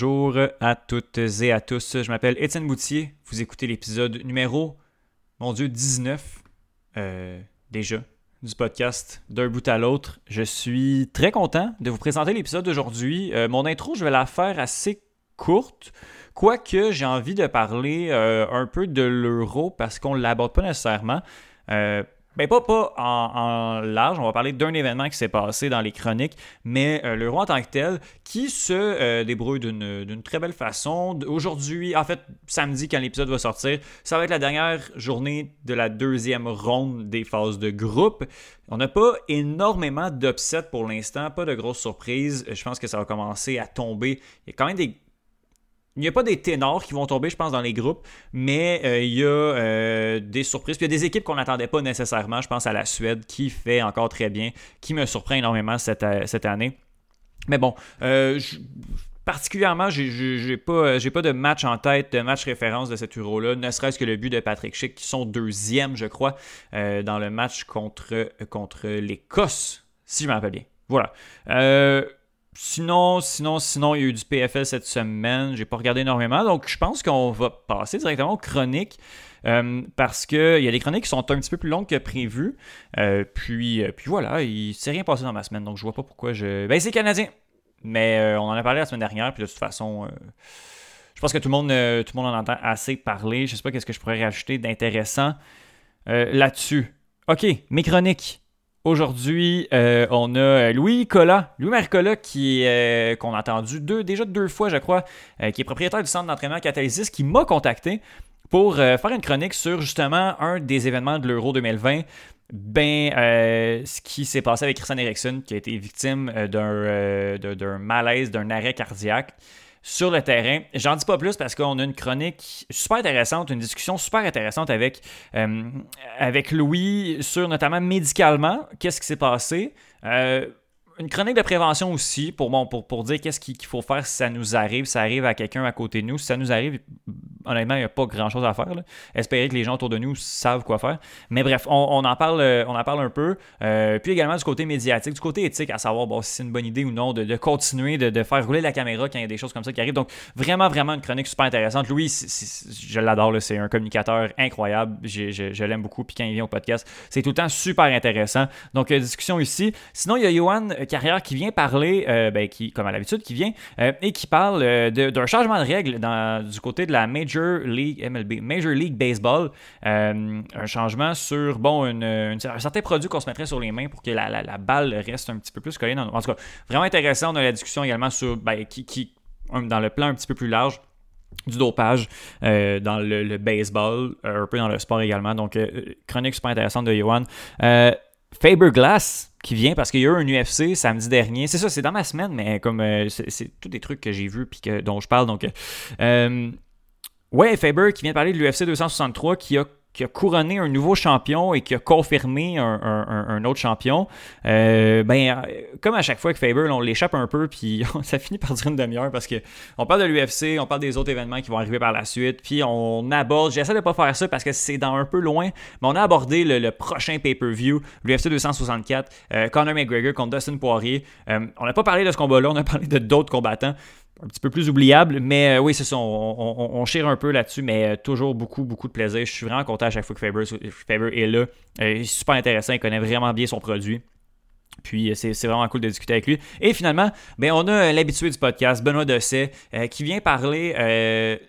Bonjour à toutes et à tous. Je m'appelle Étienne Boutier. Vous écoutez l'épisode numéro, mon Dieu, 19 euh, déjà du podcast d'un bout à l'autre. Je suis très content de vous présenter l'épisode d'aujourd'hui. Euh, mon intro, je vais la faire assez courte. Quoique j'ai envie de parler euh, un peu de l'euro parce qu'on ne l'aborde pas nécessairement. Ben pas, pas en, large, on va parler d'un événement qui s'est passé dans les chroniques, mais euh, l'euro en tant que tel, qui se euh, débrouille d'une très belle façon. Aujourd'hui, en fait, samedi, quand l'épisode va sortir, ça va être la dernière journée de la deuxième ronde des phases de groupe. On n'a pas énormément d'upsets pour l'instant, pas de grosses surprises. Je pense que ça va commencer à tomber. Il y a quand même des il n'y a pas des ténors qui vont tomber, je pense, dans les groupes, mais euh, il y a euh, des surprises. Puis il y a des équipes qu'on n'attendait pas nécessairement. Je pense à la Suède qui fait encore très bien, qui me surprend énormément cette, euh, cette année. Mais bon, particulièrement, j'ai pas, pas de match en tête, de match référence de cet Euro-là, ne serait-ce que le but de Patrick Schick, qui sont deuxième, je crois, dans le match contre, contre l'Écosse, si je me rappelle bien. Voilà. Sinon, sinon, sinon, il y a eu du PFL cette semaine. J'ai pas regardé énormément. Donc, je pense qu'on va passer directement aux chroniques. Euh, parce qu'il y a des chroniques qui sont un petit peu plus longues que prévu. Euh, puis, euh, puis voilà, il s'est rien passé dans ma semaine. Donc, je vois pas pourquoi je. Ben, c'est canadien. Mais on en a parlé la semaine dernière. Puis de toute façon, je pense que tout le, monde, tout le monde en entend assez parler. Je sais pas qu'est-ce que je pourrais rajouter d'intéressant là-dessus. OK, mes chroniques. Aujourd'hui, euh, on a Louis Collat, Louis Mercola, qui euh, qu'on a entendu déjà deux fois, je crois, euh, qui est propriétaire du centre d'entraînement Catalysis, qui m'a contacté pour faire une chronique sur justement un des événements de l'Euro 2020. Ben, ce qui s'est passé avec Christian Eriksson, qui a été victime d'un malaise, d'un arrêt cardiaque sur le terrain. J'en dis pas plus parce qu'on a une chronique super intéressante, une discussion super intéressante avec, euh, avec Louis sur notamment médicalement, qu'est-ce qui s'est passé. Euh, une chronique de prévention aussi pour, bon, pour, pour dire qu'est-ce qu'il faut faire si ça nous arrive, si ça arrive à quelqu'un à côté de nous. Si ça nous arrive, honnêtement, il n'y a pas grand-chose à faire. Espérer que les gens autour de nous savent quoi faire. Mais bref, on, en, parle, on en parle un peu. Euh, puis également du côté médiatique, du côté éthique, à savoir bon, si c'est une bonne idée ou non de, continuer de, faire rouler la caméra quand il y a des choses comme ça qui arrivent. Donc, vraiment, vraiment une chronique super intéressante. Louis, je l'adore, c'est un communicateur incroyable. Je, l'aime beaucoup. Puis quand il vient au podcast, c'est tout le temps super intéressant. Donc, euh, discussion ici. Sinon, il y a Johan Carrière qui vient parler, euh, ben, qui, comme à l'habitude, qui vient et qui parle d'un changement de règle dans, du côté de la Major League MLB, Major League Baseball, euh, un changement sur bon un certain produit qu'on se mettrait sur les mains pour que la, balle reste un petit peu plus collée. Dans, en tout cas, vraiment intéressant. On a la discussion également sur ben, qui, dans le plan un petit peu plus large du dopage euh, dans le, baseball, un peu dans le sport également. Donc, euh, chronique super intéressante de Johan. Faber Glass qui vient parce qu'il y a eu un UFC samedi dernier. C'est ça, c'est dans ma semaine, mais comme c'est tous des trucs que j'ai vus et dont je parle. Donc, Ouais, Faber qui vient de parler de l'UFC 263 qui a qui a couronné un nouveau champion et qui a confirmé un, autre champion, euh, ben, euh, comme à chaque fois que Faber, on l'échappe un peu, puis ça finit par durer une demi-heure parce qu'on parle de l'UFC, on parle des autres événements qui vont arriver par la suite, puis on aborde, j'essaie de pas faire ça parce que c'est dans un peu loin, mais on a abordé le, prochain pay-per-view, l'UFC 264, euh, Conor McGregor contre Dustin Poirier. on n'a pas parlé de ce combat-là, on a parlé de d'autres combattants un petit peu plus oubliable. Mais euh, oui, c'est ça, on, on, chire un peu là-dessus, mais euh, toujours beaucoup, beaucoup de plaisir. Je suis vraiment content à chaque fois que Faber, est là. Euh, il est super intéressant, il connaît vraiment bien son produit. Puis c'est vraiment cool de discuter avec lui. Et finalement, ben, on a l'habitué du podcast, Benoît Dosset, qui vient parler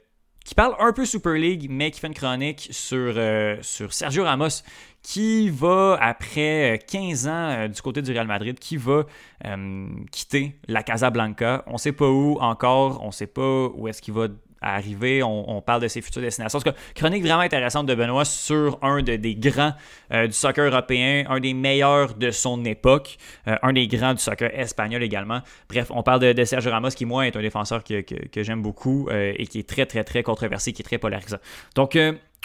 qui parle un peu Super League, mais qui fait une chronique sur, sur Sergio Ramos, qui va, après 15 euh, ans euh, du côté du Real Madrid, qui va euh, quitter la Casablanca. On ne sait pas où encore, on ne sait pas où est-ce qu'il va arriver. On, parle de ses futures destinations. En chronique vraiment intéressante de Benoît sur un des grands du soccer européen, un des meilleurs de son époque, un des grands du soccer espagnol également. Bref, on parle de, Sergio Ramos qui, moi, est un défenseur que, j'aime beaucoup et qui est très, très, très controversé, qui est très polarisant. Donc,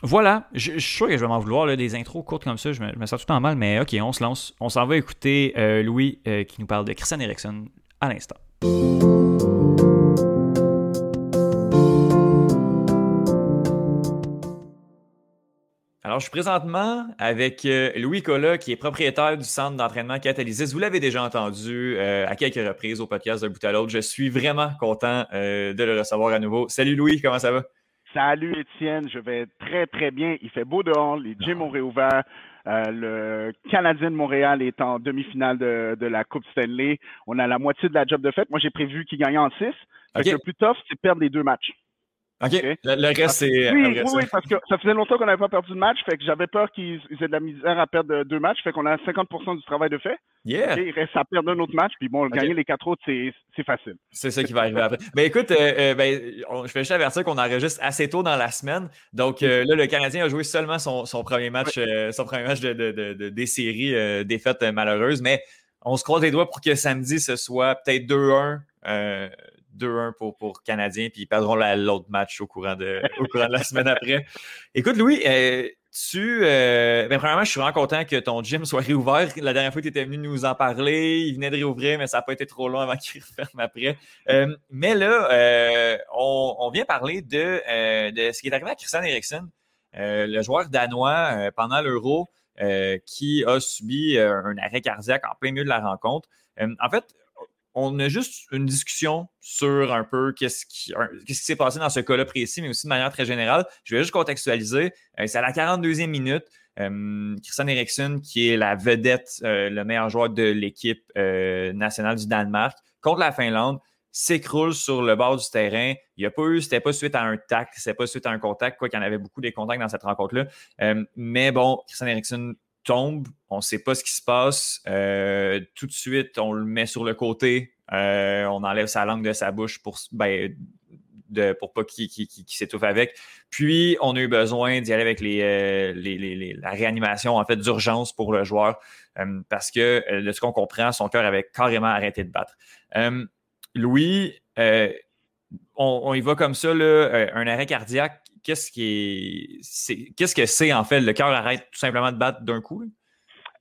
voilà, je, suis sûr que je vais m'en vouloir, des intros courtes comme ça, je me, sens tout en mal, mais ok, on se lance. On s'en va écouter euh, Louis euh, qui nous parle de Christian Eriksson à l'instant. Alors je suis présentement avec euh, Louis Collat, qui est propriétaire du centre d'entraînement Catalysis. Vous l'avez déjà entendu à quelques reprises au podcast d'un bout à l'autre. Je suis vraiment content de le recevoir à nouveau. Salut Louis, comment ça va? Salut Étienne, je vais très très bien. Il fait beau dehors, les gyms ont réouvert. le Canadien de Montréal est en demi-finale de, la Coupe Stanley. On a la moitié de la job de fête. Moi, j'ai prévu qu'il gagne en six. Le plus tough, c'est perdre les deux matchs. OK. Le, reste, c'est. Oui, oui, parce que ça faisait longtemps qu'on n'avait pas perdu de match. Fait que j'avais peur qu'ils aient de la misère à perdre deux matchs. Fait qu'on a 50% du travail de fait. Yeah. il reste à perdre un autre match. Puis bon, gagner les quatre autres, c'est facile. C'est ça qui va arriver après. Mais écoute, euh, euh, ben, je fais juste avertir qu'on enregistre assez tôt dans la semaine. Donc euh, là, le Canadien a joué seulement son, premier match, son premier match de, des séries défaites malheureuses. Mais on se croise les doigts pour que samedi, ce soit peut-être 2-1 2-1 pour, pour Canadiens, puis ils perdront l'autre match au courant, de, au de la semaine après. Écoute, Louis, euh, tu. Euh, ben, premièrement, je suis vraiment content que ton gym soit réouvert. La dernière fois, tu étais venu nous en parler. Il venait de réouvrir, mais ça n'a pas été trop long avant qu'il referme après. Euh, mais là, on, vient parler de, de ce qui est arrivé à Christian Eriksen, le joueur danois pendant l'Euro. qui a subi un arrêt cardiaque en plein milieu de la rencontre. en fait, on a juste une discussion sur un peu qu'est-ce qui s'est passé dans ce cas-là précis, mais aussi de manière très générale. Je vais juste contextualiser. Euh, c'est à la 42e minute. Euh, Christian Eriksen, qui est la vedette, euh, le meilleur joueur de l'équipe nationale du Danemark, contre la Finlande, s'écroule sur le bord du terrain. Il n'y a pas eu, c'était pas suite à un tac, c'était pas suite à un contact, quoi qu'il y en avait beaucoup des contacts dans cette rencontre-là. mais bon, Christian Eriksen tombe, on ne sait pas ce qui se passe. Euh, tout de suite, on le met sur le côté, euh, on enlève sa langue de sa bouche pour, ben, pour pas qu'il s'étouffe avec. Puis, on a eu besoin d'y aller avec euh, les, la réanimation en fait d'urgence pour le joueur parce que, de ce qu'on comprend, son cœur avait carrément arrêté de battre. Louis, on, y va comme ça, un arrêt cardiaque qu'est-ce qui est, qu'est-ce que c'est en fait Le cœur arrête tout simplement de battre d'un coup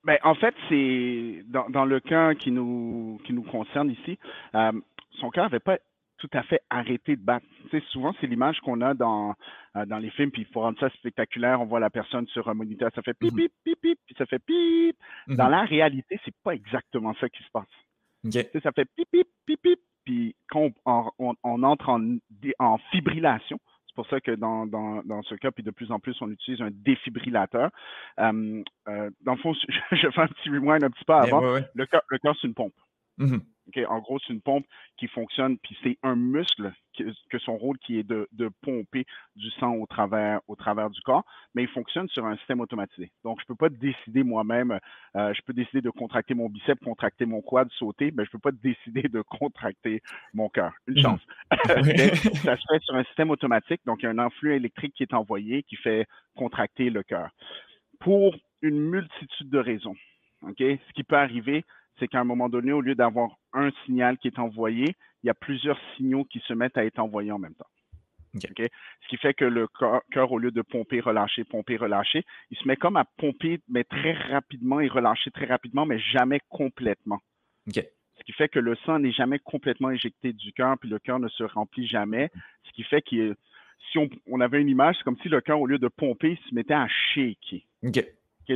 Ben, en fait, c'est dans, le cas qui nous qui nous concerne ici, euh, son cœur n'avait pas tout à fait arrêté de battre. Tu souvent, c'est l'image qu'on a dans, euh, dans les films, puis il faut rendre ça spectaculaire. On voit la personne sur un moniteur, ça fait pip, mm-hmm. pip, pip, pip, puis ça fait pip. Dans mm-hmm. la réalité, c'est pas exactement ça qui se passe. Ça fait pip, pip, pip, pip, puis quand on, entre en, en fibrillation, c'est pour ça que dans, dans, ce cas, puis de plus en plus, on utilise un défibrillateur. Euh, euh, dans le fond, je, fais un petit rewind un petit peu avant. Le cœur, c'est une pompe. Mm-hmm en gros, c'est une pompe qui fonctionne, puis c'est un muscle que, son rôle qui est de, pomper du sang au travers, au travers du corps, mais il fonctionne sur un système automatisé. Donc, je ne peux pas décider moi-même, euh, je peux décider de contracter mon biceps, contracter mon quad, sauter, mais je ne peux pas décider de contracter mon cœur. Une mmh. chance. ça se fait sur un système automatique, donc il y a un influx électrique qui est envoyé qui fait contracter le cœur. Pour une multitude de raisons. Ce qui peut arriver, c'est qu'à un moment donné, au lieu d'avoir un signal qui est envoyé, il y a plusieurs signaux qui se mettent à être envoyés en même temps. Ce qui fait que le cœur, au lieu de pomper, relâcher, pomper, relâcher, il se met comme à pomper, mais très rapidement et relâcher très rapidement, mais jamais complètement. Ce qui fait que le sang n'est jamais complètement éjecté du cœur, puis le cœur ne se remplit jamais. Ce qui fait que si on, avait une image, c'est comme si le cœur, au lieu de pomper, se mettait à shaker.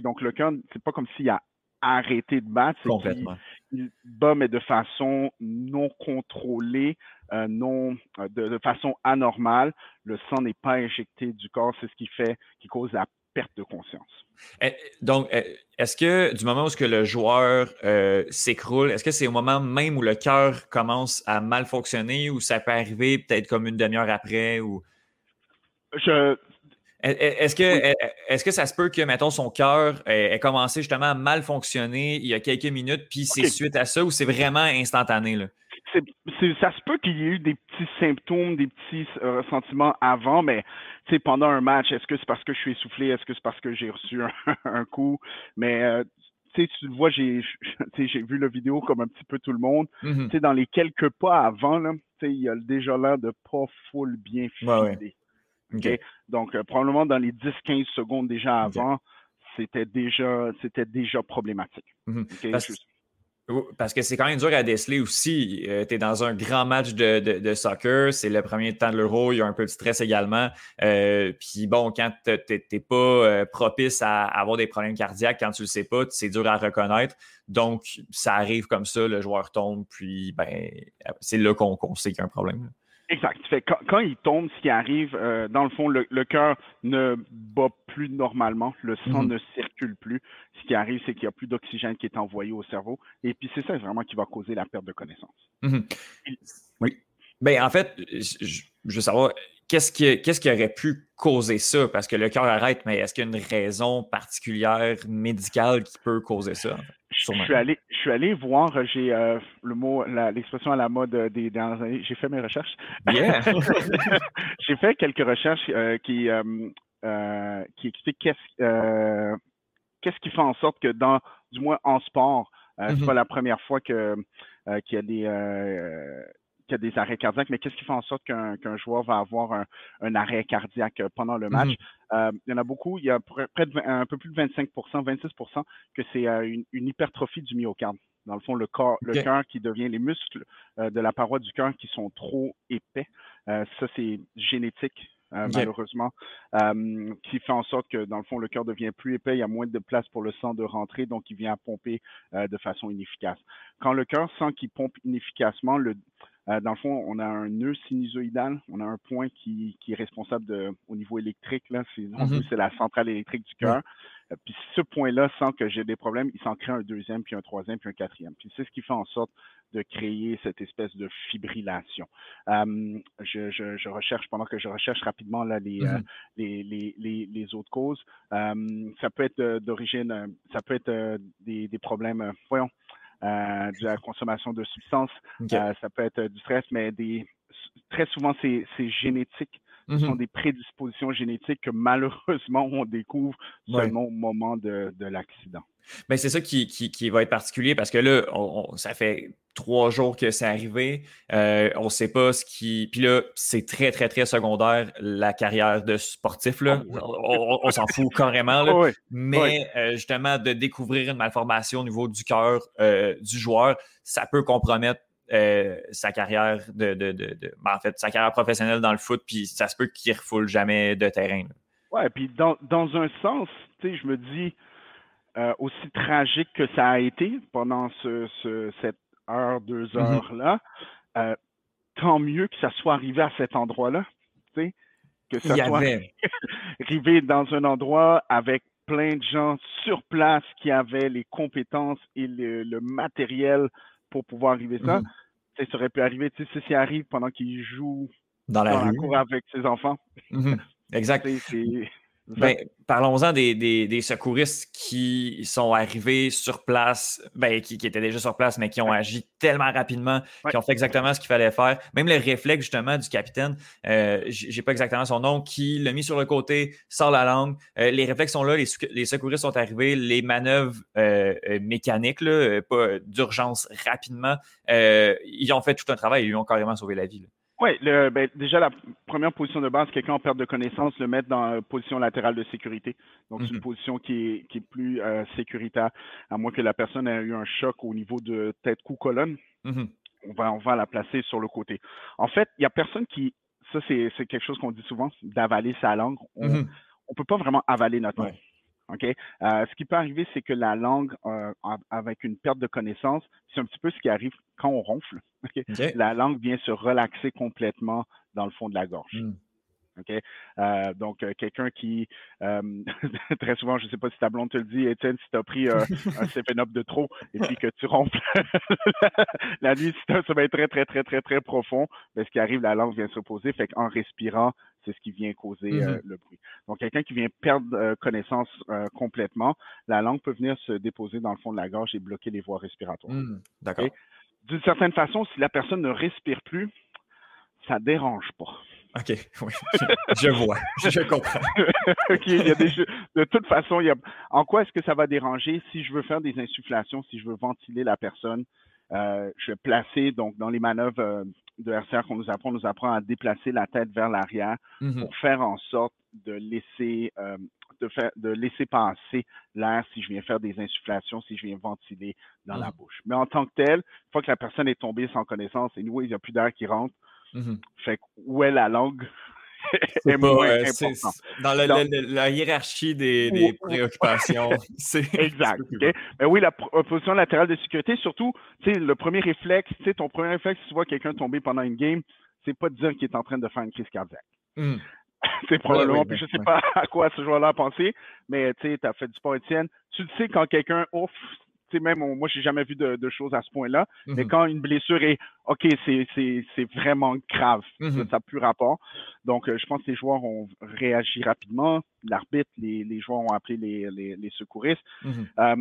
donc le cœur, c'est pas comme s'il a arrêter de battre. Complètement. Il, bat, mais de façon non contrôlée, euh, non, euh, de, façon anormale. Le sang n'est pas injecté du corps. C'est ce qui fait, qui cause la perte de conscience. Eh, donc, eh, est-ce que du moment où que le joueur euh, s'écroule, est-ce que c'est au moment même où le cœur commence à mal fonctionner ou ça peut arriver peut-être comme une demi-heure après ou... Je, est-ce que, est que ça se peut que, mettons, son cœur ait commencé justement à mal fonctionner il y a quelques minutes, puis c'est suite à ça ou c'est vraiment instantané? Là? ça se peut qu'il y ait eu des petits symptômes, des petits euh, ressentiments avant, mais pendant un match, est-ce que c'est parce que je suis essoufflé? Est-ce que c'est parce que j'ai reçu un, coup? Mais euh, tu le vois, j'ai vu la vidéo comme un petit peu tout le monde. Mm-hmm. Dans les quelques pas avant, là, il y a déjà l'air de pas full bien filer. Donc, euh, probablement dans les 10-15 secondes déjà avant, c'était déjà, c'était déjà problématique. Mhm. Parce que c'est quand même dur à déceler aussi. Euh, tu es dans un grand match de, soccer, c'est le premier temps de l'euro, il y a un peu de stress également. Euh, puis bon, quand tu n'es pas euh, propice à avoir des problèmes cardiaques, quand tu le sais pas, c'est dur à reconnaître. Donc, ça arrive comme ça, le joueur tombe, puis ben, c'est là qu'on sait qu'il y a un problème. Exact. Fait, quand, quand, il tombe, ce qui arrive, euh, dans le fond, le, cœur ne bat plus normalement, le sang mhm. ne circule plus. Ce qui arrive, c'est qu'il n'y a plus d'oxygène qui est envoyé au cerveau. Et puis, c'est ça vraiment qui va causer la perte de connaissance. Mhm. Oui. Ben, en fait, je, je veux savoir, qu'est-ce qui, qu'est-ce qui aurait pu causer ça? Parce que le cœur arrête, mais est-ce qu'il y a une raison particulière médicale qui peut causer ça? Je suis allé, je suis allé voir, j'ai euh, le mot, l'expression à la mode des dernières années. J'ai fait mes recherches. j'ai fait quelques recherches euh, qui, euh, qui expliquent qu'est-ce, qu'est-ce qui fait en sorte que dans, du moins en sport, c'est mm-hmm. pas la première fois que qu'il y a des y a des arrêts cardiaques, mais qu'est-ce qui fait en sorte qu'un joueur va avoir un, arrêt cardiaque euh, pendant le match? Mm-hmm. Euh, il y en a beaucoup, il y a près de, un peu plus de 25% 26% que c'est euh, une, hypertrophie du myocarde. Dans le fond, le, corps, le cœur qui devient les muscles de la paroi du cœur qui sont trop épais. ça, c'est génétique. malheureusement, qui fait en sorte que, dans le fond, le cœur devient plus épais, il y a moins de place pour le sang de rentrer, donc il vient pomper de façon inefficace. Quand le cœur sent qu'il pompe inefficacement, le, euh, dans le fond, on a un nœud sinusoïdal, on a un point qui, est responsable de, au niveau électrique, là, c'est, mm-hmm. c'est la centrale électrique du cœur. Euh, puis ce point-là, sans que j'ai des problèmes, il s'en crée un deuxième, puis un troisième, puis un quatrième. Puis c'est ce qui fait en sorte de créer cette espèce de fibrillation. Euh, je, recherche, pendant que je recherche rapidement là, les, mm-hmm. les, autres causes, ça peut être d'origine, ça peut être des, des problèmes, voyons, euh, de la consommation de substances. Euh, ça peut être du stress, mais des, très souvent, c'est génétique. Ce sont mm-hmm. des prédispositions génétiques que malheureusement, on découvre seulement au moment de, de l'accident. Mais c'est ça qui, qui, va être particulier parce que là, ça fait trois jours que c'est arrivé. Euh, on ne sait pas ce qui. Puis là, c'est très, très, très secondaire la carrière de sportif. Là. Ah on, s'en fout carrément. Là. Mais euh, justement, de découvrir une malformation au niveau du cœur euh, du joueur, ça peut compromettre sa carrière de, de, ben, en fait, sa carrière professionnelle dans le foot, puis ça se peut qu'il ne refoule jamais de terrain. Oui, puis dans, dans, un sens, tu sais, je me dis, aussi tragique que ça a été pendant ce, cette heure, deux mm-hmm. heures-là, euh, tant mieux que ça soit arrivé à cet endroit-là. Que ça soit arrivé dans un endroit avec plein de gens sur place qui avaient les compétences et le, matériel pour pouvoir arriver ça. Mm-hmm. Ça aurait pu arriver, tu sais, si ça arrive pendant qu'il joue dans la, cour avec ses enfants. Mm-hmm. Exact. Ben, parlons-en des, secouristes qui sont arrivés sur place, ben, qui, étaient déjà sur place, mais qui ont agi tellement rapidement, qui ont fait exactement ce qu'il fallait faire. Même le réflexe, justement, du capitaine, euh, j'ai pas exactement son nom, qui l'a mis sur le côté, sort la langue. Euh, les réflexes sont là, les, secouristes sont arrivés, les manœuvres euh, euh, mécaniques, là, pas d'urgence rapidement, ils ont fait tout un travail, ils lui ont carrément sauvé la vie. Oui, ben, déjà la première position de base, quelqu'un en perte de connaissance, le mettre dans la position latérale de sécurité. Donc, c'est une mhm. position qui est, qui est plus euh, sécuritaire, à moins que la personne ait eu un choc au niveau de tête-cou-colonne. Mhm. on, va, on va la placer sur le côté. En fait, il n'y a personne qui. Ça, c'est quelque chose qu'on dit souvent, d'avaler sa langue. On ne mhm. peut pas vraiment avaler notre langue. OK? Euh, ce qui peut arriver, c'est que la langue, euh, avec une perte de connaissance, c'est un petit peu ce qui arrive quand on ronfle. La langue vient se relaxer complètement dans le fond de la gorge. Hmm. Euh, donc, quelqu'un qui, très souvent, je ne sais pas si ta blonde te le dit, Étienne, si tu as pris un 7 up de trop et puis que tu ronfles la nuit, ça va être très, très, très, très, très profond. Mais ce qui arrive, la langue vient se reposer. Fait qu'en respirant, c'est ce qui vient causer euh, mm-hmm. le bruit. Donc, quelqu'un qui vient perdre euh, connaissance euh, complètement, la langue peut venir se déposer dans le fond de la gorge et bloquer les voies respiratoires. Mm, d'accord. D'une certaine façon, si la personne ne respire plus, ça dérange pas. OK, oui. Je vois, je comprends. de toute façon, il y a, en quoi est-ce que ça va déranger si je veux faire des insufflations, si je veux ventiler la personne? je vais placer donc dans les manœuvres de RCR qu'on nous apprend, on nous apprend à déplacer la tête vers l'arrière mhm. pour faire en sorte de laisser euh, de, faire, de laisser passer l'air si je viens faire des insufflations, si je viens ventiler dans la Mhm. bouche. Mais en tant que tel, une fois que la personne est tombée sans connaissance, et nous, il n'y a plus d'air qui rentre, Mhm. fait que où est la langue? C'est est pas, moins euh, important. dans la, la- la- la hiérarchie des, des Ouais. préoccupations. Exact. Mais oui, la position latérale de sécurité, surtout, tu sais, le premier réflexe, tu sais, ton premier réflexe, si tu vois quelqu'un tomber pendant une game, c'est pas de dire qu'il est en train de faire une crise cardiaque. Mhm. c'est probablement, oui, puis je sais pas à quoi ce joueur-là a pensé, mais tu sais, tu as fait du sport Étienne. Tu le sais quand quelqu'un, ouf, sais, même, moi, j'ai jamais vu de, de choses à ce point-là, mais Mhm. quand une blessure est, OK, c'est, vraiment grave, Mhm. ça n'a plus rapport. Donc, euh, je pense que les joueurs ont réagi rapidement. L'arbitre, les, les joueurs ont appelé les, les, les secouristes. Mhm. Euh,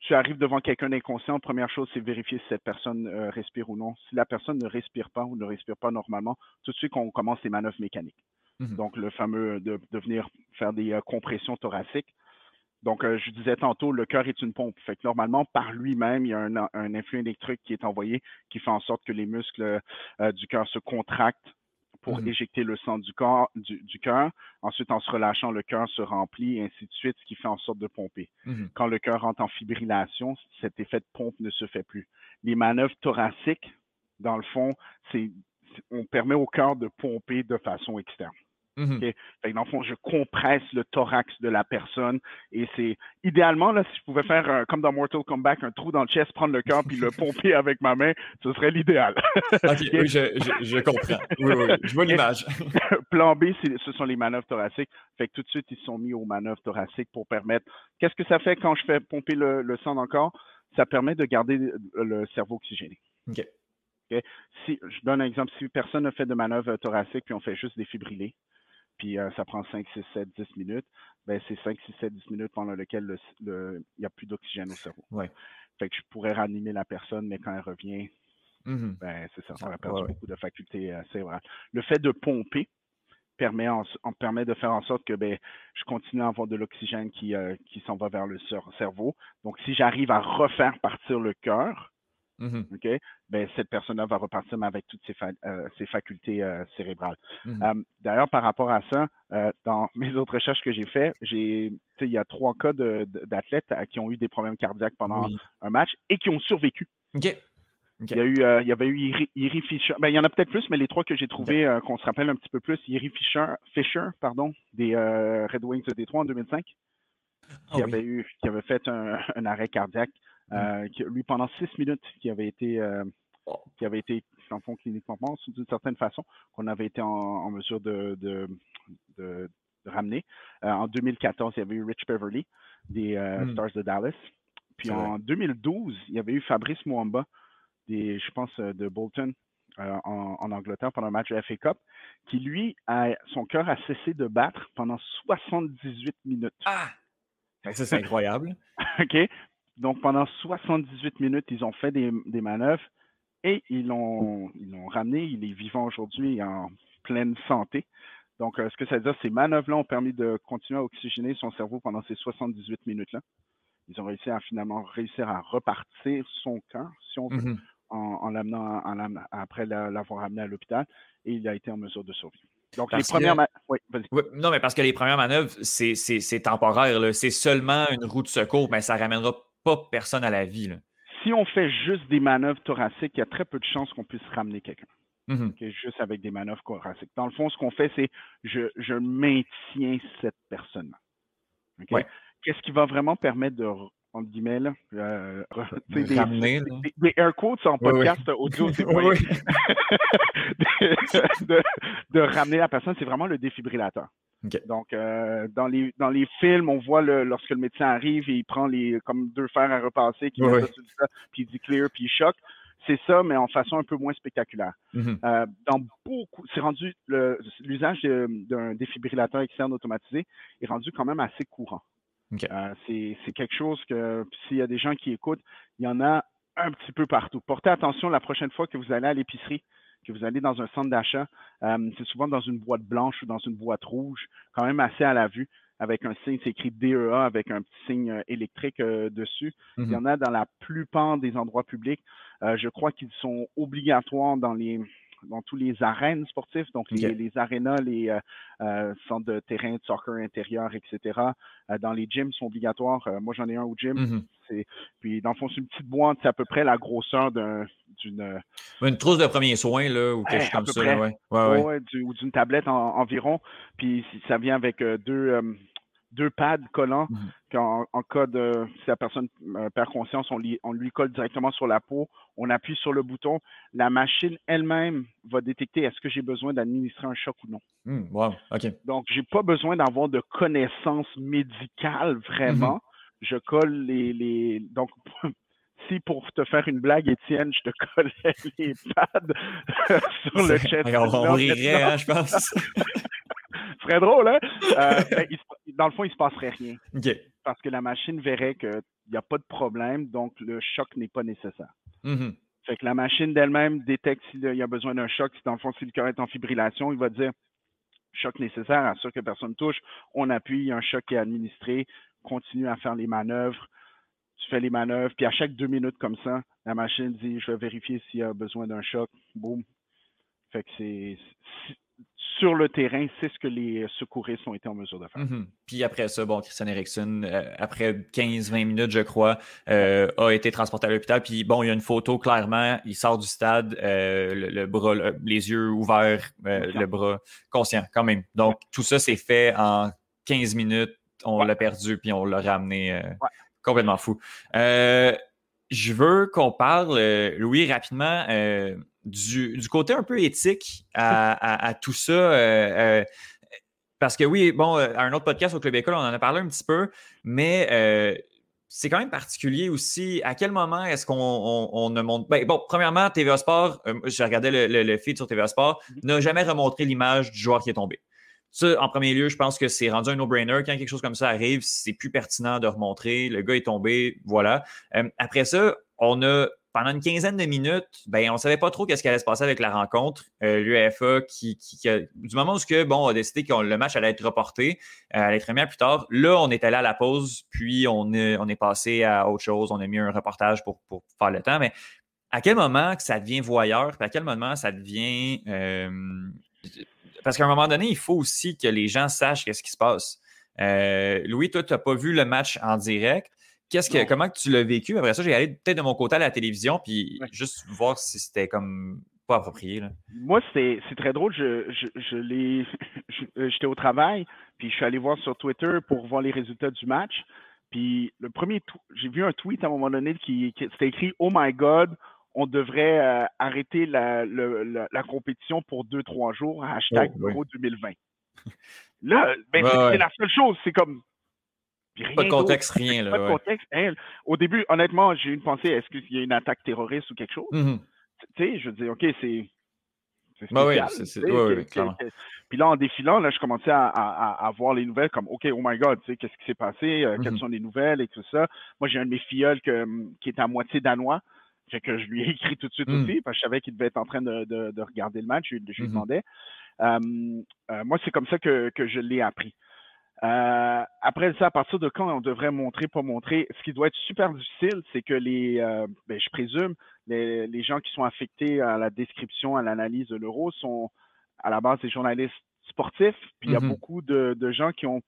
tu arrives devant quelqu'un d'inconscient, première chose, c'est vérifier si cette personne euh, respire ou non. Si la personne ne respire pas ou ne respire pas normalement, tout de suite, on commence les manœuvres mécaniques. Mhm. Donc, le fameux de, de venir faire des euh, compressions thoraciques. Donc, euh, je disais tantôt, le cœur est une pompe. Fait que normalement, par lui-même, il y a un, un influx électrique qui est envoyé qui fait en sorte que les muscles euh, du cœur se contractent pour Mhm. éjecter le sang du, corps, du, du cœur. Ensuite, en se relâchant, le cœur se remplit, et ainsi de suite, ce qui fait en sorte de pomper. Mhm. Quand le cœur rentre en fibrillation, cet effet de pompe ne se fait plus. Les manœuvres thoraciques, dans le fond, c'est- on permet au cœur de pomper de façon externe. Fait que dans le fond, je compresse le thorax de la personne et c'est idéalement, là, si je pouvais faire un- comme dans Mortal Kombat, un trou dans le chest, prendre le cœur puis le pomper avec ma main, ce serait l'idéal. Ok, oui, je, je, je comprends. Oui, oui, je vois l'image. Plan B, ce sont les manœuvres thoraciques. Fait que tout de suite, ils sont mis aux manœuvres thoraciques pour permettre. Qu'est-ce que ça fait quand je fais pomper le, le sang dans le corps? Ça permet de garder le, cerveau oxygéné. Ok. OK? Si, je donne un exemple. Si personne ne fait de manœuvre thoracique, puis on fait juste défibriller, puis euh, ça prend 5, 6, 7, 10 minutes, ben c'est 5, 6, 7, 10 minutes pendant lesquelles le- le- il n'y a plus d'oxygène au cerveau. Ouais. Fait que je pourrais ranimer la personne, mais quand elle revient, Mhm. ben, c'est ça, on a perdu ouais, beaucoup de facultés euh, cérébrales. Le fait de pomper permet, en, permet de faire en sorte que ben, je continue à avoir de l'oxygène qui, euh, qui s'en va vers le cer- cerveau. Donc, si j'arrive à refaire partir le cœur, OK, ben, cette personne-là va repartir mais avec toutes ses, fa- euh, ses facultés euh, cérébrales. Euh, D'ailleurs, par rapport à ça, euh, dans mes autres recherches que j'ai faites, j'ai, il y a trois cas d'athlètes qui ont eu des problèmes cardiaques pendant Oui. un match et qui ont survécu. Ok. Il y, a eu, euh, il y avait eu Iri, Iri Fisher. Ben, il y en a peut-être plus, mais les trois que j'ai trouvés, euh, qu'on se rappelle un petit peu plus, Iri Fisher, Fisher pardon, des euh, Red Wings de Détroit en 2005, Ah qui, oui. avait eu, qui avait fait un, un arrêt cardiaque. Euh, qui- lui, pendant six minutes, qui avait été, euh, Oh. qui avait été en fond cliniquement mort, d'une certaine façon, qu'on avait été en, en mesure de, de, de- de ramener. Euh, en 2014, il y avait eu Rich Beverly des euh, Mm. Stars de Dallas. Puis en 2012, il y avait eu Fabrice Mwamba, des, je pense, de Bolton euh, en, en Angleterre pendant un match de FA Cup, qui lui, a, son cœur a cessé de battre pendant 78 minutes. Ah! Ça, c'est incroyable. OK? Donc pendant 78 minutes, ils ont fait des, des manœuvres et ils l'ont ils l'ont ramené. Il est vivant aujourd'hui et en pleine santé. Donc, euh, ce que ça veut dire, ces manœuvres-là ont permis de continuer à oxygéner son cerveau pendant ces 78 minutes-là. Ils ont réussi à finalement réussir à repartir son cœur, si on veut, Mhm. en, en l'amenant en l'amenant- après la- l'avoir amené à l'hôpital et il a été en mesure de survivre. Donc, Parce les premières. que- ma- Oui, non, mais parce que les premières manœuvres, c'est temporaire. C'est seulement une roue de secours, mais ça ne ramènera pas personne à la vie. là. Si on fait juste des manœuvres thoraciques, il y a très peu de chances qu'on puisse ramener quelqu'un. Mhm. OK, juste avec des manœuvres thoraciques. Dans le fond, ce qu'on fait, c'est je, je maintiens cette personne-là. Ouais. Qu'est-ce qui va vraiment permettre de, entre guillemets, là, euh, des, des- des air quotes en Oui, oui. podcast audio, c'est Oui, pas oui. de, de- de ramener la personne, c'est vraiment le défibrillateur. Donc, euh, dans, les, dans les films, on voit le, lorsque le médecin arrive et il prend les comme deux fers à repasser, qui met ça sur puis il dit clear, puis il choque. C'est ça, mais en façon un peu moins spectaculaire. Mhm. Euh, dans beaucoup, c'est rendu le- l'usage d'un défibrillateur externe automatisé est rendu quand même assez courant. Euh, c'est quelque chose que s'il y a des gens qui écoutent, il y en a un petit peu partout. Portez attention la prochaine fois que vous allez à l'épicerie, que vous allez dans un centre d'achat, euh, c'est souvent dans une boîte blanche ou dans une boîte rouge, quand même assez à la vue, avec un signe, c'est écrit DEA avec un petit signe euh, électrique euh, dessus. Il y Mhm. en a dans la plupart des endroits publics. Je crois qu'ils sont obligatoires dans les dans tous les arènes sportifs, donc les, les arénas, les euh, euh, centres de terrain de soccer intérieur, etc. dans les gyms sont obligatoires. moi, j'en ai un au gym. Mm-hmm. Puis, dans le fond, c'est une petite boîte, c'est à peu près la grosseur d'une. Une trousse de premier soin, là, ou quelque chose comme ça. ouais. Ouais, ou d'une tablette environ. Puis, ça vient avec deux deux pads collants mmh. en, cas de si la personne euh, perd conscience, on, on, lui colle directement sur la peau, on appuie sur le bouton, la machine elle-même va détecter est-ce que j'ai besoin d'administrer un choc ou non. Mmh, wow, OK. Donc, j'ai pas besoin d'avoir de connaissances médicales vraiment. Mmh je colle les, les... donc si pour te faire une blague, Étienne, je te collais les pads sur le chest. On, rirait, hein, je pense. Ce serait drôle, hein? Euh, ben, dans le fond, il ne se passerait rien. Parce que la machine verrait qu'il n'y a pas de problème, donc le choc n'est pas nécessaire. Mm-hmm. Fait que la machine d'elle-même détecte s'il y a besoin d'un choc. Si dans le fond, si le cœur est en fibrillation, il va dire choc nécessaire, assure que personne touche. On appuie, un choc est administré, continue à faire les manœuvres. Tu fais les manœuvres, puis à chaque deux minutes comme ça, la machine dit je vais vérifier s'il y a besoin d'un choc. Boum. Fait que c'est sur le terrain, c'est ce que les secouristes ont été en mesure de faire. Mhm. Puis après ça, bon, Christian Eriksen, euh, après 15-20 minutes, je crois, euh, a été transporté à l'hôpital. Puis bon, il y a une photo clairement, il sort du stade, euh, le, bras, les yeux ouverts, le bras conscient quand même. Donc tout ça s'est fait en 15 minutes. On l'a perdu, puis on l'a ramené complètement fou. Je veux qu'on parle, Louis, rapidement du, côté un peu éthique à, tout ça. Euh, euh, parce que oui, bon, euh, à un autre podcast au Club École, on en a parlé un petit peu, mais c'est quand même particulier aussi. À quel moment est-ce qu'on ne montre. Ben, bon, premièrement, TVA Sport, j'ai regardé le, le, feed sur TVA Sport, mm-hmm. n'a jamais remontré l'image du joueur qui est tombé. Ça, en premier lieu, je pense que c'est rendu un no-brainer. Quand quelque chose comme ça arrive, c'est plus pertinent de remontrer. Le gars est tombé, voilà. après ça, on a pendant une quinzaine de minutes, ben, on ne savait pas trop qu'est-ce qui allait se passer avec la rencontre. Euh, L'UEFA, qui, du moment où bon, a décidé que le match allait être reporté, euh, allait être remis à plus tard, là, on est allé à la pause, puis on est, on est passé à autre chose. On a mis un reportage pour, faire le temps. Mais à quel moment que ça devient voyeur, puis à quel moment ça devient. Euh, parce qu'à un moment donné, il faut aussi que les gens sachent qu'est-ce qui se passe. Louis, toi, tu n'as pas vu le match en direct. Qu'est-ce que, comment tu l'as vécu? Après ça, j'ai allé peut-être de mon côté à la télévision, puis juste voir si c'était comme pas approprié. Moi, c'est très drôle. Je, je, l'ai. Euh, j'étais au travail, puis je suis allé voir sur Twitter pour voir les résultats du match. Puis le premier, j'ai vu un tweet à un moment donné qui, c'était écrit Oh my God, on devrait euh, arrêter la, la, compétition pour deux, trois jours, hashtag oh, 2020. Là, ben, c'est la seule chose. C'est comme pas de contexte, rien. Là, pas de contexte. Hein. au début, honnêtement, j'ai eu une pensée est-ce qu'il y a une attaque terroriste ou quelque chose? Mm-hmm. Tu sais, je dire, OK, c'est. Oui, c'est oui. Puis là, en défilant, là, je commençais à, à, voir les nouvelles comme OK, oh my God, tu sais, qu'est-ce qui s'est passé, euh, quelles mm-hmm. sont les nouvelles et tout ça. Moi, j'ai un de mes filleuls qui est à moitié danois. Fait que je lui ai écrit tout de suite mm. aussi, parce que je savais qu'il devait être en train de, de, regarder le match. Je, lui mm-hmm. demandais. Euh, moi, c'est comme ça que, que je l'ai appris. Euh, après ça, à partir de quand on devrait montrer, pas montrer, ce qui doit être super difficile, c'est que les, euh, ben, je présume, les, les, gens qui sont affectés à la description, à l'analyse de l'euro sont à la base des journalistes sportifs. Puis il y a mmh beaucoup de, de, gens qui ont,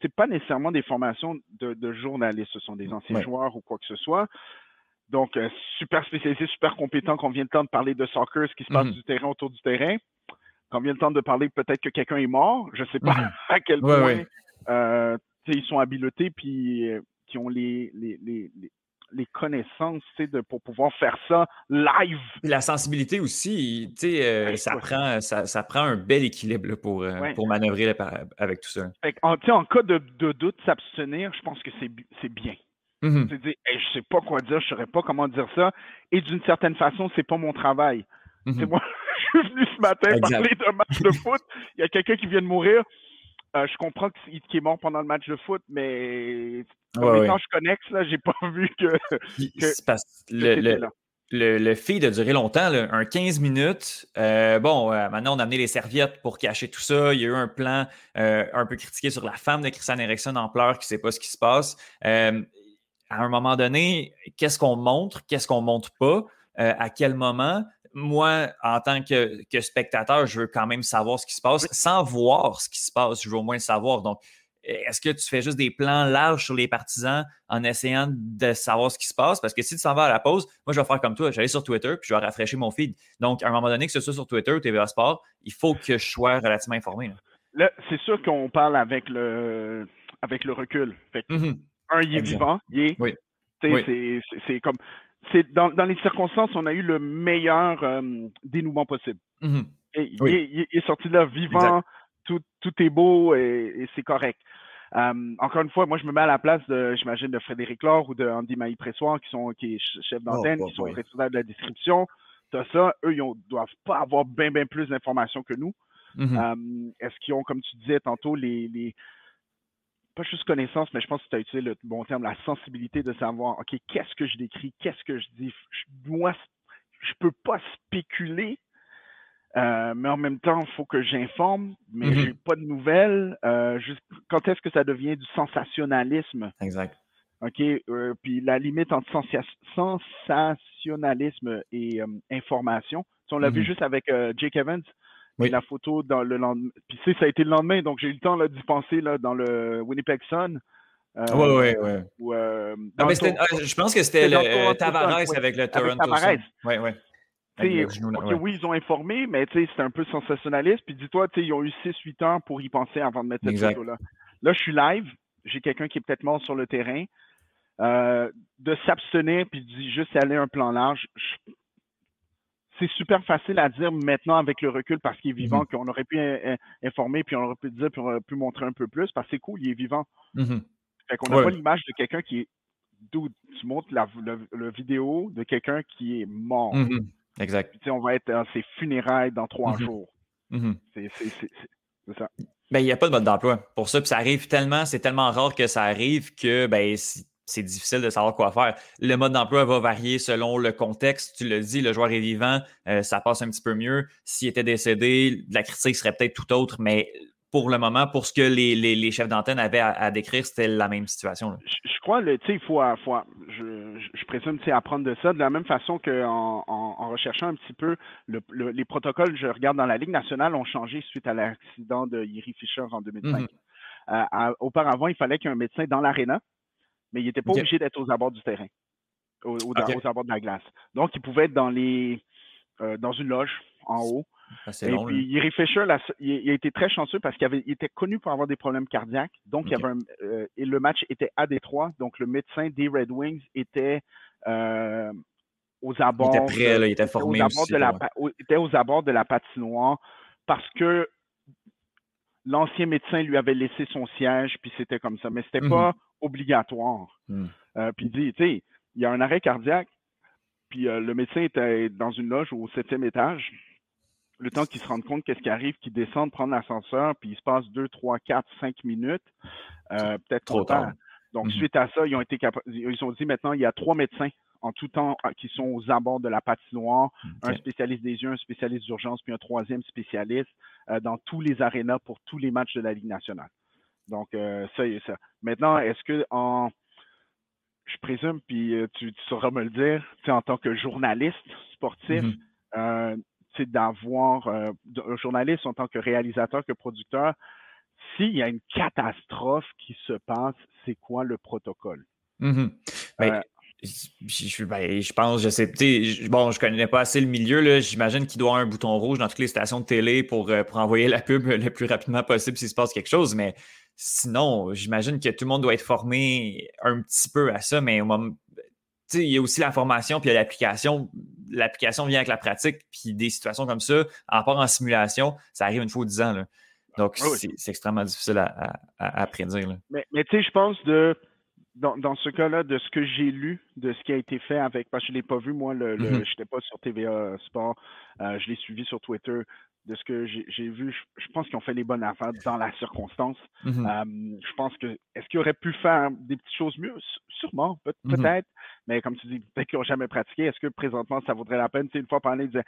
c'est pas nécessairement des formations de, de, journalistes, ce sont des anciens joueurs ou quoi que ce soit. Donc, euh, super spécialisés, super compétents, qu'on vient le temps de parler de soccer, ce qui se passe mmh du terrain autour du terrain. Qu'on vient le temps de parler peut-être que quelqu'un est mort, je sais pas mmh à quel point euh, ils sont habilités puis euh, qui ont les, les, les, les connaissances de, pour pouvoir faire ça live. La sensibilité aussi, euh, ça, prend, ça, ça, prend un bel équilibre pour, euh, pour manœuvrer avec tout ça. en, en, cas de, de doute, s'abstenir, je pense que c'est bien. C'est dire, je sais pas quoi dire, je saurais pas comment dire ça. Et d'une certaine façon, c'est pas mon travail. Mm-hmm. Moi, je suis venu ce matin parler d'un match de foot. Il y a quelqu'un qui vient de mourir. Euh, je comprends qu'il est mort pendant le match de foot, mais quand je connecte, là, j'ai pas vu que. le, le, le, fait de durer longtemps, un 15 minutes. Euh, bon, euh, maintenant, on a amené les serviettes pour cacher tout ça. Il y a eu un plan un peu critiqué sur la femme de Christian Eriksen en pleurs qui ne sait pas ce qui se passe. À un moment donné, qu'est-ce qu'on montre, qu'est-ce qu'on montre pas, à quel moment? moi, en tant que, spectateur, je veux quand même savoir ce qui se passe. Sans voir ce qui se passe, je veux au moins le savoir. Donc, est-ce que tu fais juste des plans larges sur les partisans en essayant de savoir ce qui se passe? Parce que si tu s'en vas à la pause, moi, je vais faire comme toi. J'allais sur Twitter puis je vais rafraîchir mon feed. Donc, à un moment donné, que ce soit sur Twitter ou TVA Sport, il faut que je sois relativement informé. Là, c'est sûr qu'on parle avec le, avec le recul. Mm-hmm. Un, il est vivant. Il est. Oui. C'est comme. Dans, dans, les circonstances, on a eu le meilleur euh, dénouement possible. Mm-hmm. il, est sorti là vivant, tout, tout, est beau et c'est correct. Euh, encore une fois, moi, je me mets à la place de, j'imagine, de Frédéric Laure ou de Andy Maï-Pressoir, qui sont qui est chef oh, d'antenne, qui sont responsables de la description. T'as ça, eux, ils ne doivent pas avoir bien, bien plus d'informations que nous. Mm-hmm. Euh, est-ce qu'ils ont, comme tu disais tantôt, les, les pas juste connaissance, mais je pense que tu as utilisé le bon terme, la sensibilité de savoir, OK, qu'est-ce que je décris, qu'est-ce que je dis? moi, je peux pas spéculer euh, mais en même temps, il faut que j'informe, mais je n'ai pas de nouvelles. Euh, quand est-ce que ça devient du sensationnalisme? Exact. OK. Euh, puis la limite entre sensationnalisme et information. on l'a vu mm-hmm. juste avec Jake Evans. La photo dans le lendemain. Puis ça a été le lendemain, donc j'ai eu le temps d'y penser là, dans le Winnipeg Sun. oui, oui, oui. je pense que c'était le Tavares avec le Toronto. Tavares. Oui, oui oui, ils ont informé, mais c'est un peu sensationnaliste. Puis dis-toi, ils ont eu 6-8 heures pour y penser avant de mettre cette photo-là. Là, je suis live, j'ai quelqu'un qui est peut-être mort sur le terrain. Euh, de s'abstenir puis de juste aller un plan large, c'est super facile à dire maintenant avec le recul parce qu'il est vivant, mm-hmm. qu'on aurait pu informer, puis on aurait pu dire, puis on aurait pu montrer un peu plus parce que c'est cool, il est vivant. Mm-hmm. Fait qu'on n'a pas l'image de quelqu'un qui est. D'où tu montres la, vidéo de quelqu'un qui est mort. Mm-hmm. Exact. on va être dans ses funérailles dans trois jours. C'est ça. Ben, il n'y a pas de mode d'emploi pour ça. Puis ça arrive tellement, c'est tellement rare que ça arrive que ben, c'est difficile de savoir quoi faire. Le mode d'emploi va varier selon le contexte. Tu le dis, le joueur est vivant, euh, ça passe un petit peu mieux. S'il était décédé, la critique serait peut-être tout autre, mais pour le moment, pour ce que les, chefs d'antenne avaient à, décrire, c'était la même situation. Je, crois, tu sais, il faut, faut je, je, présume, apprendre de ça de la même façon qu'en en, recherchant un petit peu les protocoles, je regarde dans la Ligue nationale, ont changé suite à l'accident de Yeri Fisher en 2005. Mhm. Euh, auparavant, il fallait qu'il y ait un médecin dans l'aréna, mais il n'était pas obligé d'être aux abords du terrain, aux, abords de la glace. Donc, il pouvait être dans les euh, dans une loge en haut ah, et puis, Yeri Fisher, il, a été très chanceux parce qu'il était connu pour avoir des problèmes cardiaques. Donc, il y avait euh, et le match était à Détroit. Donc, le médecin des Red Wings était euh, aux abords. Il était prêt, il était formé aussi. De la, était aux abords de la patinoire parce que l'ancien médecin lui avait laissé son siège, puis c'était comme ça. Mais ce n'était pas mmh obligatoire. Mmh. Euh, puis, tu sais, il y a un arrêt cardiaque, puis le médecin était dans une loge au septième étage le temps qu'ils se rendent compte qu'est-ce qui arrive, qu'ils descendent prendre l'ascenseur, puis il se passe 2, 3, 4, 5 minutes, euh, peut-être trop tard. Donc, mm-hmm. suite à ça, ils ont été ils ont dit maintenant, il y a trois médecins en tout temps qui sont aux abords de la patinoire, un spécialiste des yeux, un spécialiste d'urgence, puis un troisième spécialiste euh, dans tous les arénas pour tous les matchs de la Ligue nationale. Donc, euh, ça y est ça. Maintenant, est-ce que en je présume, puis tu, sauras me le dire, en tant que journaliste sportif, mm-hmm c'est d'avoir euh, un journaliste en tant que réalisateur, que producteur, s'il y a une catastrophe qui se passe, c'est quoi le protocole? Mm-hmm. Ben, euh, je, ben, je, pense, je sais, je, bon, je connais pas assez le milieu, j'imagine qu'il doit avoir un bouton rouge dans toutes les stations de télé pour, euh, pour envoyer la pub le plus rapidement possible s'il se passe quelque chose, mais sinon, j'imagine que tout le monde doit être formé un petit peu à ça, mais au moment, il y a aussi la formation, puis il y a l'application. L'application vient avec la pratique, puis des situations comme ça, en part en simulation, ça arrive une fois ou dix ans. Là. Donc, ah c'est extrêmement difficile à, prédire. Mais, tu sais, je pense de dans, ce cas-là, de ce que j'ai lu, de ce qui a été fait avec, parce que je ne l'ai pas vu, moi, le, je n'étais pas sur TVA Sport, euh, je l'ai suivi sur Twitter. De ce que j'ai vu, je, pense qu'ils ont fait les bonnes affaires dans la circonstance. Mm-hmm. Euh, je pense que, est-ce qu'ils auraient pu faire des petites choses mieux? Sûrement, mm-hmm. peut-être. Mais comme tu dis, peut-être qu'ils n'ont jamais pratiqué. Est-ce que présentement, ça vaudrait la peine? Tu une fois parler, ils disaient,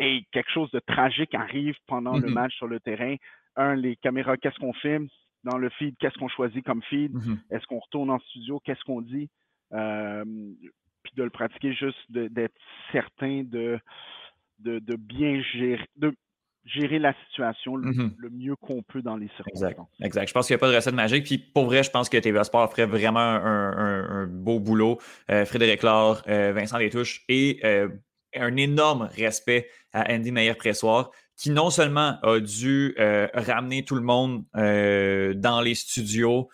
hey, quelque chose de tragique arrive pendant le match sur le terrain. Un, les caméras, qu'est-ce qu'on filme? Dans le feed, qu'est-ce qu'on choisit comme feed, mm-hmm. est-ce qu'on retourne en studio, qu'est-ce qu'on dit, euh, puis de le pratiquer juste d'être certain de de, bien gérer, de gérer la situation le, mm-hmm. mieux qu'on peut dans les circonstances. Exact. exact. Je pense qu'il n'y a pas de recette magique. Puis pour vrai, je pense que TVA Sport ferait vraiment un, beau boulot. Euh, Frédéric Laure, euh, Vincent Détouche et euh, un énorme respect à Andy Meyer-Pressoir qui non seulement a dû ramener tout le monde dans les studios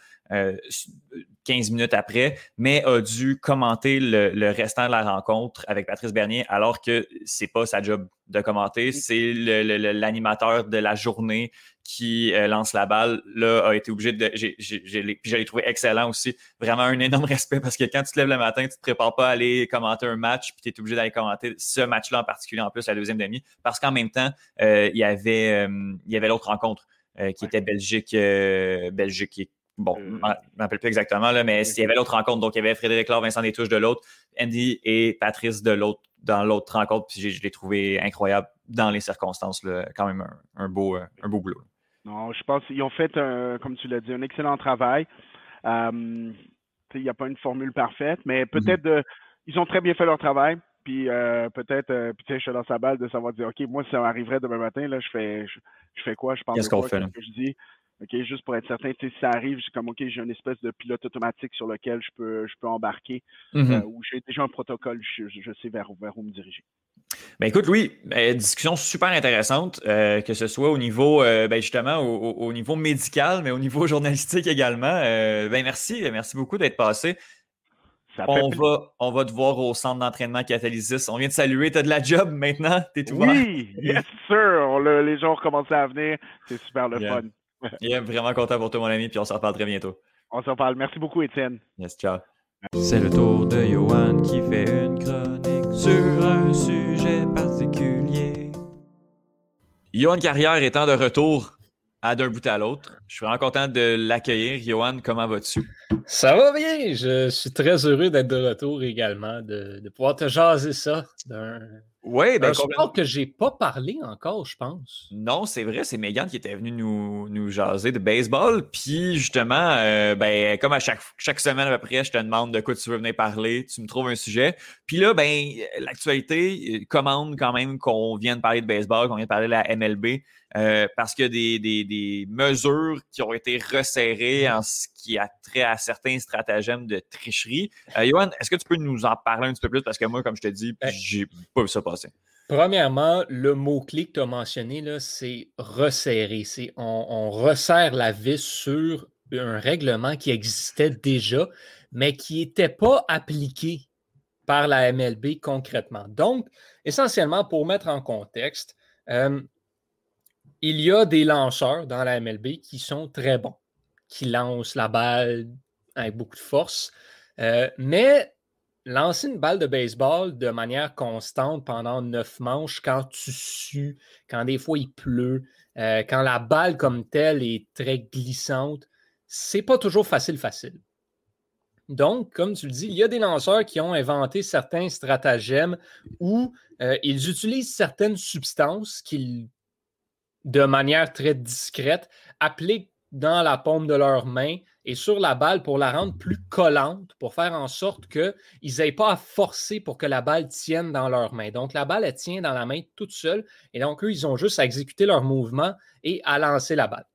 15 minutes après, mais a dû commenter le, restant de la rencontre avec Patrice Bernier, alors que c'est pas sa job de commenter, c'est l'animateur de la journée qui euh, lance la balle. Là, a été obligé de. je l'ai trouvé excellent aussi. Vraiment un énorme respect parce que quand tu te lèves le matin, tu ne te prépares pas à aller commenter un match, puis tu es obligé d'aller commenter ce match-là en particulier, en plus, la deuxième demi, parce qu'en même temps, euh, il y avait, euh, il y avait l'autre rencontre. qui était Belgique, Belgique Bon, je ne me rappelle plus exactement, là, mais il y avait l'autre rencontre. Donc, il y avait Frédéric Laure, Vincent Détouche de l'autre, Andy et Patrice de l'autre dans l'autre rencontre. Puis je l'ai trouvé incroyable dans les circonstances. Là, quand même un, beau, un beau boulot. Non, je pense qu'ils ont fait, comme tu l'as dit, un excellent travail. il n'y a pas une formule parfaite, mais mm-hmm. peut-être ils ont très bien fait leur travail. Puis euh, peut-être, euh, je suis dans sa balle de savoir dire, OK, moi, si ça arriverait demain matin, là, je fais, je, fais quoi? Je pense Qu'est-ce qu'on fait? Que je dis, OK, juste pour être certain, si ça arrive, j'ai comme OK, j'ai une espèce de pilote automatique sur lequel je peux, je peux embarquer, mm-hmm. euh, ou j'ai déjà un protocole, je, sais vers, vers, où me diriger. Ben écoute, Louis, ben, discussion super intéressante, euh, que ce soit au niveau, euh, ben justement, au, niveau médical, mais au niveau journalistique également. ben merci, merci beaucoup d'être passé. On va, on va te voir au centre d'entraînement Catalysis. On vient de saluer. Tu as de la job maintenant? Tu es tout Oui, yes, sir. les gens ont recommencé à venir. C'est super le fun. Yeah, vraiment content pour toi, mon ami, puis on se reparle très bientôt. On se reparle. Merci beaucoup, Étienne. Yes, ciao. C'est le tour de Johan qui fait une chronique sur un sujet particulier. Johan Carrière étant de retour à d'un bout à l'autre. Je suis vraiment content de l'accueillir. Johan, comment vas-tu? Ça va bien. Je suis très heureux d'être de retour également, de, de pouvoir te jaser ça d'un oui, ben, je crois que j'ai pas parlé encore, je pense. Non, c'est vrai, c'est Megan qui était venue nous, nous jaser de baseball. Puis justement, euh, ben, comme à chaque, chaque semaine à peu près, je te demande de quoi tu veux venir parler, tu me trouves un sujet. Puis là, ben, l'actualité euh, commande quand même qu'on vienne parler de baseball, qu'on vienne parler de la MLB. Euh, parce qu'il y a des, des, des, mesures qui ont été resserrées en ce qui a trait à certains stratagèmes de tricherie. Euh, Johan, est-ce que tu peux nous en parler un petit peu plus? Parce que moi, comme je te dis, ben, j'ai pas vu ça passer. Premièrement, le mot-clé que tu as mentionné, c'est resserrer. On, on, resserre la vis sur un règlement qui existait déjà, mais qui n'était pas appliqué par la MLB concrètement. Donc, essentiellement, pour mettre en contexte, euh, il y a des lanceurs dans la MLB qui sont très bons, qui lancent la balle avec beaucoup de force. Euh, mais lancer une balle de baseball de manière constante pendant neuf manches, quand tu sues, quand des fois il pleut, euh, quand la balle comme telle est très glissante, c'est pas toujours facile, facile. Donc, comme tu le dis, il y a des lanceurs qui ont inventé certains stratagèmes où euh, ils utilisent certaines substances qu'ils de manière très discrète, appliquent dans la paume de leurs mains et sur la balle pour la rendre plus collante, pour faire en sorte qu'ils n'aient pas à forcer pour que la balle tienne dans leurs mains. Donc, la balle, elle tient dans la main toute seule. Et donc, eux, ils ont juste à exécuter leur mouvement et à lancer la balle.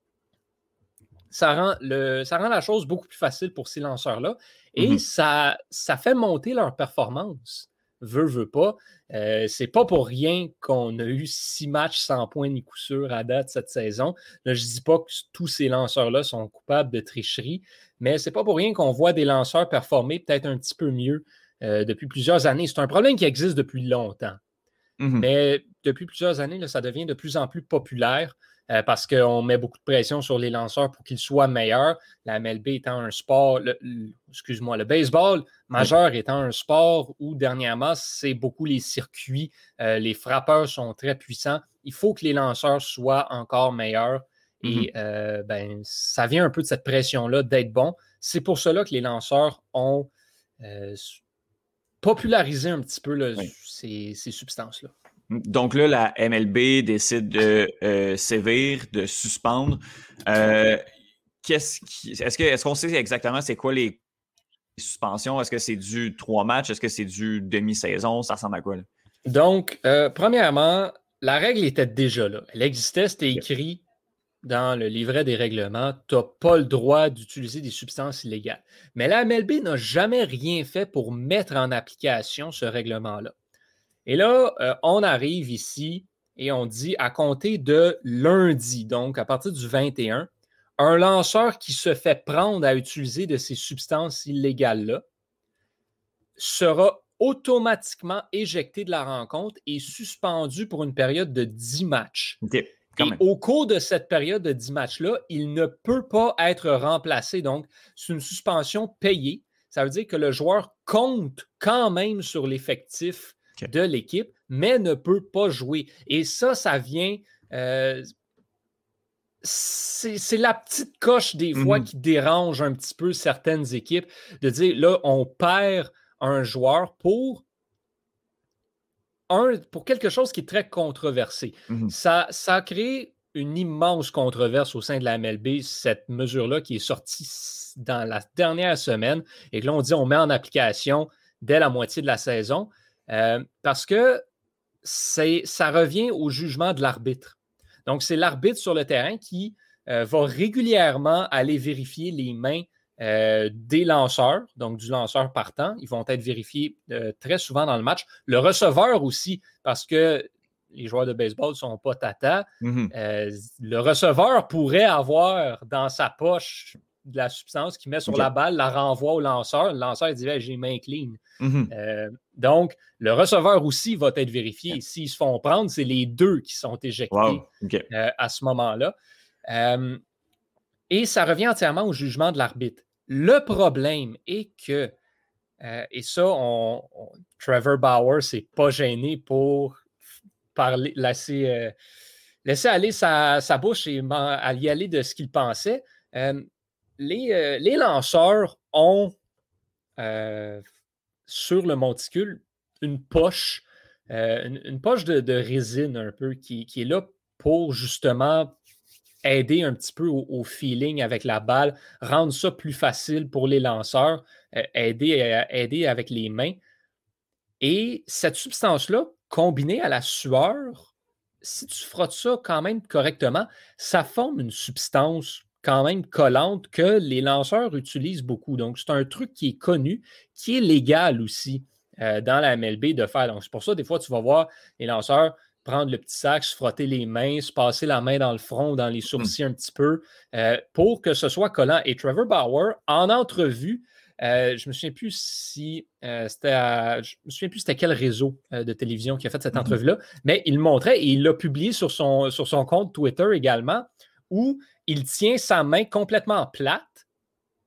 Ça rend, le, ça rend la chose beaucoup plus facile pour ces lanceurs-là et mm-hmm. ça, ça fait monter leur performance veut, veut pas. Euh, c'est pas pour rien qu'on a eu six matchs sans points ni coup sûr à date cette saison. Là, je dis pas que tous ces lanceurs-là sont coupables de tricherie, mais c'est pas pour rien qu'on voit des lanceurs performer peut-être un petit peu mieux euh, depuis plusieurs années. C'est un problème qui existe depuis longtemps. Mmh mais depuis plusieurs années, là, ça devient de plus en plus populaire. Euh, parce qu'on met beaucoup de pression sur les lanceurs pour qu'ils soient meilleurs. La MLB étant un sport, excuse-moi, le baseball majeur étant un sport où dernièrement, c'est beaucoup les circuits, euh, les frappeurs sont très puissants. Il faut que les lanceurs soient encore meilleurs. Et mm-hmm. euh, ben, ça vient un peu de cette pression-là d'être bon. C'est pour cela que les lanceurs ont popularisé un petit peu ces substances-là. Donc là, la MLB décide de euh, sévir, de suspendre. Euh, qu'est-ce qui, est-ce, que, est-ce qu'on sait exactement c'est quoi les suspensions? Est-ce que c'est du trois matchs? Est-ce que c'est du demi-saison? Ça ressemble à quoi? Là? Donc, euh, premièrement, la règle était déjà là. Elle existait, c'était écrit dans le livret des règlements, tu n'as pas le droit d'utiliser des substances illégales. Mais la MLB n'a jamais rien fait pour mettre en application ce règlement-là. Et là, euh, on arrive ici et on dit à compter de lundi, donc à partir du 21, un lanceur qui se fait prendre à utiliser de ces substances illégales-là sera automatiquement éjecté de la rencontre et suspendu pour une période de 10 matchs. Et au cours de cette période de 10 matchs-là, il ne peut pas être remplacé. Donc, c'est une suspension payée. Ça veut dire que le joueur compte quand même sur l'effectif de l'équipe, mais ne peut pas jouer. Et ça, ça vient. Euh, c'est la petite coche des fois mmh qui dérange un petit peu certaines équipes de dire là, on perd un joueur pour un, pour quelque chose qui est très controversé. Mmh ça, ça a créé une immense controverse au sein de la MLB, cette mesure-là qui est sortie dans la dernière semaine et que là, on dit on met en application dès la moitié de la saison euh, parce que ça revient au jugement de l'arbitre. Donc, c'est l'arbitre sur le terrain qui euh, va régulièrement aller vérifier les mains euh, des lanceurs, donc du lanceur partant. Ils vont être vérifiés très souvent dans le match. Le receveur aussi, parce que les joueurs de baseball ne sont pas tata. Mm-hmm. Le receveur pourrait avoir dans sa poche de la substance qu'il met sur la balle, la renvoie au lanceur. Le lanceur dit J'ai main clean. Mm-hmm. donc, le receveur aussi va être vérifié. S'ils se font prendre, c'est les deux qui sont éjectés à ce moment-là. et ça revient entièrement au jugement de l'arbitre. Le problème est que, euh, et ça, Trevor Bauer s'est pas gêné pour parler, laisser, euh, laisser aller sa, bouche et à y aller de ce qu'il pensait. Euh, les, les, lanceurs ont sur le monticule une poche, une, poche de, résine un peu qui, est là pour justement aider un petit peu au, feeling avec la balle, rendre ça plus facile pour les lanceurs, euh, euh, aider avec les mains. Et cette substance-là, combinée à la sueur, si tu frottes ça quand même correctement, ça forme une substance quand même collante que les lanceurs utilisent beaucoup. Donc, c'est un truc qui est connu, qui est légal aussi euh, dans la MLB de faire. Donc, c'est pour ça, des fois, tu vas voir les lanceurs prendre le petit sac, se frotter les mains, se passer la main dans le front, dans les mmh. sourcils un petit peu, euh, pour que ce soit collant. Et Trevor Bauer, en entrevue, euh, je ne me souviens plus si euh, c'était je me souviens plus c'était quel réseau de télévision qui a fait cette mmh entrevue-là, mais il montrait et il l'a publié sur son, sur son compte Twitter également, où il tient sa main complètement plate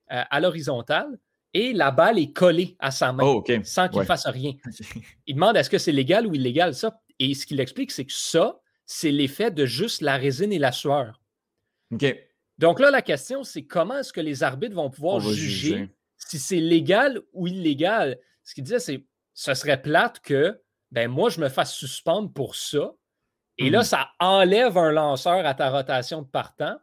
à l'horizontale et la balle est collée à sa main oh, sans qu'il fasse rien. Il demande est-ce que c'est légal ou illégal ça? Et ce qu'il explique, c'est que ça, c'est l'effet de juste la résine et la sueur. OK. Donc là, la question, c'est comment est-ce que les arbitres vont pouvoir juger, si c'est légal ou illégal? Ce qu'il disait, c'est ce serait plate que ben moi, je me fasse suspendre pour ça. Et là, mhm. ça enlève un lanceur à ta rotation de partant.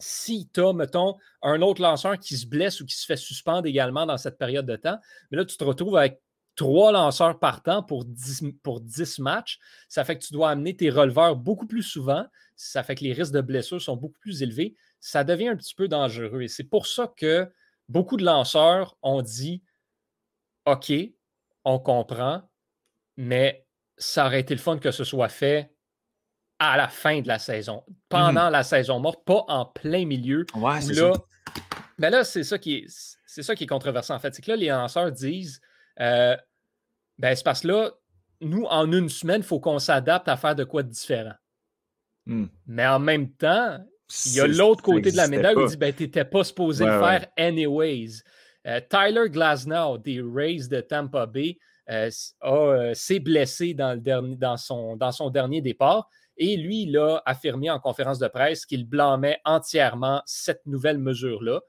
Si tu as, mettons, un autre lanceur qui se blesse ou qui se fait suspendre également dans cette période de temps, mais là, tu te retrouves avec trois lanceurs partants pour 10, pour 10 matchs. Ça fait que tu dois amener tes releveurs beaucoup plus souvent. Ça fait que les risques de blessures sont beaucoup plus élevés. Ça devient un petit peu dangereux. Et c'est pour ça que beaucoup de lanceurs ont dit OK, on comprend, mais ça aurait été le fun que ce soit fait à la fin de la saison, pendant mhm. la saison morte, pas en plein milieu. Ouais, c'est ça. Mais là, c'est ça qui est, c'est ça qui est controversé en fait. C'est que là, les lanceurs disent euh, ben, c'est parce que là, nous, en une semaine, il faut qu'on s'adapte à faire de quoi de différent. Hmm. Mais en même temps, il y a l'autre côté de la médaille où il dit ben, tu n'étais pas supposé le faire anyways. Euh, Tyler Glasnow des Rays de Tampa Bay euh, euh, s'est blessé dans, le dernier, dans, son, dans son dernier départ. Et lui, il a affirmé en conférence de presse qu'il blâmait entièrement cette nouvelle mesure-là.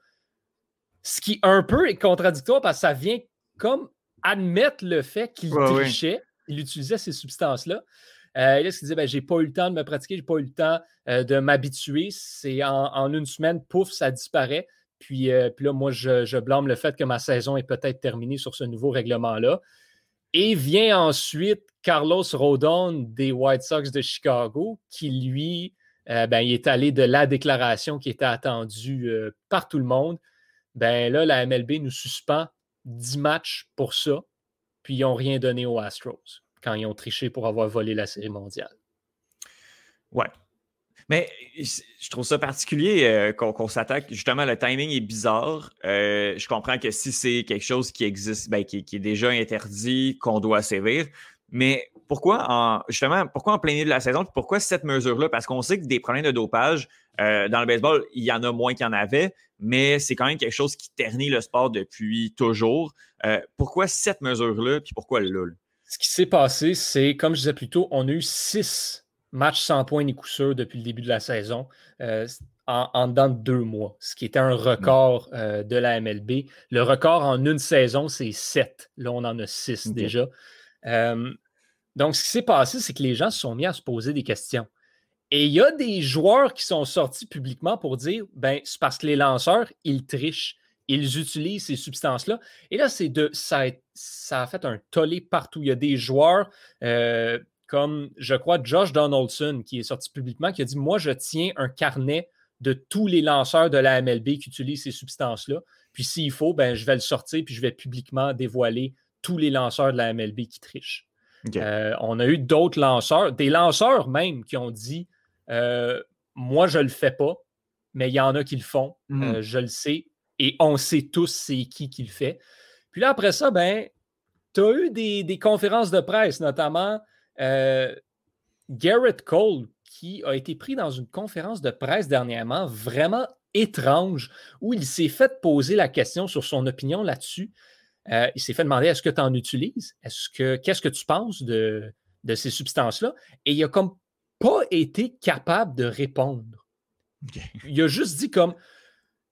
Ce qui un peu est contradictoire parce que ça vient comme admettre le fait qu'il trichait, il utilisait ces substances-là. Euh, là, ce qu'il disait, ben, j'ai pas eu le temps de me pratiquer, j'ai pas eu le temps euh, de m'habituer. C'est en, une semaine, pouf, ça disparaît. Puis, euh, puis là, moi, je, blâme le fait que ma saison est peut-être terminée sur ce nouveau règlement-là. Et vient ensuite Carlos Rodon des White Sox de Chicago, qui lui, euh, ben, il est allé de la déclaration qui était attendue euh, par tout le monde. Ben là, la MLB nous suspend 10 matchs pour ça, puis ils n'ont rien donné aux Astros quand ils ont triché pour avoir volé la Série mondiale. Ouais. Mais je trouve ça particulier euh, qu'on s'attaque. Justement, le timing est bizarre. Euh, je comprends que si c'est quelque chose qui existe, ben, qui, est déjà interdit, qu'on doit sévir. Mais pourquoi en justement, pourquoi en plein milieu de la saison? Pourquoi cette mesure-là? Parce qu'on sait que des problèmes de dopage, euh, dans le baseball, il y en a moins qu'il y en avait, mais c'est quand même quelque chose qui ternit le sport depuis toujours. pourquoi cette mesure-là, puis pourquoi là? Ce qui s'est passé, c'est, comme je disais plus tôt, on a eu six matchs sans points ni coup sûr depuis le début de la saison euh, en, dedans de deux mois, ce qui était un record euh, de la MLB. Le record en une saison, c'est sept. Là, on en a six déjà. Euh, donc, ce qui s'est passé, c'est que les gens se sont mis à se poser des questions. Et il y a des joueurs qui sont sortis publiquement pour dire ben, c'est parce que les lanceurs, ils trichent ils utilisent ces substances-là. Et là, c'est de, ça, a, ça a fait un tollé partout. Il y a des joueurs euh, comme, je crois, Josh Donaldson, qui est sorti publiquement, qui a dit Moi, je tiens un carnet de tous les lanceurs de la MLB qui utilisent ces substances-là. Puis s'il faut, ben, je vais le sortir, puis je vais publiquement dévoiler tous les lanceurs de la MLB qui trichent. Euh, on a eu d'autres lanceurs, des lanceurs même, qui ont dit euh, Moi, je ne le fais pas, mais il y en a qui le font. Mmh. je le sais et on sait tous c'est qui qui le fait. Puis là, après ça, ben, tu as eu des, conférences de presse, notamment euh, Garrett Cole, qui a été pris dans une conférence de presse dernièrement, vraiment étrange, où il s'est fait poser la question sur son opinion là-dessus. Euh, il s'est fait demander est-ce que tu en utilises? Est-ce que qu'est-ce que tu penses de, de ces substances-là? Et il a comme pas été capable de répondre. Il a juste dit comme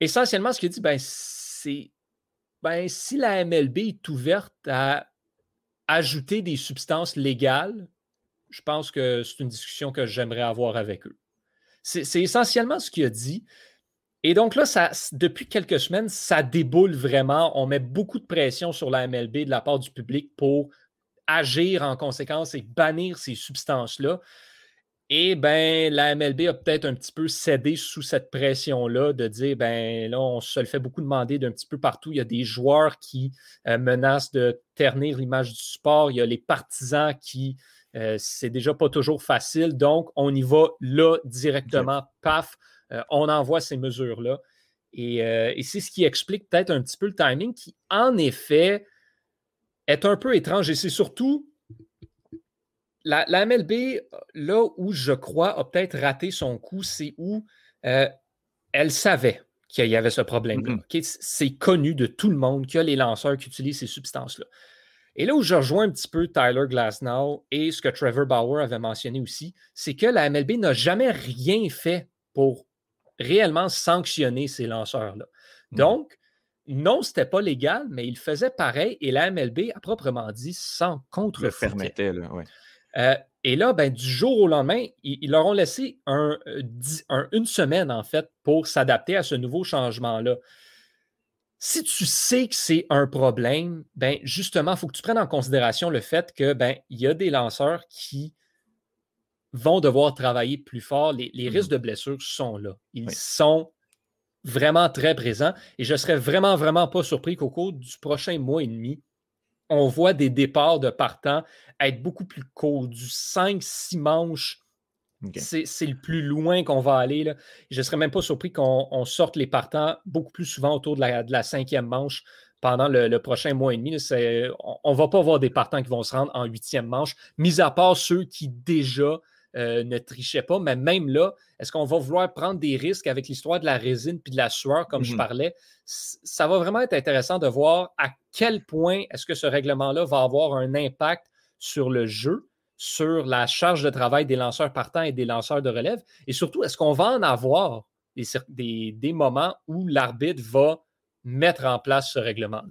essentiellement, ce qu'il dit, ben, c'est ben, si la MLB est ouverte à ajouter des substances légales, je pense que c'est une discussion que j'aimerais avoir avec eux. C'est essentiellement ce qu'il a dit. Et donc là, ça, depuis quelques semaines, ça déboule vraiment. On met beaucoup de pression sur la MLB de la part du public pour agir en conséquence et bannir ces substances-là. Et ben, la MLB a peut-être un petit peu cédé sous cette pression-là de dire ben là, on se le fait beaucoup demander d'un petit peu partout. Il y a des joueurs qui euh, menacent de ternir l'image du sport. Il y a les partisans qui euh, c'est déjà pas toujours facile. Donc, on y va là directement, paf, euh, on envoie ces mesures-là. Et, et c'est ce qui explique peut-être un petit peu le timing qui, en effet, est un peu étrange. Et c'est surtout la, MLB, là où je crois, a peut-être raté son coup, c'est où euh, elle savait qu'il y avait ce problème-là. Mm-hmm. C'est connu de tout le monde qu'il y a les lanceurs qui utilisent ces substances-là. Et là où je rejoins un petit peu Tyler Glasnow et ce que Trevor Bauer avait mentionné aussi, c'est que la MLB n'a jamais rien fait pour réellement sanctionner ces lanceurs-là. Mm. Donc, non, ce n'était pas légal, mais ils faisaient pareil et la MLB, à proprement dit, sans contre Le permettait, là, euh, et là, ben, du jour au lendemain, ils, leur ont laissé euh, une semaine, en fait, pour s'adapter à ce nouveau changement-là. Si tu sais que c'est un problème, ben, justement, il faut que tu prennes en considération le fait que ben, il y a des lanceurs qui vont devoir travailler plus fort. Les, mmh risques de blessures sont là. Ils sont vraiment très présents. Et je ne serais vraiment, vraiment pas surpris qu'au cours du prochain mois et demi, on voit des départs de partants être beaucoup plus courts, du 5-6 manches. C'est le plus loin qu'on va aller. Là. Je ne serais même pas surpris qu'on sorte les partants beaucoup plus souvent autour de la, cinquième manche pendant le, prochain mois et demi. on ne va pas voir des partants qui vont se rendre en huitième manche, mis à part ceux qui déjà euh, ne trichaient pas. Mais même là, est-ce qu'on va vouloir prendre des risques avec l'histoire de la résine puis de la sueur, comme je mhm. parlais? Ça va vraiment être intéressant de voir à quel point est-ce que ce règlement-là va avoir un impact sur le jeu, sur la charge de travail des lanceurs partants et des lanceurs de relève? Et surtout, est-ce qu'on va en avoir des, moments où l'arbitre va mettre en place ce règlement-là?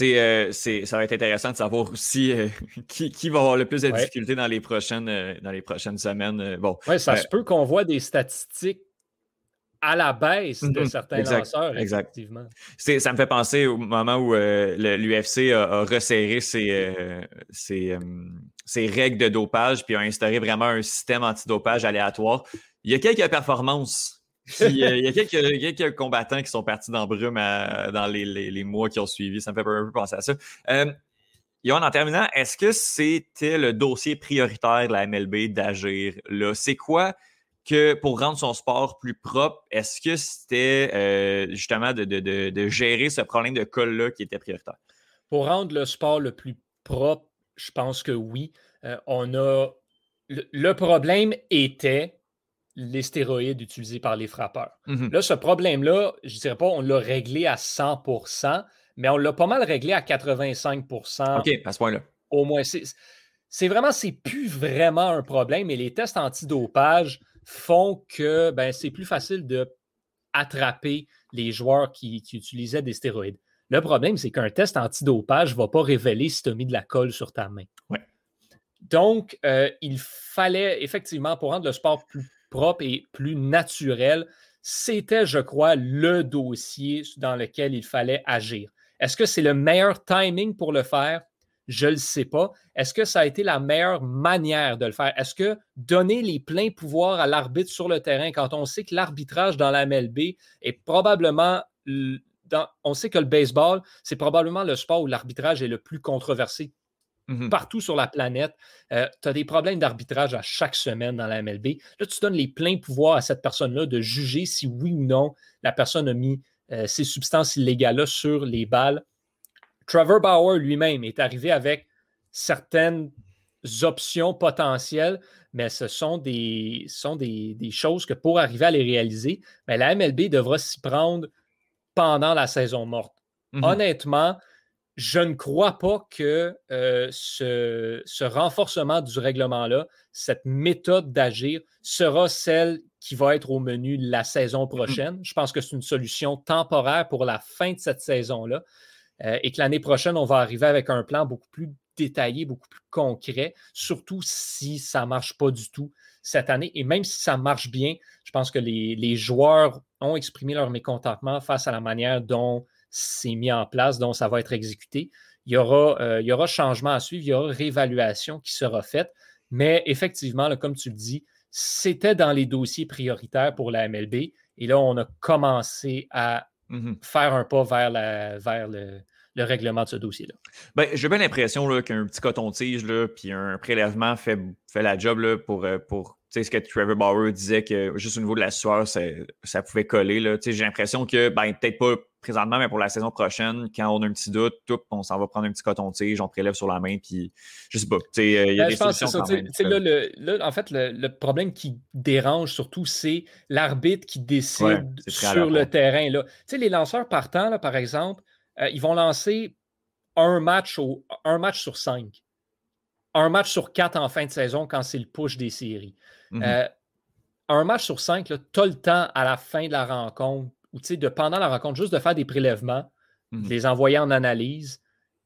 Euh, c'est, ça va être intéressant de savoir aussi euh, qui, va avoir le plus de difficultés dans, les prochaines, euh, dans les prochaines semaines. bon, oui, ça se peut qu'on voit des statistiques à la baisse de mhm. certains lanceurs, effectivement. Ça me fait penser au moment où euh, l'UFC a, resserré ses, euh, euh, ses, règles de dopage puis a instauré vraiment un système antidopage aléatoire. Il y a quelques performances. il y a quelques, combattants qui sont partis dans brume dans les, mois qui ont suivi. Ça me fait un peu penser à ça. Yohan, en terminant, est-ce que c'était le dossier prioritaire de la MLB d'agir là? C'est quoi que pour rendre son sport plus propre, est-ce que c'était euh, justement de, gérer ce problème de col-là qui était prioritaire? Pour rendre le sport le plus propre, je pense que oui. Euh, on a. Le, problème était les stéroïdes utilisés par les frappeurs. Mm-hmm. Là, ce problème-là, je ne dirais pas on l'a réglé à 100% mais on l'a pas mal réglé à 85% OK, à ce point-là. Au moins. C'est vraiment, c'est plus vraiment un problème. Et les tests antidopage font que ben, c'est plus facile de attraper les joueurs qui, utilisaient des stéroïdes. Le problème, c'est qu'un test antidopage ne va pas révéler si tu as mis de la colle sur ta main. Donc, euh, il fallait effectivement, pour rendre le sport plus propre et plus naturel, c'était, je crois, le dossier dans lequel il fallait agir. Est-ce que c'est le meilleur timing pour le faire? Je ne le sais pas. Est-ce que ça a été la meilleure manière de le faire? Est-ce que donner les pleins pouvoirs à l'arbitre sur le terrain quand on sait que l'arbitrage dans la MLB est probablement on sait que le baseball, c'est probablement le sport où l'arbitrage est le plus controversé mm-hmm. partout sur la planète. Euh, tu as des problèmes d'arbitrage à chaque semaine dans la MLB. Là, tu donnes les pleins pouvoirs à cette personne-là de juger si oui ou non la personne a mis euh, ces substances illégales-là sur les balles. Trevor Bauer lui-même est arrivé avec certaines options potentielles, mais ce sont des, sont des, choses que pour arriver à les réaliser, mais la MLB devra s'y prendre pendant la saison morte. Mhm. Honnêtement, je ne crois pas que euh, ce, ce, renforcement du règlement-là, cette méthode d'agir, sera celle qui va être au menu la saison mm. prochaine. Je pense que c'est une solution temporaire pour la fin de cette saison-là euh, et que l'année prochaine, on va arriver avec un plan beaucoup plus détaillé, beaucoup plus concret, surtout si ça ne marche pas du tout cette année. Et même si ça marche bien, je pense que les, joueurs ont exprimé leur mécontentement face à la manière dont c'est mis en place, dont ça va être exécuté. Il y aura, euh, il y aura changement à suivre, il y aura réévaluation qui sera faite. Mais effectivement, comme tu le dis, c'était dans les dossiers prioritaires pour la MLB. Et là, on a commencé à mmh faire un pas vers, la, vers le, règlement de ce dossier-là. Ben, J'ai bien l'impression qu'un petit coton-tige puis un prélèvement fait, fait la job là, pour, euh, pour sais, ce que Trevor Bauer disait que juste au niveau de la sueur, ça, pouvait coller. J'ai l'impression que, ben, peut-être pas présentement, mais pour la saison prochaine, quand on a un petit doute, tout, on s'en va prendre un petit coton-tige, on prélève sur la main, puis je sais pas. Euh, il y a ben, des solutions là, en fait, le, problème qui dérange surtout, c'est l'arbitre qui décide sur le terrain. Là. Les lanceurs partants, là, par exemple, euh, ils vont lancer un match, au, un match sur cinq un match sur quatre en fin de saison quand c'est le push des séries. Mhm. Euh, un match sur cinq, tu as le temps à la fin de la rencontre, ou de, pendant la rencontre, juste de faire des prélèvements, de mhm. les envoyer en analyse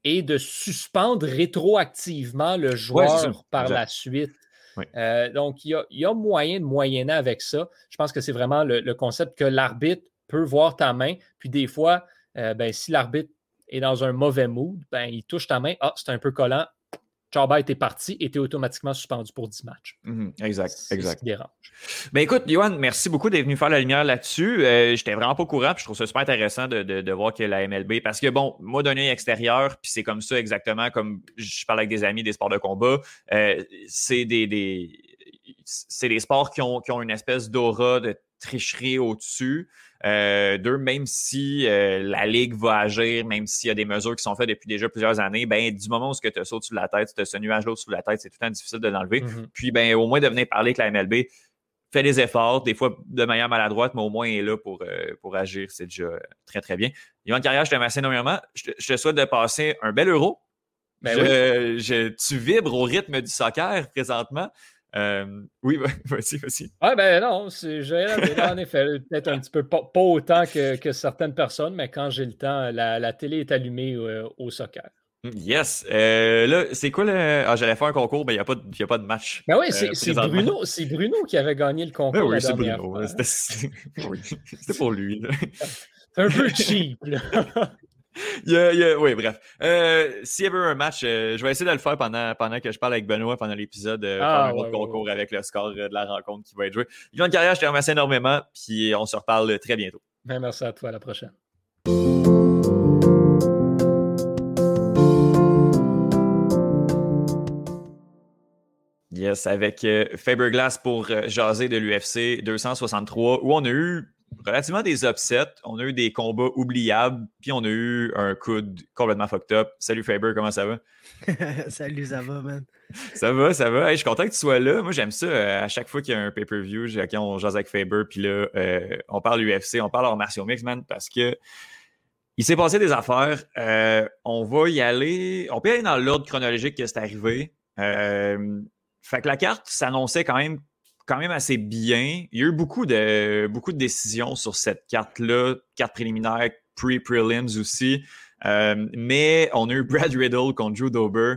et de suspendre rétroactivement le joueur par la suite. Euh, donc, il y, a, moyen de moyenner avec ça. Je pense que c'est vraiment le, concept que l'arbitre peut voir ta main. Puis des fois, euh, ben, si l'arbitre est dans un mauvais mood, ben, il touche ta main. Ah, c'est un peu collant. Chaba était parti et était automatiquement suspendu pour 10 matchs. Mhm, exact, exact. Ce qui dérange. Ben écoute, Johan, merci beaucoup d'être venu faire la lumière là-dessus. Euh, J'étais vraiment pas au courant, puis je trouve ça super intéressant de, de, voir que la MLB, parce que bon, moi d'un œil extérieur, puis c'est comme ça exactement comme je parle avec des amis des sports de combat, euh, c'est des, des c'est des sports qui ont, qui ont une espèce d'aura de tricherie au-dessus. Euh, d'eux, même si euh, la Ligue va agir, même s'il y a des mesures qui sont faites depuis déjà plusieurs années, ben, du moment où tu te sautes sur la tête, tu as ce nuage-là sur la tête, c'est tout le temps difficile de l'enlever. Mm-hmm. Puis, ben, au moins de venir parler avec la MLB, fait des efforts, des fois de manière maladroite, mais au moins il est là pour, euh, pour agir. C'est déjà très, très bien. Yvan Carrière, je te remercie énormément. Je te, souhaite de passer un bel euro. Ben tu vibres au rythme du soccer présentement. Euh, oui, vas-y, vas-y. Ah, ben non, j'ai en effet, peut-être un petit peu pas, autant que, certaines personnes, mais quand j'ai le temps, la, télé est allumée euh, au soccer. Yes. Euh, là, c'est quoi le. Ah, j'allais faire un concours, mais il n'y a, pas de, a pas de match. Ben oui, c'est Bruno, Bruno qui avait gagné le concours. Ben oui, c'est Bruno. C'était pour lui. un peu cheap. Là. Oui, bref. Euh, S'il y avait un match, euh, je vais essayer de le faire pendant, pendant que je parle avec Benoît pendant l'épisode, euh, ah, faire un autre concours avec le score euh, de la rencontre qui va être joué. Yvan Carrière, je te remercie énormément, puis on se reparle très bientôt. Ben, merci à toi, à la prochaine. Yes, avec Faber Glass pour jaser de l'UFC 263, où on a eu relativement des upsets. On a eu des combats oubliables, puis on a eu un coup complètement fucked up. Salut Faber, comment ça va? Salut, ça va, man. Ça va, ça va. je suis content que tu sois là. Moi, j'aime ça. Euh, à chaque fois qu'il y a un pay-per-view, on jase avec Faber, puis là, euh, on parle UFC, on parle en martial mix, man, parce que il s'est passé des affaires. Euh, on va y aller. On peut y aller dans l'ordre chronologique que c'est arrivé. fait que la carte s'annonçait quand même quand même assez bien. Il y a eu beaucoup de, beaucoup de décisions sur cette carte-là, carte préliminaire, pre-prelims aussi. Euh, mais on a eu Brad Riddle contre Drew Dober.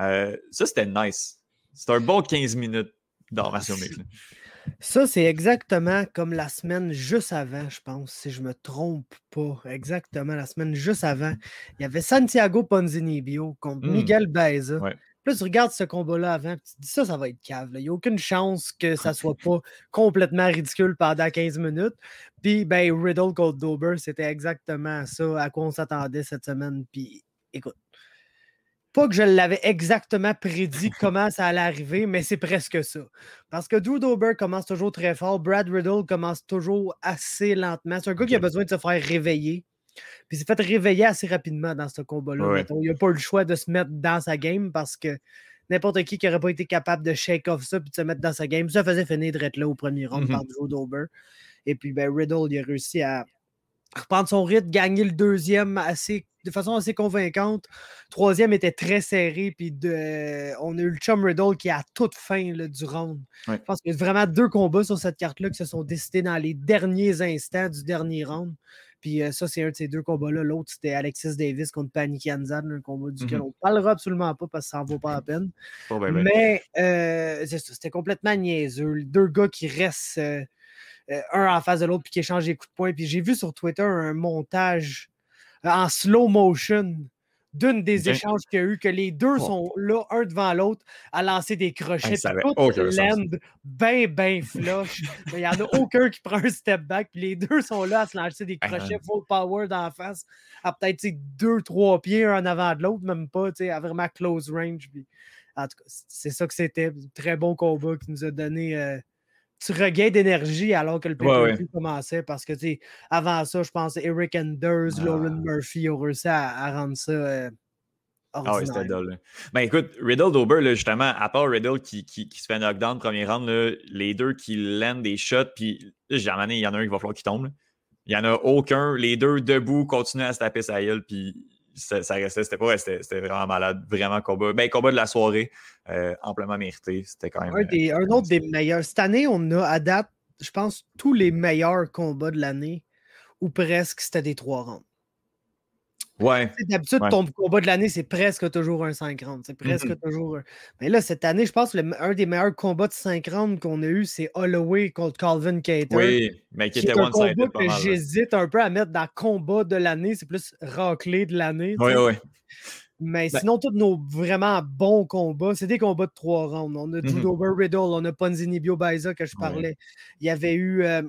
Euh, ça, c'était nice. C'était un bon 15 minutes dans Mix. Ça, c'est exactement comme la semaine juste avant, je pense, si je me trompe pas. Exactement, la semaine juste avant. Il y avait Santiago Ponzinibio contre hmm. Miguel Baeza. Là, tu regardes ce combat-là avant, tu te dis ça, ça va être cave. Il n'y a aucune chance que ça soit pas complètement ridicule pendant 15 minutes. Puis, ben, Riddle contre Dober, c'était exactement ça à quoi on s'attendait cette semaine. Puis, écoute, pas que je l'avais exactement prédit comment ça allait arriver, mais c'est presque ça. Parce que Drew Dober commence toujours très fort, Brad Riddle commence toujours assez lentement. C'est un gars qui a besoin de se faire réveiller. Puis il s'est fait réveiller assez rapidement dans ce combat-là. Il n'a pas eu le choix de se mettre dans sa game parce que n'importe qui qui n'aurait pas été capable de shake off ça puis de se mettre dans sa game, ça faisait finir d'être là au premier round par mm-hmm. Joe Dober. Et puis ben, Riddle, il a réussi à reprendre son rythme, gagner le deuxième assez, de façon assez convaincante. Troisième était très serré, puis de, on a eu le Chum Riddle qui est à toute fin du round. Je pense qu'il y a vraiment deux combats sur cette carte-là qui se sont décidés dans les derniers instants du dernier round. Puis euh, ça, c'est un de ces deux combats-là. L'autre, c'était Alexis Davis contre Panic Anzan, un combat duquel mm-hmm. on ne parlera absolument pas parce que ça n'en vaut pas la peine. Ben, ben. Mais euh, c'était complètement niaiseux. Deux gars qui restent euh, un en face de l'autre puis qui échangent des coups de poing. Puis j'ai vu sur Twitter un montage en slow motion d'une des échanges qu'il y a eu, que les deux sont là, un devant l'autre, à lancer des crochets. Tout land bien, bien flush. Il n'y en a aucun qui prend un step back. Puis les deux sont là à se lancer des crochets full power d'en face, à peut-être deux, trois pieds, un en avant de l'autre, même pas, à vraiment close range. en tout cas, c'est ça que c'était. Très bon combat qui nous a donné. Euh, tu regains d'énergie alors que le pay commençait parce que tu avant ça, je pense Eric Anders, ah. Lauren Murphy ont réussi à, rendre ça. Euh, ah oui, c'était dull. Ben écoute, Riddle Dober, justement, à part Riddle qui, qui, qui se fait knockdown premier round, les deux qui landent des shots, puis j'ai il y en a un qui va falloir qu'il tombe. Il n'y en a aucun. Les deux debout continuent à se taper sa gueule, puis ça, restait, c'était pas, c'était, vraiment malade, vraiment combat. Ben, combat de la soirée, euh, amplement mérité. C'était quand même. Un, des, un, autre des meilleurs. Cette année, on a à date, je pense, tous les meilleurs combats de l'année, ou presque, c'était des trois rounds. Ouais. D'habitude, ton combat de l'année, c'est presque toujours un 5 rounds. C'est presque mm-hmm. toujours. Mais là, cette année, je pense que un des meilleurs combats de 5 rounds qu'on a eu, c'est Holloway contre Calvin Cater. Oui, mais qui était un combat que j'hésite un peu à mettre dans combat de l'année. C'est plus raclé de l'année. Oui, oui. Mais ben sinon, tous nos vraiment bons combats, c'est des combats de 3 rounds. On a mm -hmm. Riddle, on a Ponzini Bio que je parlais. Il y avait eu. Euh,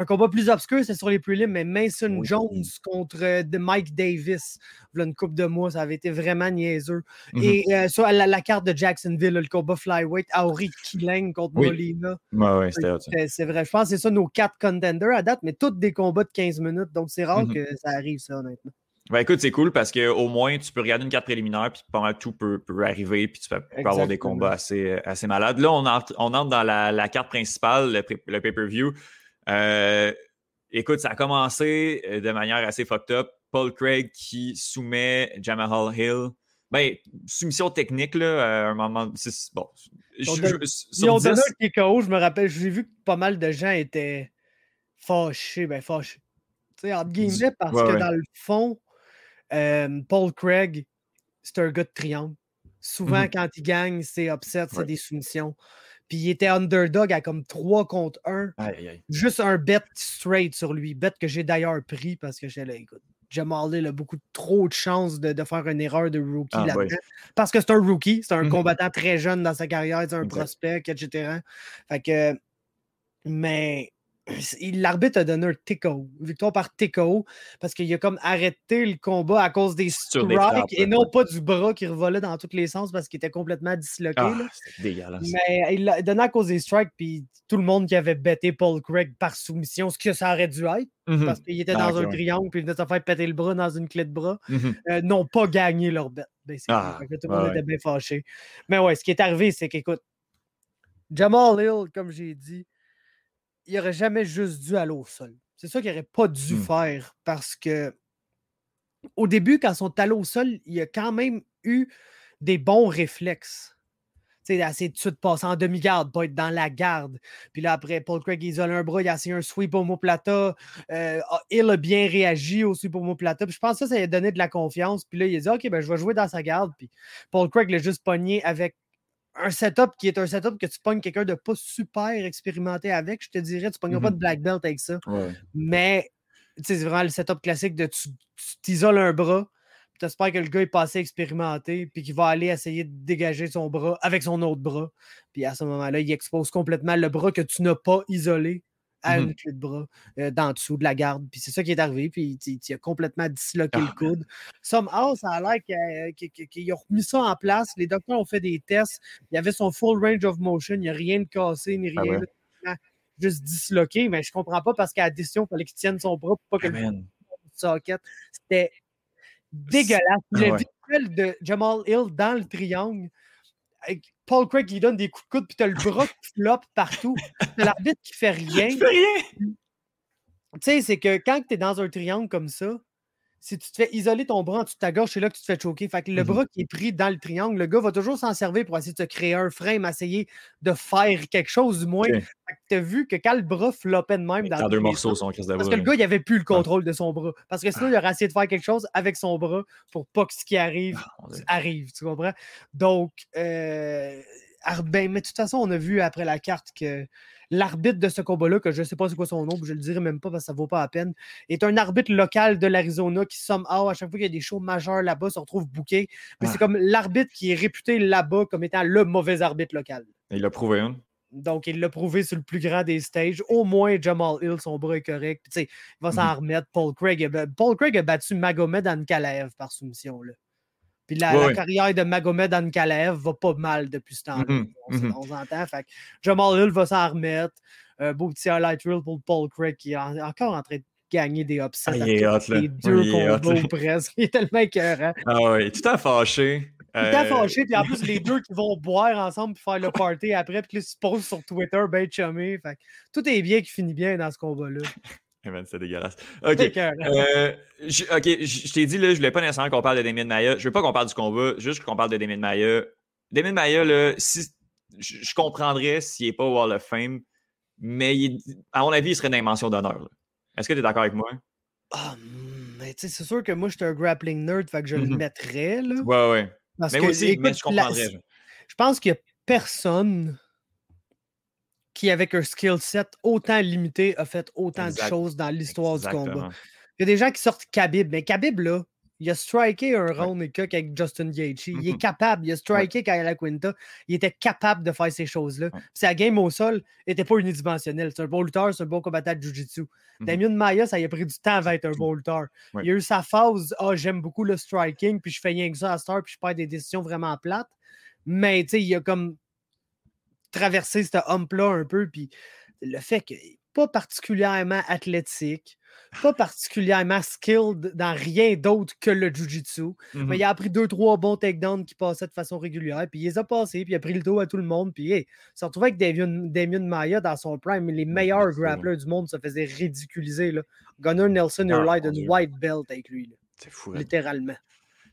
un combat plus obscur, c'est sur les prelims, mais Mason Jones contre euh, Mike Davis. Voilà une coupe de mois, ça avait été vraiment niaiseux. Mhm. Et euh, sur la, carte de Jacksonville, le combat flyweight, Auri Killing contre Molina. Ouais, c'était C'est vrai. Je pense que c'est ça nos quatre contenders à date, mais tous des combats de 15 minutes. Donc c'est rare mhm. que ça arrive, ça, honnêtement. Ben écoute, c'est cool parce qu'au moins, tu peux regarder une carte préliminaire, puis mal tout peut, arriver, puis tu peux, avoir des combats assez, assez malades. Là, on entre, on entre dans la, carte principale, le, le pay-per-view. Euh, écoute, ça a commencé euh, de manière assez fucked up. Paul Craig qui soumet Jamal Hill. Ben, soumission technique, là, à un moment. Bon. Je, je, on donné un KO, je me rappelle, j'ai vu que pas mal de gens étaient fâchés, ben fâchés. Tu sais, entre guillemets, parce que dans le fond, euh, Paul Craig, c'est un gars de triangle. Souvent, Mhm. quand il gagne, c'est upset, c'est des soumissions. Puis il était underdog à comme 3 contre 1. Aïe, aïe, aïe. Juste un bet straight sur lui. Bet que j'ai d'ailleurs pris parce que j'ai là, écoute, Jamal Hill a beaucoup trop de chances de, de faire une erreur de rookie Ah, là-dedans. Parce que c'est un rookie, c'est un Mhm. combattant très jeune dans sa carrière, c'est un prospect, etc. Fait que. Mais l'arbitre a donné un TKO, victoire par TKO, parce qu'il a comme arrêté le combat à cause des strikes frappes, et non pas du bras qui revolait dans tous les sens parce qu'il était complètement disloqué. Ah, dégueulasse. Mais il l'a donné à cause des strikes, puis tout le monde qui avait bêté Paul Craig par soumission, ce que ça aurait dû être, Mhm. parce qu'il était Ah, dans un triangle, puis il venait de se faire péter le bras dans une clé de bras, Mhm. euh, n'ont pas gagné leur bête. Ah, tout le monde ouais. était bien fâché. Mais ouais, ce qui est arrivé, c'est qu'écoute, Jamal Hill, comme j'ai dit, il aurait jamais juste dû aller au sol. C'est ça qu'il n'aurait pas dû Hmm. faire parce que au début, quand ils sont allés au sol, il a quand même eu des bons réflexes. Tu sais, d'essayer de suite passer en demi-garde, pas être dans la garde. Puis là, après, Paul Craig isole un bras, il a essayé un sweep au plata. Euh, ah, Hill a bien réagi au sweep au plata. Puis je pense que ça, ça lui a donné de la confiance. Puis là, il a dit, OK, ben, je vais jouer dans sa garde. Puis Paul Craig l'a juste pogné avec un setup qui est un setup que tu pognes quelqu'un de pas super expérimenté avec. Je te dirais, tu pognes pas Mhm. de black belt avec ça. Ouais. Mais c'est vraiment le setup classique de tu t'isoles un bras, tu espères que le gars est pas assez expérimenté, puis qu'il va aller essayer de dégager son bras avec son autre bras. Puis à ce moment-là, il expose complètement le bras que tu n'as pas isolé à Mhm. une clé de bras euh, d'en dessous de la garde. Puis c'est ça qui est arrivé, puis il, a complètement disloqué Ah, le coude. Somehow, ça a l'air qu'il- qu'ils ont remis ça en place. Les docteurs ont fait des tests. Il y avait son full range of motion. Il n'y a rien de cassé ni Ah rien. ouais? là, juste disloqué, mais je comprends pas parce qu'à la décision, il fallait qu'il tienne son bras pour pas que Ah, le socket. C'était dégueulasse. Ah Le ouais. visuel de Jamal Hill dans le triangle, Paul Craig lui donne des coups de coude, puis t'as le bras qui floppe partout. T'as l'arbitre qui fait rien. Tu fais rien! Tu sais, c'est que quand tu es dans un triangle comme ça, si tu te fais isoler ton bras en dessous de ta gorge, c'est là que tu te fais choquer. Fait que le Mhm. bras qui est pris dans le triangle, le gars va toujours s'en servir pour essayer de se créer un frame, essayer de faire quelque chose du moins. Fait que tu as vu que quand le bras floppait de même dans deux morceaux, son parce bras, que le gars, il avait plus le contrôle de son bras. Parce que sinon, Ah. il aurait essayé de faire quelque chose avec son bras pour pas que ce qui arrive Ah, arrive. Tu comprends? Donc, euh, ben, mais de toute façon, on a vu après la carte que l'arbitre de ce combat-là, que je ne sais pas c'est quoi son nom, je le dirai même pas parce que ça vaut pas la peine, est un arbitre local de l'Arizona qui, somehow, à chaque fois qu'il y a des shows majeurs là-bas, se retrouve booké. Mais Ah. c'est comme l'arbitre qui est réputé là-bas comme étant le mauvais arbitre local. Il l'a prouvé, hein? Donc, il l'a prouvé sur le plus grand des stages. Au moins, Jamal Hill, son bras est correct. Puis, il va s'en Mhm. remettre. Paul Craig, Paul Craig a battu Magomed Ankalaev par soumission. Là. Puis la, carrière de Magomed Ankalaev va pas mal depuis ce temps-là. Mhm, On, s'entend. Fait que Jamal Hill va s'en remettre. Un beau petit highlight reel pour Paul Craig qui est en- encore en train de gagner des upsets. Ah, il est hot, là. les deux Il presque. Il est tellement écœurant. Ah ouais, tout à fâché. Tout le temps Euh, fâché, puis en plus, les deux qui vont boire ensemble puis faire le party après, puis ils se posent sur Twitter, ben chumé. Fait que tout est bien qui finit bien dans ce combat-là. Eh ben, c'est dégueulasse. Ok. Euh, je- ok, je je t'ai dit, là, je voulais pas nécessairement qu'on parle de Damien Maya. Je veux pas qu'on parle du combat, juste qu'on parle de Damien Maya. Damien Maya, là, si, je, je comprendrais s'il est pas au Hall of Fame, mais il à mon avis, il serait une mention d'honneur. Est-ce que tu es d'accord avec moi? Ah, hmm, mais tu sais, c'est sûr que moi, je suis un grappling nerd, fait que je le Mhm. mettrais, là. Ouais, ouais. Parce Mais que, aussi, mais je la- comprendrais. je pense qu'il y a personne qui, avec un skill set autant limité, a fait autant Exact. de choses dans l'histoire du combat. Il y a des gens qui sortent Khabib, mais Khabib, là, il a striké un round et coq avec Justin Gaethje. Il est capable. Il a striké Kyle Quinta. Il était capable de faire ces choses-là. Ouais. Sa game au sol n'était pas unidimensionnelle. C'est un bon lutteur, c'est un bon combattant de Jiu-Jitsu. Mhm. Damien Maya, ça y a pris du temps avant d'être un bon lutteur. Ouais. Il a eu sa phase, ah, j'aime beaucoup le striking, puis je fais rien que ça à Star, puis je perds des décisions vraiment plates. Mais, tu sais, il a comme traversé ce hump-là un peu, puis le fait qu'il n'est pas particulièrement athlétique, pas particulièrement skilled dans rien d'autre que le jujitsu. Mhm. Mais il a appris deux, trois bons takedowns qui passaient de façon régulière, puis il les a passés, puis il a pris le dos à tout le monde, puis hey, il s'est retrouvé avec Damien, Damien Maya dans son prime. Les meilleurs c'est grapplers du monde se faisaient ridiculiser. Là. Gunnar Nelson Ah, a l'air d'une white belt avec lui, C'est fou. hein. littéralement.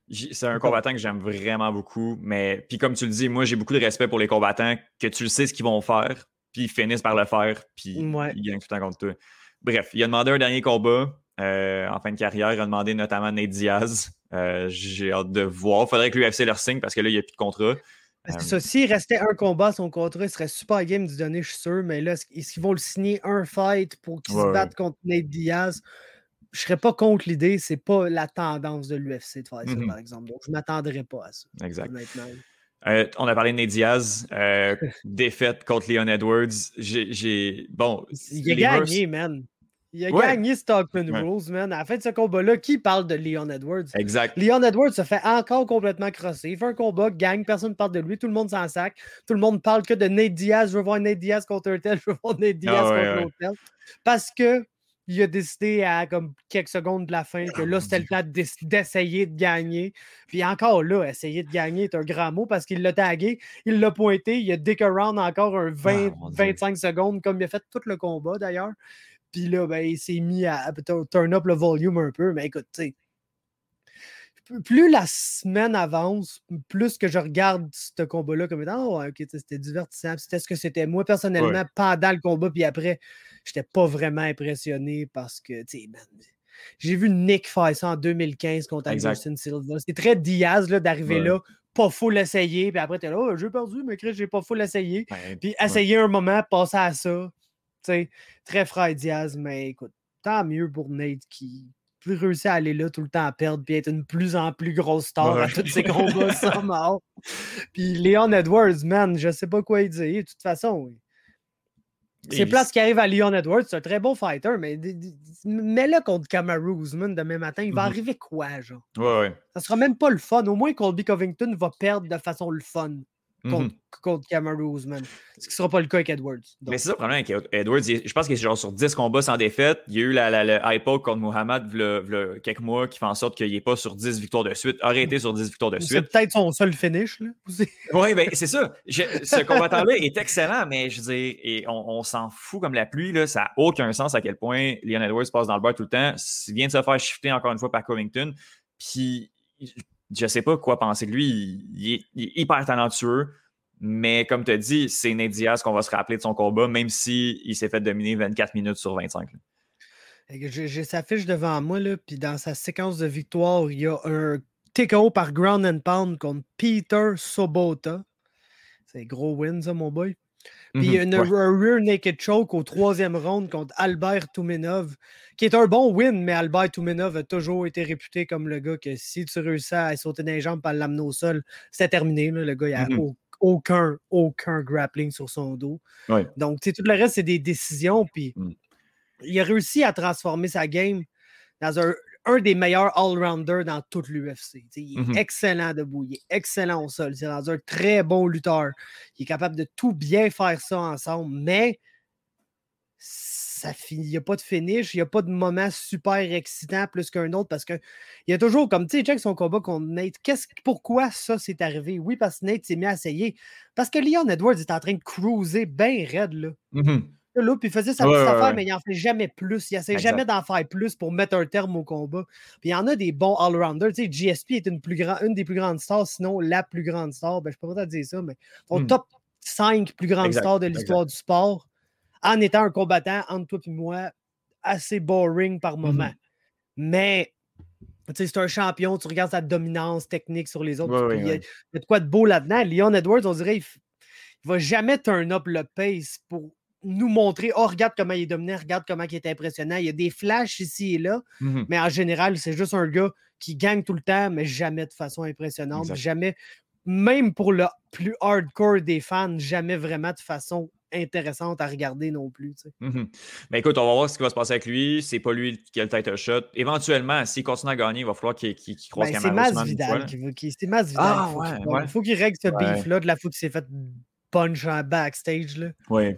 C'est un combattant que j'aime vraiment beaucoup, mais puis comme tu le dis, moi j'ai beaucoup de respect pour les combattants que tu le sais ce qu'ils vont faire, puis ils finissent par le faire, puis Ouais. ils gagnent tout le temps contre toi. Bref, il a demandé un dernier combat euh, en fin de carrière, il a demandé notamment Nate Diaz. J'ai hâte de voir. Il faudrait que l'UFC leur signe parce que là, il n'y a plus de contrat. Parce que ça, s'il restait un combat son contrat, il serait super game de donner, je suis sûr. Mais là, est-ce qu'ils vont le signer un fight pour qu'il se batte contre Nate Diaz? Je ne serais pas contre l'idée. C'est pas la tendance de l'UFC de faire ça, mm-hmm. par exemple. Donc, je ne m'attendrais pas à ça. Exact. Euh, on a parlé de Nate Diaz, euh, défaite contre Leon Edwards. J'ai. Bon. Il a gagné, man. Il a gagné Stockman Rules, man. À la fin de ce combat-là, qui parle de Leon Edwards? Exact. Leon Edwards se fait encore complètement crosser. Il fait un combat, gagne, personne ne parle de lui, tout le monde s'en sac. Tout le monde parle que de Nate Diaz. Je veux voir Nate Diaz contre un tel, je veux voir Nate Diaz ah contre l'autre tel. Parce que il a décidé à comme quelques secondes de la fin que là, c'était le temps d'essayer de gagner. Puis encore là, essayer de gagner est un grand mot parce qu'il l'a tagué, il l'a pointé, il a dick around encore un 20, 25 secondes, comme il a fait tout le combat d'ailleurs. Puis là, ben, il s'est mis à, turn up le volume un peu. Mais écoute, tu sais, plus la semaine avance, plus que je regarde ce combat-là comme étant, oh, ok, c'était divertissant. C'était ce que c'était. Moi, personnellement, pendant le combat, puis après, j'étais pas vraiment impressionné parce que, j'ai vu Nick faire ça en 2015 contre Anderson Silva. C'était très Diaz d'arriver là, pas fou l'essayer, puis après, t'es là, oh, j'ai perdu, mais Chris, j'ai pas fou l'essayer. puis essayer un moment, passer à ça très frère Diaz, mais écoute, tant mieux pour Nate qui réussit à aller là tout le temps à perdre puis être une plus en plus grosse star à tous ses combats sans mort. Puis Leon Edwards, man, je sais pas quoi dire. De toute façon, c'est place qui arrive à Leon Edwards, c'est un très bon fighter, mais mets-le contre Kamaru Usman demain matin, il va mm-hmm. arriver quoi, genre? Ouais, ouais. Ça sera même pas le fun. Au moins, Colby Covington va perdre de façon le fun contre, mm -hmm. man. Ce qui ne sera pas le cas avec Edwards. Mais c'est ça le problème avec Edwards. je pense qu'il est genre sur 10 combats sans défaite. Il y a eu la, la, le hypo contre Muhammad il quelques mois qui fait en sorte qu'il n'est pas sur 10 victoires de suite. Arrêté sur 10 victoires de suite. C'est peut-être son seul finish. oui, ben, c'est ça. ce combattant-là est excellent, mais je dire, et on, s'en fout comme la pluie. Là. Ça n'a aucun sens à quel point Leon Edwards passe dans le bar tout le temps. Il vient de se faire shifter encore une fois par Covington. Puis je sais pas quoi penser de lui. il est hyper talentueux. Mais comme tu as dit, c'est Nate Diaz qu'on va se rappeler de son combat, même s'il il s'est fait dominer 24 minutes sur 25. J'ai sa fiche devant moi, là, puis dans sa séquence de victoire, il y a un TKO par ground and pound contre Peter Sobota. C'est gros win, ça, mon boy. Puis a un rear naked choke au troisième round contre Albert Toumenov, qui est un bon win, mais Albert Toumenov a toujours été réputé comme le gars que si tu réussis à sauter dans les jambes et à l'amener au sol, c'était terminé. Le gars, il a mm aucun, aucun grappling sur son dos. Donc, tout le reste, c'est des décisions. Puis, mm. il a réussi à transformer sa game dans un, un des meilleurs all-rounders dans toute l'UFC. Il est mm-hmm. excellent debout, il est excellent au sol. C'est un très bon lutteur. Il est capable de tout bien faire ça ensemble, mais il n'y a pas de finish, il n'y a pas de moment super excitant plus qu'un autre parce qu'il y a toujours, comme tu sais, check son combat contre Nate. pourquoi ça s'est arrivé? Oui, parce que Nate s'est mis à essayer. Parce que Leon Edwards est en train de cruiser bien raide, là. Mm-hmm. Là, puis il faisait sa petite affaire, mais il n'en fait jamais plus. Il essaie jamais d'en faire plus pour mettre un terme au combat. Puis il y en a des bons all-rounders. Tu sais, GSP est une, plus grand, une des plus grandes stars, sinon la plus grande star. Ben, je ne peux pas te dire ça, mais au mm. top 5 plus grandes stars de l'histoire du sport en étant un combattant entre toi et moi assez boring par moment. Mm-hmm. Mais c'est un champion, tu regardes sa dominance technique sur les autres. il, y a, de quoi de beau là-dedans. Leon Edwards, on dirait, il, ne va jamais turn up le pace pour nous montrer oh, regarde comment il est dominé, regarde comment il est impressionnant. Il y a des flashs ici et là, mm-hmm. mais en général, c'est juste un gars qui gagne tout le temps, mais jamais de façon impressionnante. Jamais, même pour le plus hardcore des fans, jamais vraiment de façon intéressante à regarder non plus. Mmh Mais écoute, on va voir ce qui va se passer avec lui. C'est pas lui qui a le title shot. Éventuellement, s'il continue à gagner, il va falloir qu'il qu croise ben, C'est Mas Vidal. Qui, c'est Mas Vidal. Ah, il faut qu'il règle ce beef-là de la fois qu'il s'est fait punch en backstage. Là. Oui.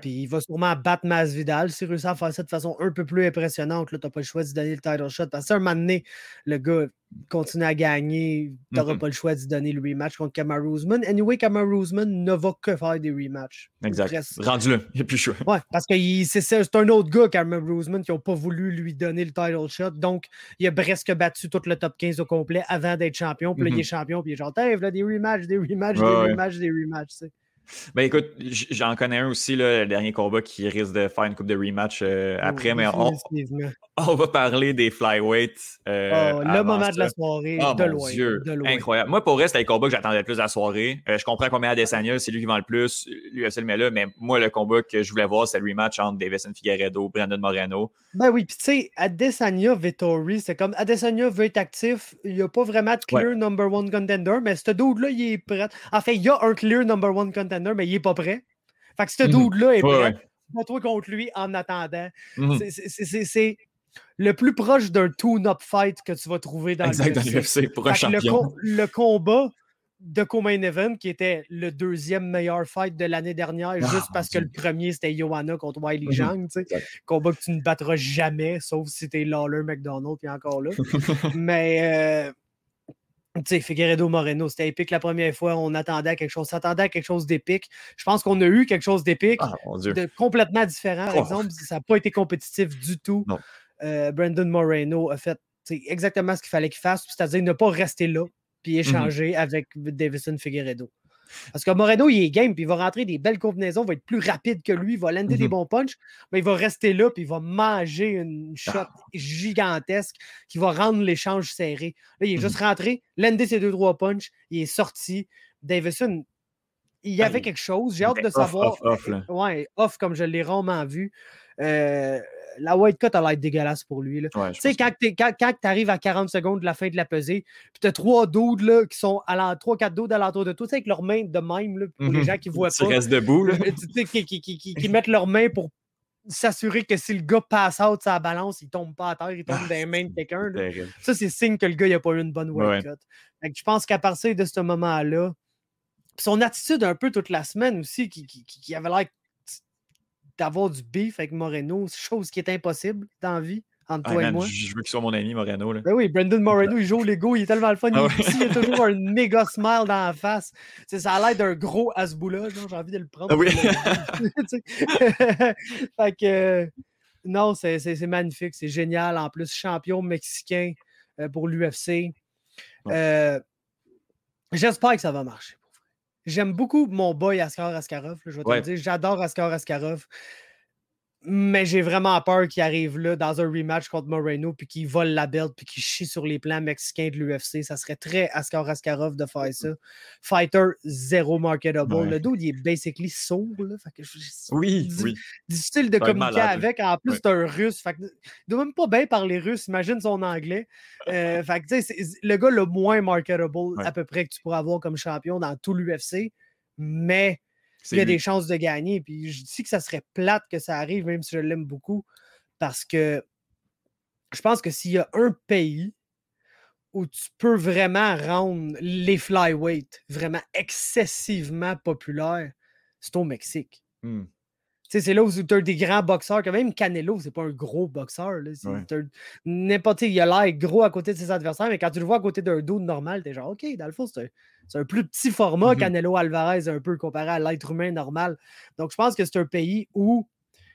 Puis il va sûrement battre Masvidal s'il réussit à faire ça de façon un peu plus impressionnante. Tu n'as pas le choix de donner le title shot. Parce que un moment donné, le gars continue à gagner. Tu n'auras mm-hmm. pas le choix de donner le rematch contre Kamaru Usman. Anyway, Kamaru Usman ne va que faire des rematchs. Exact. Rendu là, il n'y a plus le choix. Ouais, parce que c'est un autre gars, Kamaru Usman, qui n'a pas voulu lui donner le title shot. Donc, il a presque battu tout le top 15 au complet avant d'être champion. Puis là, il est mm-hmm. champion. Puis il est genre, là, des rematchs, des rematchs, des rematchs, des rematchs. Ben écoute, j'en connais un aussi, le dernier combat qui risque de faire une coupe de rematch euh, après, mais on, on, va parler des flyweights. Euh, oh, le moment de la soirée, oh, de, loin, Dieu, Incroyable. Moi, pour rester, les combats que j'attendais le plus à la soirée. Euh, je comprends qu'on met Adesanya, c'est lui qui vend le plus, l'UFC le met là, mais moi, le combat que je voulais voir, c'est le rematch entre Davison Figueredo, Brandon Moreno. Ben oui, puis tu sais, Adesanya, Vittori, c'est comme Adesanya veut être actif, il n'y a pas vraiment de clear number one contender, mais ce dude-là, il est prêt. En fait, il y a un clear number one contender mais il n'est pas prêt. Fait que ce mhm. dude-là est prêt. Ouais. toi contre lui en attendant. Mhm. C'est le plus proche d'un tune-up fight que tu vas trouver dans le pour un champion. Le, combat de Comain Event, qui était le deuxième meilleur fight de l'année dernière, ah, juste parce que le premier c'était Johanna contre Wiley mhm. Zhang. Combat que tu ne battras jamais, sauf si t'es Lawler McDonald, puis encore là. Mais euh, tu sais, Figueredo Moreno, c'était épique la première fois. On attendait à quelque chose, s'attendait à quelque chose d'épique. Je pense qu'on a eu quelque chose d'épique, ah, de complètement différent. Par oh. exemple, ça n'a pas été compétitif du tout. Euh, Brandon Moreno a fait exactement ce qu'il fallait qu'il fasse, c'est-à-dire ne pas rester là puis mhm. échanger avec Davison Figueredo. Parce que Moreno, il est game, puis il va rentrer des belles combinaisons, il va être plus rapide que lui, il va lander des mhm. bons punches, mais il va rester là, puis il va manger une shot ah. gigantesque qui va rendre l'échange serré. Là, il est juste mhm. rentré, lander ses deux, trois punches, il est sorti. Davison, il y avait quelque chose, j'ai hâte de savoir. Off, off, ouais, off comme je l'ai rarement vu. Euh, la white cut a l'air dégueulasse pour lui. tu sais, quand, tu arrives à 40 secondes de la fin de la pesée, puis tu as trois doudes là, qui sont à trois, quatre doudes alentour de toi, tu sais, avec leurs mains de même, là, pour les mhm. gens qui voient pas. Tu restes debout. Là. qui, qui, qui, mettent leurs mains pour s'assurer que si le gars passe out sa balance, il tombe pas à terre, il tombe ah, dans les mains de quelqu'un. Ça, c'est signe que le gars n'a pas eu une bonne white cut. je pense qu'à partir de ce moment-là, son attitude un peu toute la semaine aussi, qui, qui avait l'air d'avoir du beef avec Moreno, chose qui est impossible dans la vie. Entre toi et moi. Je veux qu'il soit mon ami Moreno. Là. Ben oui, Brendan Moreno, il joue au Lego, il est tellement le fun. Ah il, a toujours un méga smile dans la face. ça a l'air d'un gros Asboula, j'ai envie de le prendre. Ah oui. fait que, non, c'est magnifique, c'est génial. En plus, champion mexicain euh, pour l'UFC. Euh, j'espère que ça va marcher. J'aime beaucoup mon boy Askar Askarov. je vais te le dire. J'adore Askar Askarov. Mais j'ai vraiment peur qu'il arrive là dans un rematch contre Moreno puis qu'il vole la belt puis qu'il chie sur les plans mexicains de l'UFC. Ça serait très Askar Askarov de faire ça. Fighter zéro marketable. Le dos, il est basically sourd. Là. oui, oui. Difficile de communiquer avec. En plus, c'est un russe. Fait il doit même pas bien parler russe. Imagine son anglais. Euh, fait le gars le moins marketable à peu près que tu pourras avoir comme champion dans tout l'UFC. Mais il y a des chances de gagner. Puis je dis que ça serait plate que ça arrive, même si je l'aime beaucoup, parce que je pense que s'il y a un pays où tu peux vraiment rendre les flyweight vraiment excessivement populaires, c'est au Mexique. Mmh. C'est là où tu as des grands boxeurs, quand même Canelo, c'est pas un gros boxeur. N'importe il a l'air gros à côté de ses adversaires, mais quand tu le vois à côté d'un dos normal, tu es genre OK, dans le fond, c'est un, plus petit format, mmh Canelo Alvarez, un peu comparé à l'être humain normal. Donc, je pense que c'est un pays où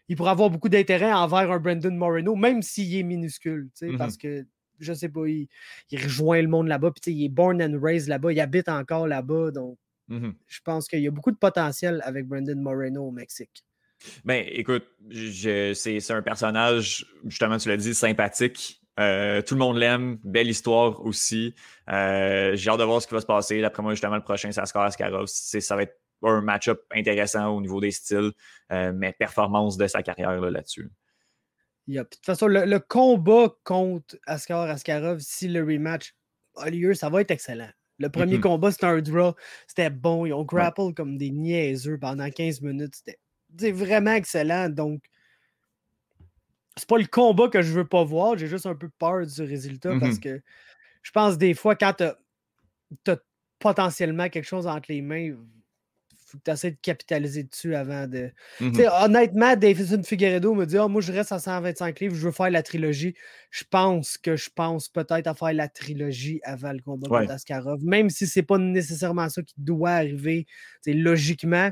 il pourrait avoir beaucoup d'intérêt envers un Brandon Moreno, même s'il est minuscule, parce que je sais pas, il, rejoint le monde là-bas, puis il est born and raised là-bas, il habite encore là-bas, donc je pense qu'il y a beaucoup de potentiel avec Brandon Moreno au Mexique. Ben, écoute, c'est un personnage, justement, tu l'as dit, sympathique. Euh, tout le monde l'aime, belle histoire aussi. Euh, j'ai hâte de voir ce qui va se passer. D'après moi, justement, le prochain, c'est Ascar Askarov. Ça va être un match-up intéressant au niveau des styles, euh, mais performance de sa carrière là-dessus. de toute façon, le, combat contre Askar Askarov, si le rematch a lieu, ça va être excellent. Le premier combat, c'était un draw. C'était bon. Ils ont grapple comme des niaiseux pendant 15 minutes. C'était c'est vraiment excellent. Donc, c'est pas le combat que je veux pas voir. J'ai juste un peu peur du résultat parce mmh que je pense des fois, quand tu as, potentiellement quelque chose entre les mains, faut que tu essaies de capitaliser dessus avant de. Mmh honnêtement, Davison Figueredo me dit oh, Moi, je reste à 125 livres, je veux faire la trilogie. Je pense que je pense peut-être à faire la trilogie avant le combat contre Askarov, même si c'est pas nécessairement ça qui doit arriver. logiquement,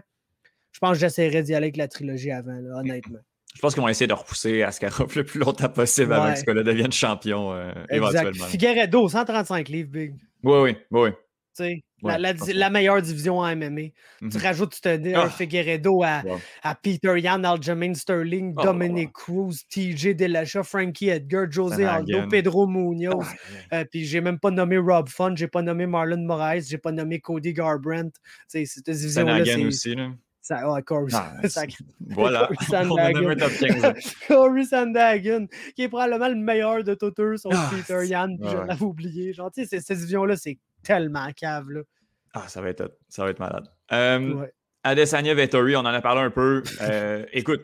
je pense que j'essaierai d'y aller avec la trilogie avant, honnêtement. Je pense qu'ils vont essayer de repousser Askarov le plus longtemps possible avant que ce gars-là devienne champion euh, éventuellement. Figueredo, 135 livres, Big. Oui, oui, oui. Tu sais, la, meilleure division en MMA. Tu mhm. rajoutes tu un ah. Figueredo à, à, Peter Yan, Aljamain Sterling, oh, Dominic Cruz, TJ Dillashaw, Frankie Edgar, José Aldo, Pedro Munoz. Ah, euh, puis j'ai même pas nommé Rob Fun, j'ai pas nommé Marlon Moraes, j'ai pas nommé Cody Garbrandt. Cette division-là. aussi. Là. Ça, oh, Corey, ah, voilà. Corey Sandagon, qui est probablement le meilleur de tous eux, son Peter Yan, je l'avais oublié. Genre, tu sais, cette division-là, c'est tellement cave. Là. Ah, ça va être, ça va être malade. Euh, Adesanya Vettori, on en a parlé un peu. Euh, écoute.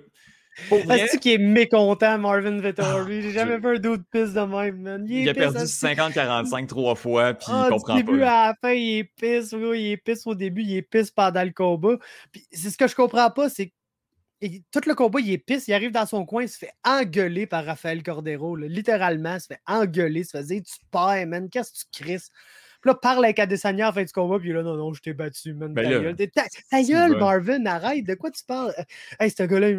Est-ce qu'il est mécontent, Marvin Vettori? Ah, J'ai jamais vu un d'autre piste de même, man. Il, a perdu 50-45 trois fois, puis il ah, comprend du début pas. à la fin, il est pisse. Il est pisse au début, il est pisse pendant le combat. Puis c'est ce que je comprends pas, c'est tout le combat, il est pisse, il arrive dans son coin, il se fait engueuler par Rafael Cordero. Littéralement, il se fait engueuler, il se fait dire Tu perds, man, qu'est-ce que tu crisses? Puis là, parle avec Adesanya en fin du combat, puis là, non, non, je t'ai battu, man. Ben ta, gueule. Ta, gueule, Marvin, arrête, de quoi tu parles? Hey, ce gars-là,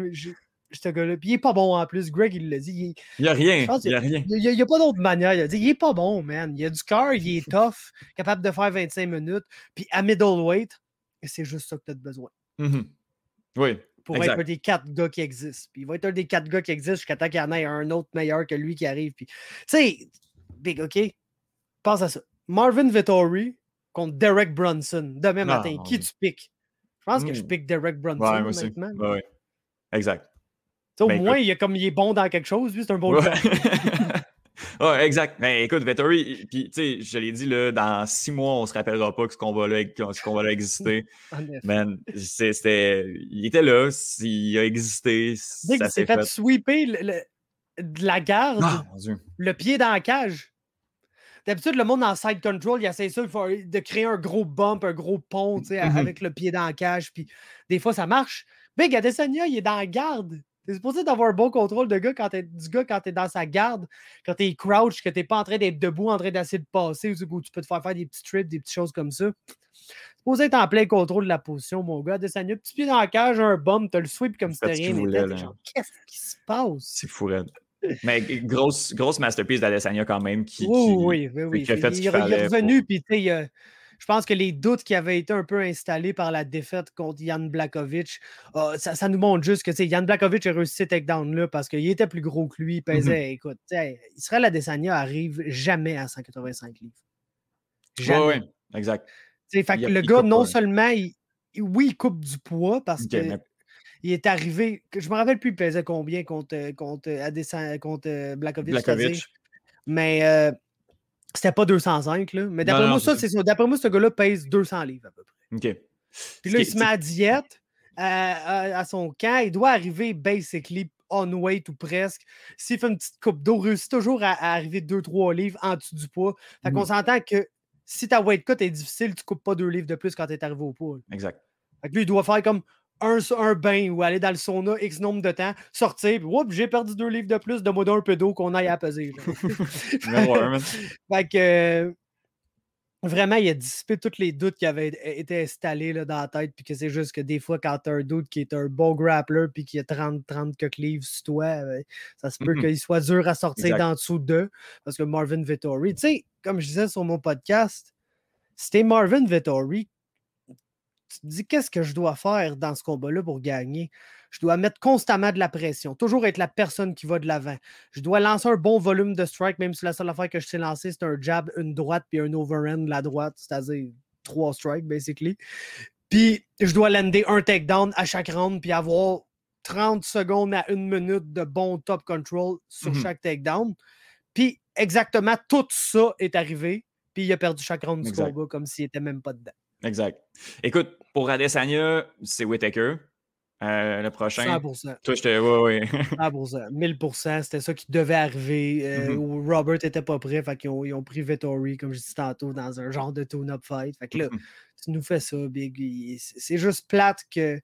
ce gars-là. Puis il est pas bon en plus. Greg, il l'a dit. Il n'y a rien. Il n'y a, rien. Il n'y a, pas d'autre manière. Il a dit il est pas bon, man. Il a du cœur, il est tough, capable de faire 25 minutes. Puis à middleweight, c'est juste ça que tu as besoin. Mm-hmm. Oui. Pour être un des quatre gars qui existent. Puis il va être un des quatre gars qui existent jusqu'à temps qu'il y en ait un autre meilleur que lui qui arrive. Puis, tu sais, big, OK? Pense à ça. Marvin Vittori contre Derek Brunson demain matin. Qui tu piques? Je pense que je hmm. pique Derek Brunson ouais, maintenant. Ouais, exact. Au ben, moins, il, est comme, il est bon dans quelque chose, lui, c'est un bon ouais. exact. Mais ben, écoute, Vettori, puis tu sais, je l'ai dit, là, dans six mois, on se rappellera pas que ce combat-là qu existé. Man, c'était. Il était là, il a existé. Dès ça s'est fait, fait sweeper de la garde, ah, le pied dans la cage. D'habitude, le monde en side control, il essaie ça de créer un gros bump, un gros pont mm-hmm. avec le pied dans la cage. Puis des fois, ça marche. Big Adesanya, il est dans la garde. T'es supposé d'avoir un bon contrôle de gars quand du gars quand t'es dans sa garde, quand t'es crouch, que t'es pas en train d'être debout, en train d'essayer de passer, ou tu peux te faire faire des petits trips, des petites choses comme ça. supposé être en plein contrôle de la position, mon gars. Adesanya, petit pied dans la cage, un bump, t'as le sweep comme si c'était rien Qu'est-ce qui se passe? C'est fou, mais grosse, grosse masterpiece d'Adesanya quand même qui, oui, oui, oui, a fait il, il, est revenu, puis tu sais, je pense que les doutes qui avaient été un peu installés par la défaite contre Yann Blakovic, ah, ça, nous montre juste que Yann Blakovic a réussi ce takedown-là parce qu'il était plus gros que lui. Il mm-hmm. pesait, écoute, Israël Adesanya arrive jamais à 185 livres. Jamais. Oui, exact. Fait que le gars, non seulement, oui, il coupe du poids parce que il est arrivé. Je me rappelle plus, il pesait combien contre, contre, contre euh, Blakovic. Mais euh, c'était pas 205. Là. Mais d'après moi, ça, c'est D'après moi, ce gars-là pèse 200 livres à peu près. OK. Puis là, il se met à diète à, son camp. Il doit arriver basically on weight ou presque. S'il fait une petite coupe d'eau, réussit toujours à, arriver 2-3 livres en dessous du poids. Fait qu'on mmh. s'entend que si ta weight cut est difficile, tu coupes pas 2 livres de plus quand tu es arrivé au poids. Exact. Fait que lui, il doit faire comme un, un, bain ou aller dans le sauna X nombre de temps, sortir, puis j'ai perdu deux livres de plus, de moi un peu d'eau qu'on aille à peser. fait que euh, vraiment, il a dissipé tous les doutes qui avaient été installés là, dans la tête, puis que c'est juste que des fois, quand tu as un doute qui est un bon grappler, puis qui a 30, 30 livres sur toi, ben, ça se peut mm-hmm. qu'il soit dur à sortir d'en dessous d'eux, parce que Marvin Vittori, tu sais, comme je disais sur mon podcast, c'était Marvin Vittori tu te dis qu'est-ce que je dois faire dans ce combat-là pour gagner? Je dois mettre constamment de la pression, toujours être la personne qui va de l'avant. Je dois lancer un bon volume de strike, même si la seule affaire que je sais lancer, c'est un jab, une droite, puis un overhand, la droite, c'est-à-dire trois strikes, basically. Puis je dois lander un takedown à chaque round, puis avoir 30 secondes à une minute de bon top control sur mmh chaque takedown. Puis exactement tout ça est arrivé, puis il a perdu chaque round du combat comme s'il n'était même pas dedans. Exact. Écoute, pour Adesanya, c'est Whitaker. Euh, le prochain. 100%. Toi, j'étais. Oui, oui. 100%. 1000%. C'était ça qui devait arriver. Euh, mm-hmm. Robert n'était pas prêt. Fait qu'ils ont, ils ont pris Vettori, comme je disais tantôt, dans un genre de tune-up fight. Fait que là, mm-hmm. tu nous fais ça, Big. C'est juste plate que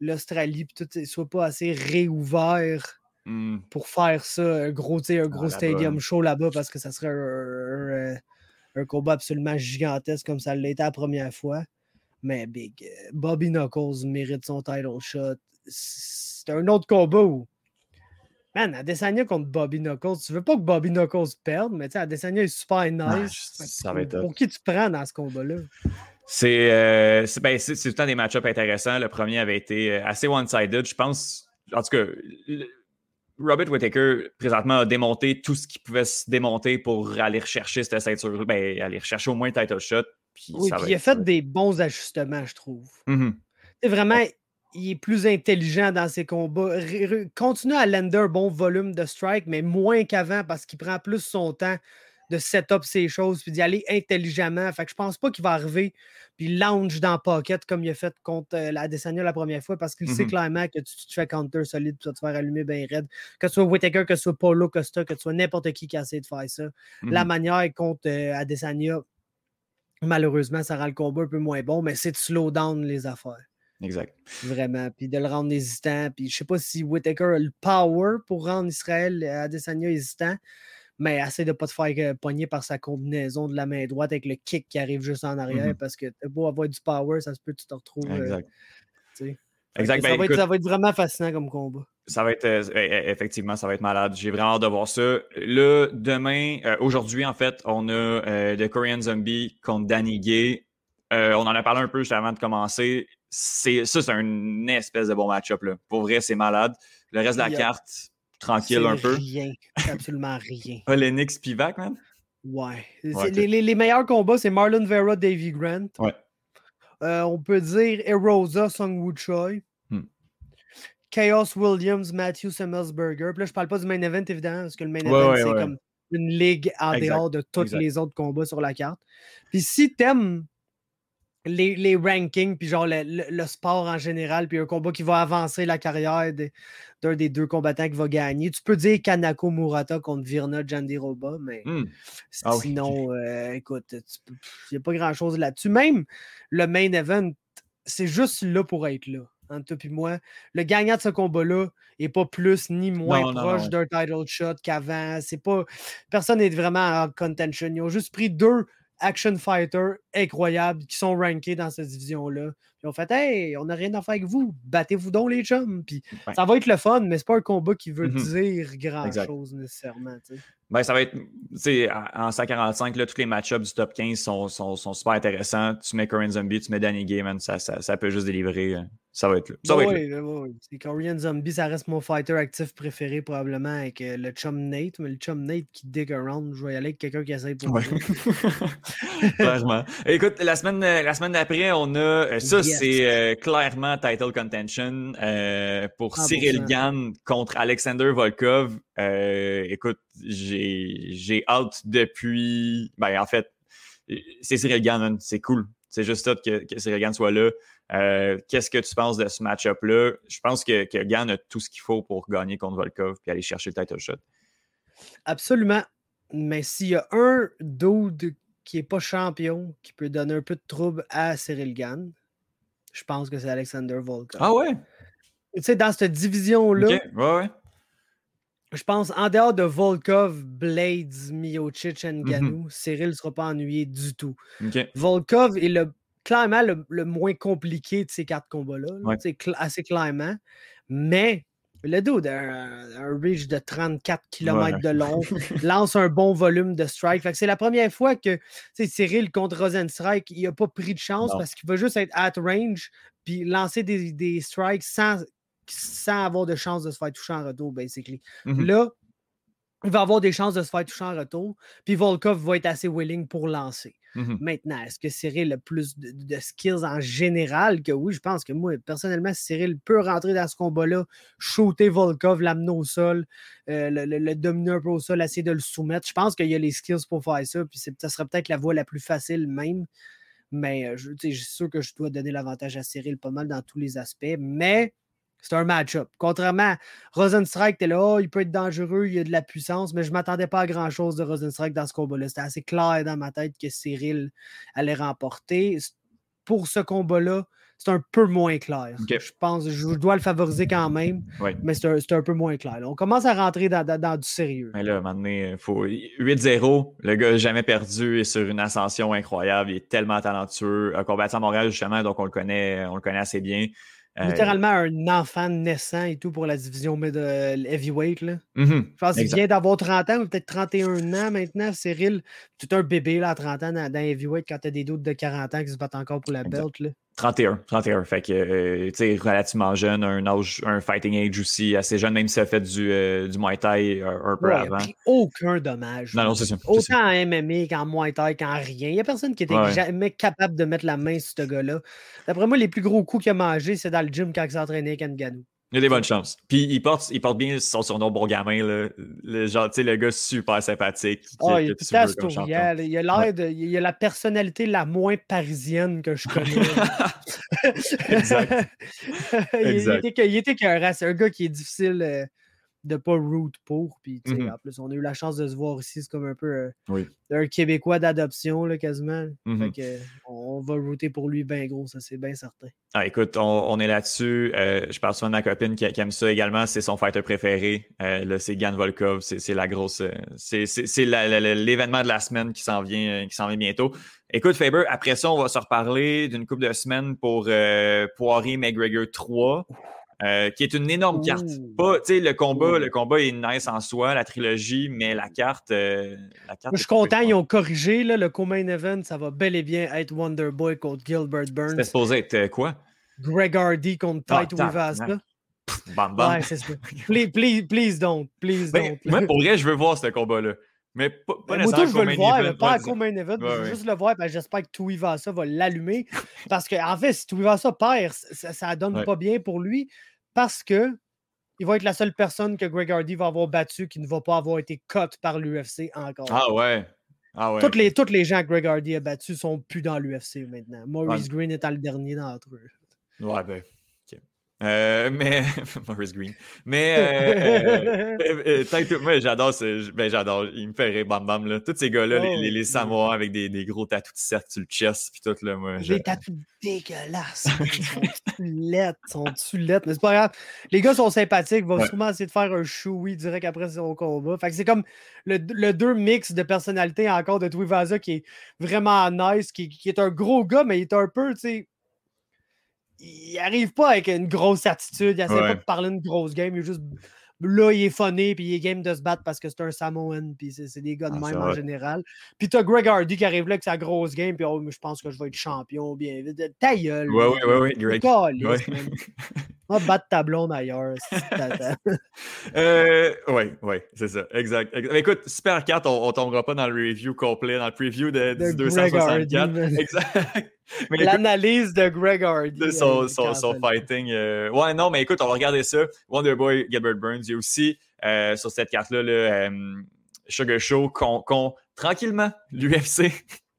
l'Australie tout soit pas assez réouvert mm. pour faire ça. Un gros, un gros ah, stadium show là-bas parce que ça serait un un combat absolument gigantesque comme ça l'a été la première fois. Mais Big, euh, Bobby Knuckles mérite son title shot. C'est un autre combat où Man, Adesanya contre Bobby Knuckles, tu veux pas que Bobby Knuckles perde, mais tu sais, Adesanya est super nice. ça pour, qui tu prends dans ce combat-là? C'est euh, ben, tout le temps des match-ups intéressants. Le premier avait été euh, assez one-sided. Je pense, en tout cas, Robert Whittaker, présentement, a démonté tout ce qu'il pouvait se démonter pour aller rechercher cette ceinture, ben, aller rechercher au moins un title shot. Puis oui, puis il a fait des bons ajustements, je trouve. Mm-hmm. C'est vraiment, il est plus intelligent dans ses combats. continue à lender un bon volume de strike, mais moins qu'avant parce qu'il prend plus son temps de set up ses choses puis d'y aller intelligemment. Fait que je pense pas qu'il va arriver puis lounge dans pocket comme il a fait contre euh, la Desania la première fois parce qu'il sait mm-hmm. clairement que tu, te fais counter solide tu vas te faire allumer bien raide. Que ce soit Whitaker, que ce soit Polo Costa, que ce soit n'importe qui qui a essayé de faire ça. La mm-hmm. manière contre euh, Adesanya, malheureusement, ça rend le combat un peu moins bon, mais c'est de slow down les affaires. Exact. Vraiment. Puis de le rendre hésitant. Puis je sais pas si Whitaker a le power pour rendre Israël à Adesanya hésitant, mais essaie de ne pas te faire euh, pogner par sa combinaison de la main droite avec le kick qui arrive juste en arrière mm-hmm. parce que t'as beau avoir du power, ça se peut que tu te retrouves. Euh, exact. exact. Ben, ça, va être, ça, va être, vraiment fascinant comme combat. Ça va être, euh, e, e, effectivement, ça va être malade. J'ai vraiment hâte de voir ça. Là, demain, aujourd'hui, en fait, on a The Korean Zombie contre Danny Gay. on en a parlé un peu juste avant de commencer c'est ça, c'est une espèce de bon match-up. Pour vrai, c'est malade. Le reste de la carte, tranquille un peu. Rien, absolument rien. Olenix Pivac, man? Ouais. les, les, meilleurs combats, c'est Marlon Vera, Davy Grant. Ouais. Euh, on peut dire Erosa, Sung Woo Choi. Hmm. Chaos Williams, Matthew Semmelsberger. Puis là, je parle pas du main event, évidemment, parce que le main event, c'est comme une ligue en dehors de tous les autres combats sur la carte. Puis si t'aimes les, rankings, puis genre le, sport en général, puis un combat qui va avancer la carrière d'un des deux combattants qui va gagner. Tu peux dire Kanako Murata contre Virna Jandiroba, mais hmm. ah sinon, euh, écoute, il n'y a pas grand-chose là-dessus. Même le main event, c'est juste là pour être là. Entre toi et moi, le gagnant de ce combat-là n'est pas plus ni moins proche d'un title shot qu'avant. C'est pas. Personne n'est vraiment en contention. Ils ont juste pris deux action fighters incroyables qui sont rankés dans cette division-là. On fait Hey, on n'a rien à faire avec vous, battez-vous donc les chums. Puis ça va être le fun, mais c'est pas un combat qui veut mm-hmm. dire grand-chose nécessairement. Ben, ça va être, en 145, là, tous les match-ups du top 15 sont, sont, sont, super intéressants. Tu mets Korean Zombie, tu mets Danny Gay, ça, ça, ça, peut juste délivrer. Euh, ça va être là. Ça va oui, oui. Korean Zombie, ça reste mon fighter actif préféré probablement avec euh, le chum Nate, mais le chum Nate qui dig around, je vais y aller avec quelqu'un qui essaye pour ouais. Clairement. Écoute, la semaine, euh, la semaine d'après, on a, ça c'est clairement title contention pour Cyril Gann contre Alexander Volkov. écoute, j'ai hâte depuis. Ben, en fait, c'est Cyril Gann, c'est cool. C'est juste ça que, que Cyril Gann soit là. Euh, qu'est-ce que tu penses de ce match-up-là? Je pense que, que Gann a tout ce qu'il faut pour gagner contre Volkov et aller chercher le title shot. Absolument. Mais s'il y a un dude qui n'est pas champion, qui peut donner un peu de trouble à Cyril Gann, je pense que c'est Alexander Volkov. Ah ouais? Tu sais, dans cette division-là, ouais, ouais je pense, en dehors de Volkov, Blades, Miocic et Ganou, mhm. Cyril ne sera pas ennuyé du tout. Volkov est le, clairement le, moins compliqué de ces quatre combats-là, C'est assez clairement. Mais le dos d'un un reach de 34 km de long lance un bon volume de strike. C'est la première fois que Cyril contre Rosenstrike, il n'a pas pris de chance parce qu'il va juste être at range puis lancer des, des strikes sans sans avoir de chance de se faire toucher en retour, basically. Mmh Là, il va avoir des chances de se faire toucher en retour, puis Volkov va être assez willing pour lancer. Mmh Maintenant, est-ce que Cyril a plus de, skills en général que oui? Je pense que moi, personnellement, Cyril peut rentrer dans ce combat-là, shooter Volkov, l'amener au sol, euh, le, dominer un peu au sol, essayer de le soumettre. Je pense qu'il y a les skills pour faire ça, puis ça serait peut-être la voie la plus facile même. Mais euh, je, je suis sûr que je dois donner l'avantage à Cyril pas mal dans tous les aspects. Mais c'est un match-up. Contrairement à Rosenstrike, t'es là, oh, il peut être dangereux, il y a de la puissance, mais je ne m'attendais pas à grand-chose de Rosenstrike dans ce combat-là. C'était assez clair dans ma tête que Cyril allait remporter. Pour ce combat-là, c'est un peu moins clair. Je pense je dois le favoriser quand même, mais c'est un, peu moins clair. on commence à rentrer dans, du sérieux. Mais là, maintenant, il faut 8-0. Le gars n'a jamais perdu, est sur une ascension incroyable. Il est tellement talentueux. A combattu à Montréal, justement, donc on le connaît, on le connaît assez bien. Euh, Littéralement un enfant naissant et tout pour la division heavyweight. Là. Mm-hmm. Je pense qu'il vient d'avoir 30 ans ou peut-être 31 ans maintenant, Cyril. Tu es un bébé là, à 30 ans dans, heavyweight quand tu as des doutes de 40 ans qui se battent encore pour la belt. Là. 31, 31. Fait que, euh, tu sais, relativement jeune, un âge, un fighting age aussi assez jeune, même s'il a fait du, euh, du Muay Thai un, peu avant. Il aucun dommage. Non, non, c'est sûr. Autant en MMA qu'en Muay Thai qu'en rien. Il n'y a personne qui était jamais capable de mettre la main sur ce gars-là. D'après moi, les plus gros coups qu'il a mangé, c'est dans le gym quand il s'entraînait avec Nganou. Il a des bonnes chances. Puis il porte, il porte bien son surnom bon gamin, là. Le, genre, le gars super sympathique. Oh, il est tout astorial. Il a l'air de. Il a la personnalité la moins parisienne que je connais. exact. il, exact. Il, était, il était C'est un gars qui est difficile. Euh, de pas root pour. Puis, mmh en plus, on a eu la chance de se voir ici. C'est comme un peu euh, un Québécois d'adoption, quasiment. Mmh on va router pour lui bien gros, ça, c'est bien certain. Ah, écoute, on, est là-dessus. Euh, je parle souvent de ma copine qui, aime ça également. C'est son fighter préféré. Euh, c'est Gan Volkov. C'est la grosse. c'est l'événement de la semaine qui s'en vient, qui vient bientôt. Écoute, Faber, après ça, on va se reparler d'une couple de semaines pour Poirier McGregor 3. Euh, qui est une énorme carte. Pas, le combat, le combat est nice en soi, la trilogie, mais la carte. Euh, je suis content, ils ont corrigé là, le co-main event. Ça va bel et bien être Wonder Boy contre Gilbert Burns. C'était supposé être euh, quoi? Greg Hardy contre ah, Tite Wivasa. Bam, bam. Ouais, c'est ça. Please, please, please don't. Please ben, don't. Moi, pour vrai, je veux voir ce combat-là. Mais pas, pas Moi, je veux le voir, mais pas à co-main event. je veux juste le voir. Ben, J'espère que Tuivasa va l'allumer. Parce qu'en en fait, si Tuivasa perd, ça, ça donne pas bien pour lui parce que il va être la seule personne que Greg Hardy va avoir battu qui ne va pas avoir été cut par l'UFC encore. Ah ouais. Ah ouais. Toutes, les, toutes les gens que Greg Hardy a battus sont plus dans l'UFC maintenant. Maurice Green est le dernier d'entre eux. Ouais, ben. Euh, mais Maurice Green. Mais euh, euh, moi j'adore ben j'adore. Il me fait rire bam bam là. Tous ces gars-là, les, les, Samoa avec des, des gros tatous de cercle sur le chest puis tout là. Moi, les tatous dégueulasses. ils sont lettres, sont lettres. Mais c'est pas grave. Les gars sont sympathiques. Ils vont sûrement essayer de faire un show direct après son combat. Fait que c'est comme le, le, deux mix de personnalité encore de Tuivasa qui est vraiment nice, qui, qui est un gros gars, mais il est un peu, tu sais il arrive pas avec une grosse attitude. Il essaie pas de parler une grosse game. Il est juste là, il est funny, puis il est game de se battre parce que c'est un Samoan, puis c'est des gars de ah, même en général. Puis t'as Greg Hardy qui arrive là avec sa grosse game, puis oh, je pense que je vais être champion bien vite. Ta gueule. Ouais, ouais, ouais, ouais, Greg. Ouais. Va battre ta blonde ailleurs. euh, oui, oui, c'est ça. Exact. écoute, Super 4, on, ne tombera pas dans le review complet, dans le preview de, de 264. exact. L'analyse de Greg Hardy. De son, son, fighting. Euh, ouais, non, mais écoute, on va regarder ça. Wonderboy, Gilbert Burns. Il y a aussi euh, sur cette carte-là le euh, Sugar Show qu'on, tranquillement, l'UFC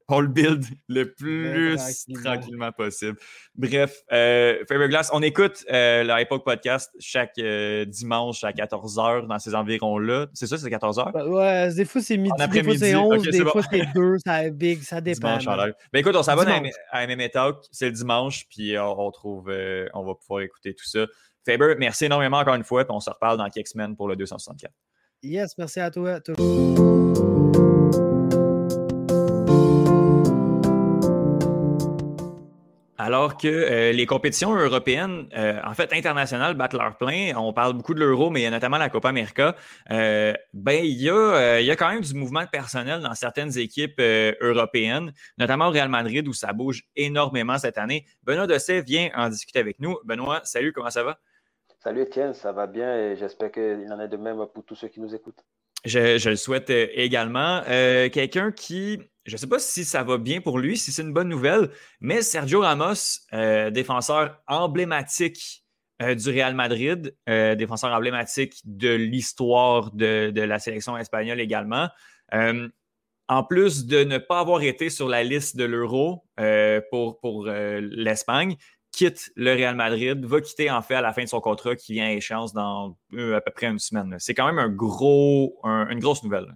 on le build le plus tranquillement. possible. Bref, euh, Favorite Glass, on écoute euh, le Podcast chaque euh, dimanche à 14h dans ces environs-là. C'est ça, c'est 14h? Bah, ouais, des fois c'est midi, des fois c'est 11, des fois c'est 2, ça big, ça dépend. Ben écoute, on s'abonne à, à MMA Talk, c'est le dimanche, puis on, trouve, euh, on va pouvoir écouter tout ça. Faber, merci énormément encore une fois, puis on se reparle dans quelques semaines pour le 264. Yes, merci à toi. Alors que euh, les compétitions européennes, euh, en fait internationales, battent leur plein. On parle beaucoup de l'euro, mais il y a notamment la Copa América. Euh, ben, il y, a, il y a quand même du mouvement personnel dans certaines équipes européennes, notamment au Real Madrid où ça bouge énormément cette année. Benoît Dosset vient en discuter avec nous. Benoît, salut, comment ça va? Salut Étienne, ça va bien et j'espère qu'il en est de même pour tous ceux qui nous écoutent. Je, le souhaite également. Quelqu'un qui je ne sais pas si ça va bien pour lui, si c'est une bonne nouvelle, mais Sergio Ramos, euh, défenseur emblématique euh, du Real Madrid, euh, défenseur emblématique de l'histoire de, la sélection espagnole également, en plus de ne pas avoir été sur la liste de l'Euro pour, pour l'Espagne, quitte le Real Madrid, va quitter en fait à la fin de son contrat qui vient à échéance dans à peu près une semaine. C'est quand même un gros, une grosse nouvelle.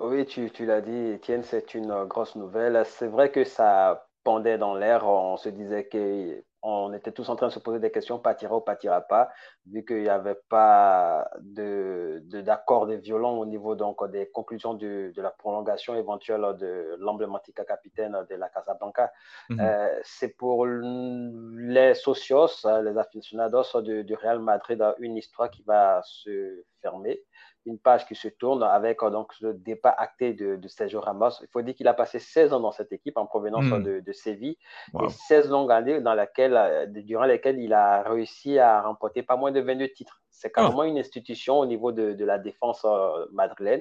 Oui, tu, l'as dit, Étienne, c'est une grosse nouvelle. C'est vrai que ça pendait dans l'air. On se disait qu'on on était tous en train de se poser des questions, partira ou partira pas, vu qu'il n'y avait pas d'accord de, de, violon au niveau donc, des conclusions de, la prolongation éventuelle de l'emblématique capitaine de la Casablanca. Mhm. Euh, c'est pour les socios, les aficionados du Real Madrid, une histoire qui va se fermer une page qui se tourne avec euh, donc, le départ acté de, de, Sergio Ramos. Il faut dire qu'il a passé 16 ans dans cette équipe en provenance hmm. de, de, Séville et 16 longues années dans laquelle, euh, durant lesquelles il a réussi à remporter pas moins de 22 titres. C'est carrément une institution au niveau de, de la défense euh, madrilène.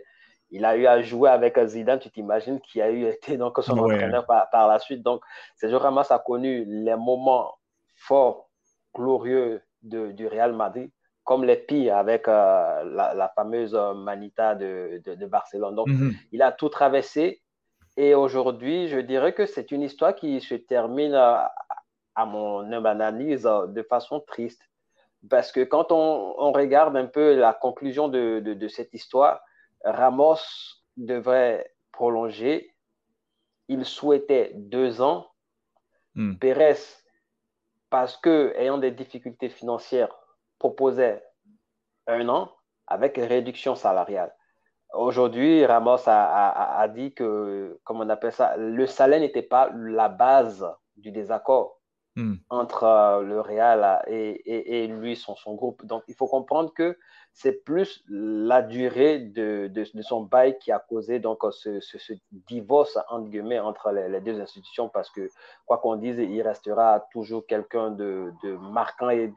Il a eu à jouer avec Zidane, tu t'imagines, qui a eu été donc son entraîneur par, par, la suite. Donc, Sergio Ramos a connu les moments forts, glorieux du Real Madrid comme les pires avec euh, la, fameuse Manita de, de, Barcelone. Donc, mhm. il a tout traversé. Et aujourd'hui, je dirais que c'est une histoire qui se termine, euh, à mon analyse, euh, de façon triste. Parce que quand on, on regarde un peu la conclusion de, de, cette histoire, Ramos devrait prolonger. Il souhaitait deux ans. Mm. Pérez, parce que ayant des difficultés financières, proposait un an avec réduction salariale. Aujourd'hui, Ramos a, dit que, comme on appelle ça, le salaire n'était pas la base du désaccord hmm. entre euh, le Real et, lui, son, son, groupe. Donc, il faut comprendre que c'est plus la durée de, de, son bail qui a causé donc, ce, ce, divorce entre guillemets entre les, deux institutions parce que, quoi qu'on dise, il restera toujours quelqu'un de, de marquant et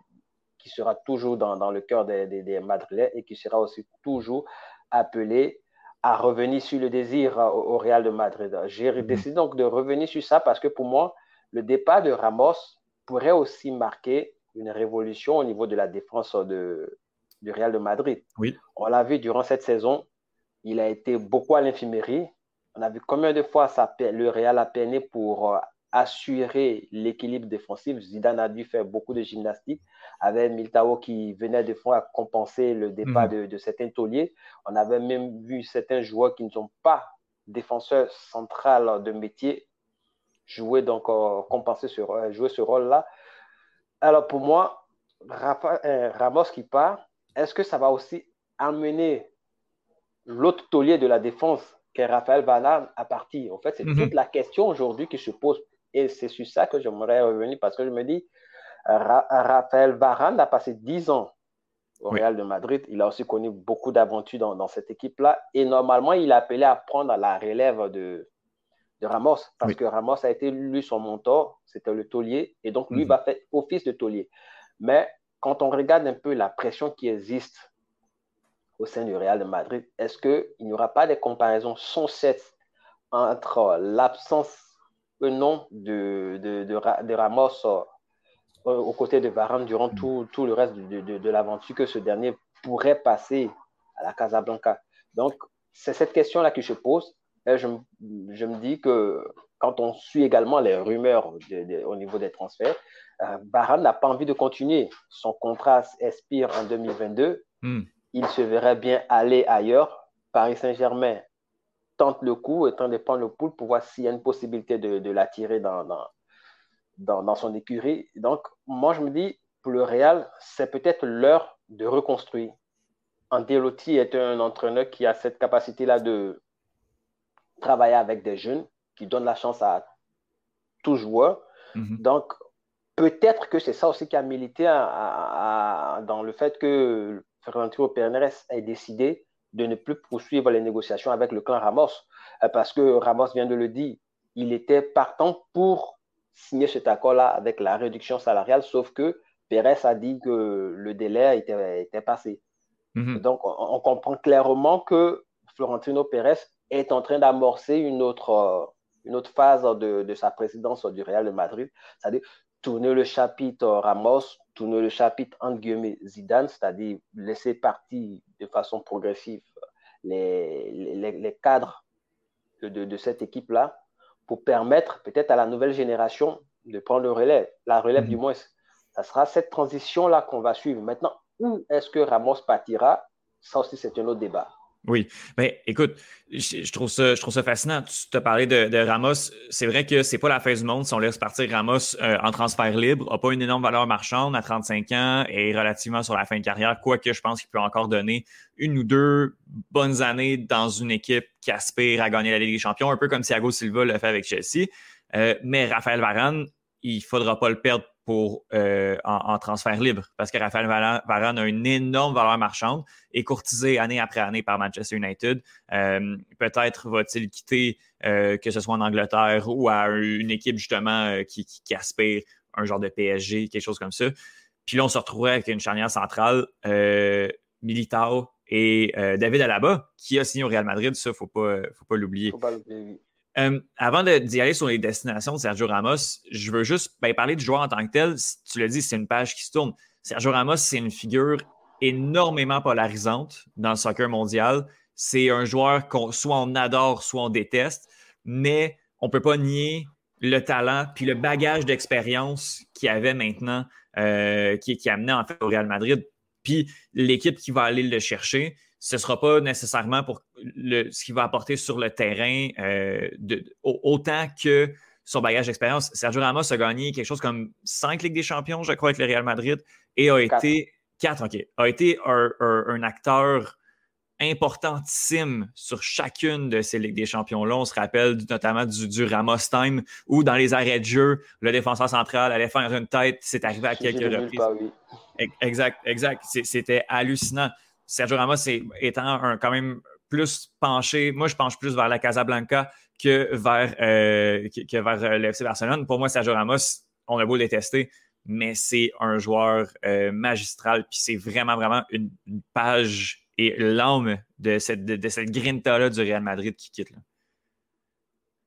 qui sera toujours dans, dans le cœur des, des, Madrilènes et qui sera aussi toujours appelé à revenir sur le désir au, Real de Madrid. J'ai mhm. décidé donc de revenir sur ça parce que pour moi, le départ de Ramos pourrait aussi marquer une révolution au niveau de la défense de, du Real de Madrid. Oui. On l'a vu durant cette saison, il a été beaucoup à l'infirmerie. On a vu combien de fois ça, le Real a peiné pour euh, assurer l'équilibre défensif. Zidane a dû faire beaucoup de gymnastique avec Miltao qui venait de fois à compenser le départ mhm. de, certains tauliers. On avait même vu certains joueurs qui ne sont pas défenseurs centrales de métier jouer donc euh, compenser ce, euh, jouer ce rôle-là. Alors pour moi, euh, Ramos qui part, est-ce que ça va aussi amener l'autre taulier de la défense, qui est Raphaël Varane, à partir? En fait, c'est mhm. toute la question aujourd'hui qui se pose et c'est sur ça que j'aimerais revenir parce que je me dis, Raphaël Varane a passé 10 ans au Real de Madrid. Il a aussi connu beaucoup d'aventures dans, cette équipe-là. Et normalement, il a appelé à prendre la relève de, de Ramos parce que Ramos a été, lui, son mentor. C'était le taulier. Et donc, lui mhm. va faire office de taulier. Mais quand on regarde un peu la pression qui existe au sein du Real de Madrid, est-ce qu'il n'y aura pas des comparaisons sans cesse entre l'absence le nom de, de, de, Ramos euh, aux côtés de Varane durant tout, tout le reste de, de l'aventure que ce dernier pourrait passer à la Casablanca. Donc, c'est cette question-là qui se pose. Et je, je, me dis que quand on suit également les rumeurs au niveau des transferts, euh, Varane n'a pas envie de continuer. Son contrat expire en 2022. Hmm. Il se verrait bien aller ailleurs. Paris Saint-Germain tente le coup et tente de prendre le pouls pour voir s'il y a une possibilité de, de l'attirer dans, dans, dans, son écurie. Donc, moi, je me dis, pour le Real, c'est peut-être l'heure de reconstruire. Andelotti est un entraîneur qui a cette capacité-là de travailler avec des jeunes, qui donne la chance à tout joueur. Mhm. Donc, peut-être que c'est ça aussi qui a milité dans le fait que Florentino Pérez ait décidé de ne plus poursuivre les négociations avec le clan Ramos, euh, parce que Ramos vient de le dire, il était partant pour signer cet accord-là avec la réduction salariale, sauf que Pérez a dit que le délai était, était passé. Mhm. Donc, on, comprend clairement que Florentino Pérez est en train d'amorcer une autre, une autre phase de, de, sa présidence du Real de Madrid, c'est-à-dire tourner le chapitre Ramos, tourner le chapitre entre guillemets Zidane, c'est-à-dire laisser partir de façon progressive les, les, les cadres de, de, cette équipe-là pour permettre peut-être à la nouvelle génération de prendre le relais, la relève mhm. du moins. Ça sera cette transition-là qu'on va suivre. Maintenant, où est-ce que Ramos partira? Ça aussi, c'est un autre débat. Oui. Ben, écoute, je, trouve ça, je trouve ça fascinant. Tu t'as parlé de, Ramos. C'est vrai que c'est pas la fin du monde si on laisse partir Ramos euh, en transfert libre. n'a pas une énorme valeur marchande à 35 ans et relativement sur la fin de carrière, quoique je pense qu'il peut encore donner une ou deux bonnes années dans une équipe qui aspire à gagner la Ligue des Champions, un peu comme Thiago Silva l'a fait avec Chelsea. Euh, mais Raphaël Varane, il faudra pas le perdre pour, euh, en, transfert libre parce que Raphaël Varane a une énorme valeur marchande et courtisé année après année par Manchester United. Euh, peut-être va-t-il quitter, euh, que ce soit en Angleterre ou à une équipe justement qui, aspire un genre de PSG, quelque chose comme ça. Puis là, on se retrouverait avec une charnière centrale, Militao et David Alaba, qui a signé au Real Madrid. Ça, il ne faut pas, faut pas l'oublier. Euh, avant d'y aller sur les destinations de Sergio Ramos, je veux juste ben, parler du joueur en tant que tel. Tu l'as dit, c'est une page qui se tourne. Sergio Ramos, c'est une figure énormément polarisante dans le soccer mondial. C'est un joueur qu'on soit on adore, soit on déteste, mais on ne peut pas nier le talent puis le bagage d'expérience qu'il avait maintenant, euh, qui, qui amené en fait au Real Madrid. Puis l'équipe qui va aller le chercher, ce ne sera pas nécessairement pour ce qu'il va apporter sur le terrain euh, autant que son bagage d'expérience. Sergio Ramos a gagné quelque chose comme cinq Ligues des Champions, je crois, avec le Real Madrid, et a été quatre, OK, a été un, acteur importantissime sur chacune de ces Ligues des Champions-là. On se rappelle notamment du, Ramos Time où, dans les arrêts de jeu, le défenseur central allait faire une tête. C'est arrivé à quelques reprises. Exact, exact. C'était hallucinant. Sergio Ramos étant quand même plus penché, moi je penche plus vers la Casablanca que vers, euh, que, vers euh, le FC Barcelone. Pour moi, Sergio Ramos, on a beau le détester, mais c'est un joueur euh, magistral, puis c'est vraiment, vraiment une, page et l'âme de cette, de, cette grinta-là du Real Madrid qui quitte.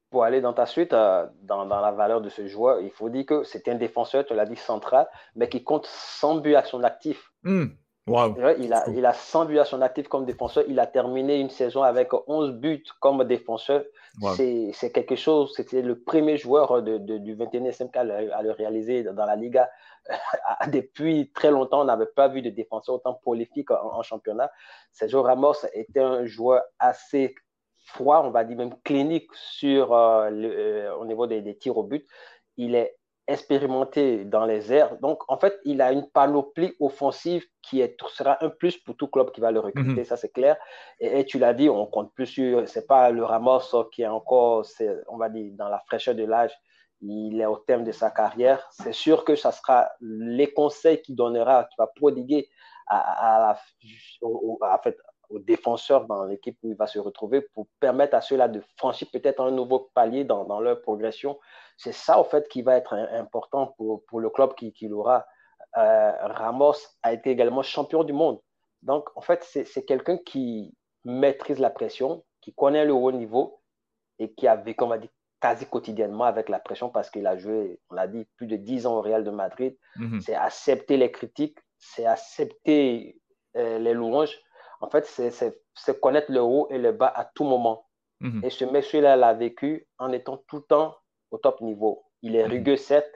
Pour aller dans ta suite, dans, la valeur de ce joueur, il faut dire que c'est un défenseur, tu l'as dit, central, mais qui compte 100 buts à son actif. Il, a, il a 100 buts à son actif comme défenseur. Il a terminé une saison avec 11 buts comme défenseur. C'est quelque chose, c'était le premier joueur de, du 21e siècle à le, réaliser dans la Liga. Depuis très longtemps, on n'avait pas vu de défenseur autant prolifique en, championnat. Sergio Ramos était un joueur assez froid, on va dire même clinique sur, euh, le, euh, au niveau des, des tirs au but. Il est expérimenté dans les airs. Donc, en fait, il a une panoplie offensive qui est, sera un plus pour tout club qui va le recruter, mhm. ça c'est clair. Et, tu l'as dit, on compte plus sur, c'est pas le Ramos qui est encore, on va dire, dans la fraîcheur de l'âge, il est au terme de sa carrière. C'est sûr que ça sera les conseils qu'il donnera, qu'il va prodiguer à, à, à, fait, aux défenseurs dans l'équipe où il va se retrouver pour permettre à ceux-là de franchir peut-être un nouveau palier dans, dans leur progression. C'est ça, en fait, qui va être important pour, pour le club qui, qui l'aura. Euh, Ramos a été également champion du monde. Donc, en fait, c'est quelqu'un qui maîtrise la pression, qui connaît le haut niveau et qui a vécu, on va dire, quasi quotidiennement avec la pression parce qu'il a joué, on l'a dit, plus de 10 ans au Real de Madrid. Mhm. C'est accepter les critiques, c'est accepter euh, les louanges en fait, c'est connaître le haut et le bas à tout moment. Mhm. Et ce monsieur-là l'a vécu en étant tout le temps au top niveau. Il est mhm. rugueux, certes,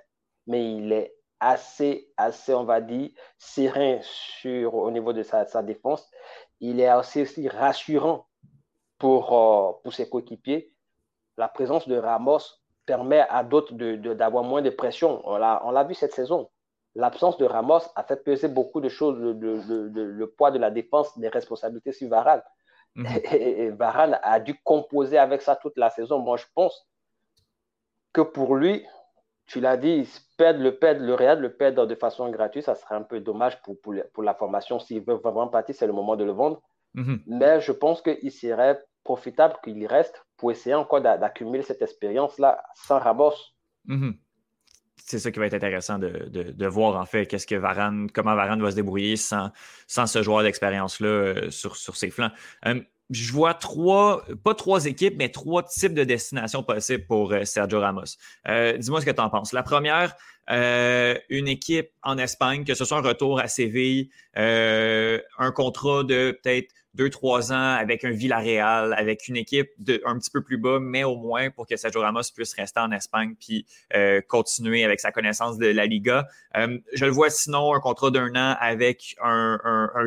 mais il est assez, assez, on va dire, serein sur, au niveau de sa, défense. Il est aussi, aussi rassurant pour, euh, pour ses coéquipiers. La présence de Ramos permet à d'autres d'avoir moins de pression. On l'a vu cette saison l'absence de Ramos a fait peser beaucoup de choses, le, poids de la défense, des responsabilités sur Varane. Mhm. Et, Varane a dû composer avec ça toute la saison. Moi, je pense que pour lui, tu l'as dit, perdre le, perdre, le Real le perdre de façon gratuite, ça serait un peu dommage pour, pour, la formation. S'il veut vraiment partir, c'est le moment de le vendre. Mhm. Mais je pense qu'il serait profitable qu'il y reste pour essayer encore d'accumuler cette expérience-là sans Ramos. Mhm c'est ça qui va être intéressant de, voir en fait qu'est-ce que Varane, comment Varane va se débrouiller sans, sans ce joueur d'expérience-là euh, sur, sur ses flancs. Euh, je vois trois, pas trois équipes, mais trois types de destinations possibles pour euh, Sergio Ramos. Dis-moi ce que tu en penses. La première, une équipe en Espagne, que ce soit un retour à Séville, un contrat de peut-être deux, trois ans avec un Villarreal, avec une équipe de, un petit peu plus bas, mais au moins pour que Sergio Ramos puisse rester en Espagne puis euh, continuer avec sa connaissance de la Liga. Euh, je le vois sinon un contrat d'un an avec un,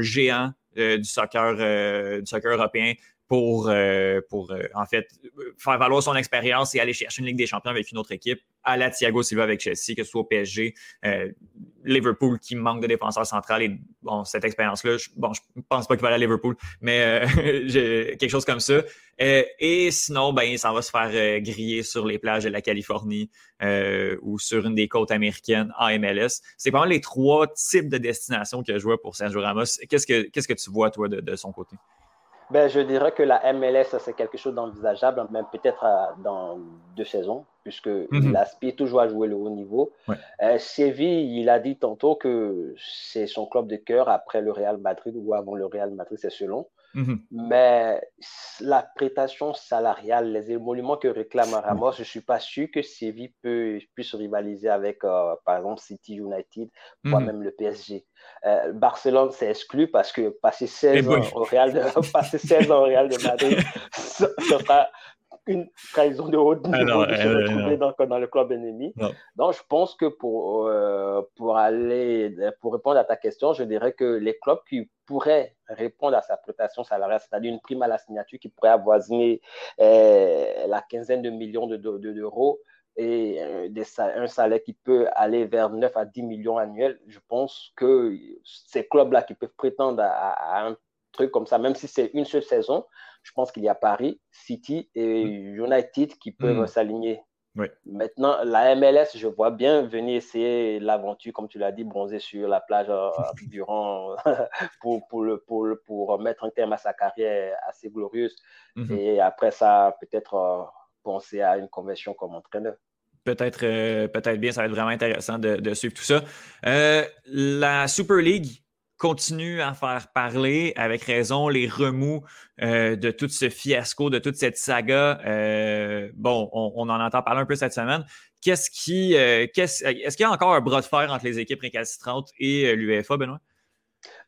géant du, soccer, du soccer européen pour, euh, pour euh, en fait faire valoir son expérience et aller chercher une Ligue des Champions avec une autre équipe, à la Thiago Silva avec Chelsea, que ce soit au PSG, euh, Liverpool qui manque de défenseurs central et bon, cette expérience-là, bon, je pense pas qu'il va aller à Liverpool, mais quelque chose comme ça. et sinon, ben, ça va se faire griller sur les plages de la Californie ou sur une des côtes américaines en MLS. C'est vraiment les trois types de destinations que je vois pour Sergio Ramos. Qu'est-ce que, qu'est-ce que tu vois, toi, de son côté? Ben, je dirais que la MLS, c'est quelque chose d'envisageable, même peut-être euh, dans deux saisons, puisque mm il aspire toujours à jouer le haut niveau. Euh, Séville, il a dit tantôt que c'est son club de cœur après le Real Madrid ou avant le Real Madrid, c'est selon. Mhm. Mais la prestation salariale, les émoluments que réclame Ramos, je ne suis pas sûr que Séville peut, puisse rivaliser avec, euh, par exemple, City United, voire mhm. même le PSG. Euh, Barcelone s'est exclu parce que passer 16, ans au Real de, passer 16 ans au Real de Madrid, ce sera une trahison de haut niveau de se retrouver dans, le club ennemi. Donc, je pense que pour, euh, pour aller, pour répondre à ta question, je dirais que les clubs qui pourraient répondre à sa prestation salariale, c'est-à-dire une prime à la signature qui pourrait avoisiner euh, la quinzaine de millions d'euros de, de, et euh, un salaire qui peut aller vers 9 à 10 millions annuels, je pense que ces clubs-là qui peuvent prétendre à, à un truc comme ça, même si c'est une seule saison, je pense qu'il y a Paris, City et United qui peuvent mm. s'aligner. Maintenant, la MLS, je vois bien venir essayer l'aventure, comme tu l'as dit, bronzer sur la plage euh, durant pour, pour, le, pour, pour, mettre un terme à sa carrière assez glorieuse. Mm-hmm. Et après ça, peut-être euh, penser à une conversion comme entraîneur peut-être euh, peut-être bien, ça va être vraiment intéressant de, de suivre tout ça. la Super League, continue à faire parler, avec raison, les remous euh, de tout ce fiasco, de toute cette saga. Euh, bon, on, en entend parler un peu cette semaine. Qu'est-ce qui, euh, est-ce qu'il y a encore un bras de fer entre les équipes récalcitrantes et l'UEFA, Benoît?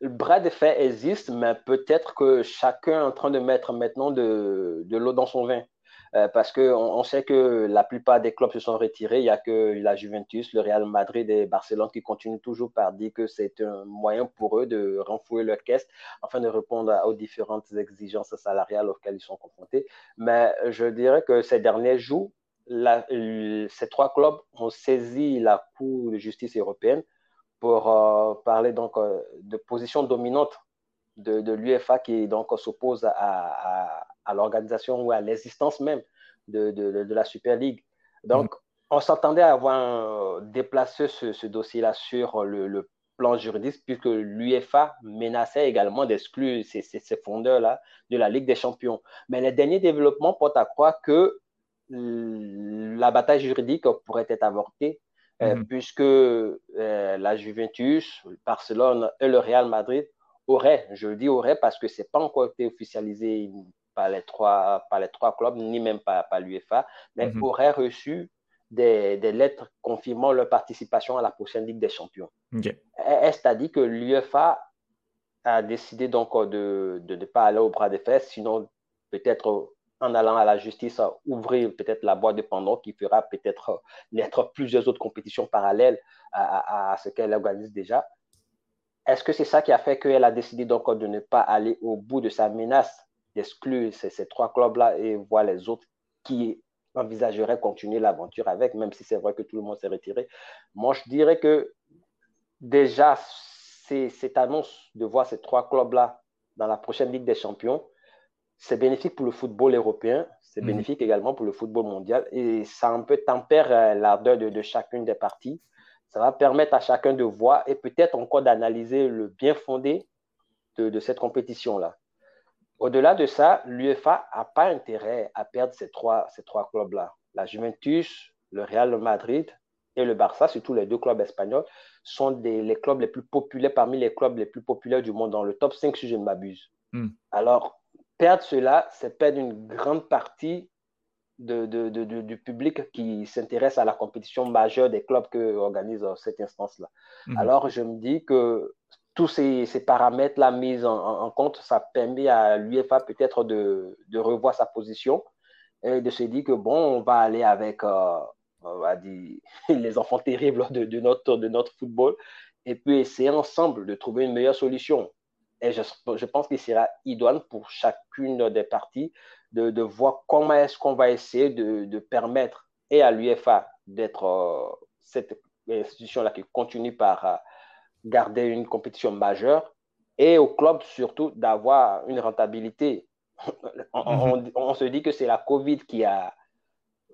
Le bras de fer existe, mais peut-être que chacun est en train de mettre maintenant de l'eau dans son vin. Euh, parce qu'on on sait que la plupart des clubs se sont retirés. Il n'y a que la Juventus, le Real Madrid et Barcelone qui continuent toujours par dire que c'est un moyen pour eux de renflouer leur caisse afin de répondre aux différentes exigences salariales auxquelles ils sont confrontés. Mais je dirais que ces derniers jours, ces trois clubs ont saisi la Cour de justice européenne pour euh, parler donc euh, de position dominante de, l'UEFA qui donc s'oppose à l'organisation ou à l'existence même de, de, la Super League. Donc, mm. on s'attendait à avoir déplacé ce, ce dossier-là sur le, plan juridique, puisque l'UEFA menaçait également d'exclure ces, ces, fondeurs-là de la Ligue des Champions. Mais les derniers développements portent à croire que la bataille juridique pourrait être avortée, euh, mm-hmm. puisque euh, la Juventus, Barcelone et le Real Madrid auraient, je le dis auraient parce que ce n'est pas encore été officialisé par les trois, par les trois clubs, ni même par, par l'UEFA, mais mhm. auraient reçu des, des, lettres confirmant leur participation à la prochaine Ligue des Champions. Est-ce à dire que l'UEFA a décidé donc de ne pas aller au bras de fer, sinon peut-être en allant à la justice ouvrir peut-être la boîte de Pandore qui fera peut-être naître plusieurs autres compétitions parallèles à, à, ce qu'elle organise déjà? Est-ce que c'est ça qui a fait qu'elle a décidé donc de ne pas aller au bout de sa menace d'exclure ces, trois clubs-là et voir les autres qui envisageraient continuer l'aventure avec, même si c'est vrai que tout le monde s'est retiré. Moi, je dirais que déjà, cette annonce de voir ces trois clubs-là dans la prochaine Ligue des Champions, c'est bénéfique pour le football européen, c'est mhm. bénéfique également pour le football mondial et ça un peu tempère euh, l'ardeur de, chacune des parties. Ça va permettre à chacun de voir et peut-être encore d'analyser le bien fondé de cette compétition-là. Au-delà de ça, l'UEFA n'a pas intérêt à perdre ces trois, ces trois clubs-là. La Juventus, le Real Madrid et le Barça, surtout les deux clubs espagnols, sont des, les clubs les plus populaires parmi les clubs les plus populaires du monde, dans le top 5 si je ne m'abuse. Hmm. Alors, perdre cela, c'est perdre une grande partie de, de, de, du public qui s'intéresse à la compétition majeure des clubs que organise cette instance-là. Hmm. Alors, je me dis que tous ces, paramètres-là mis en, compte, ça permet à l'UEFA peut-être de, revoir sa position et de se dire que bon, on va aller avec euh, les enfants terribles de, notre, football et puis essayer ensemble de trouver une meilleure solution. Et je, pense qu'il sera idoine pour chacune des parties de, voir comment est-ce qu'on va essayer de, de, permettre et à l'UFA d'être euh, cette institution-là qui continue par euh, garder une compétition majeure et au club surtout d'avoir une rentabilité. on, mhm. on, on, se dit que c'est la COVID qui a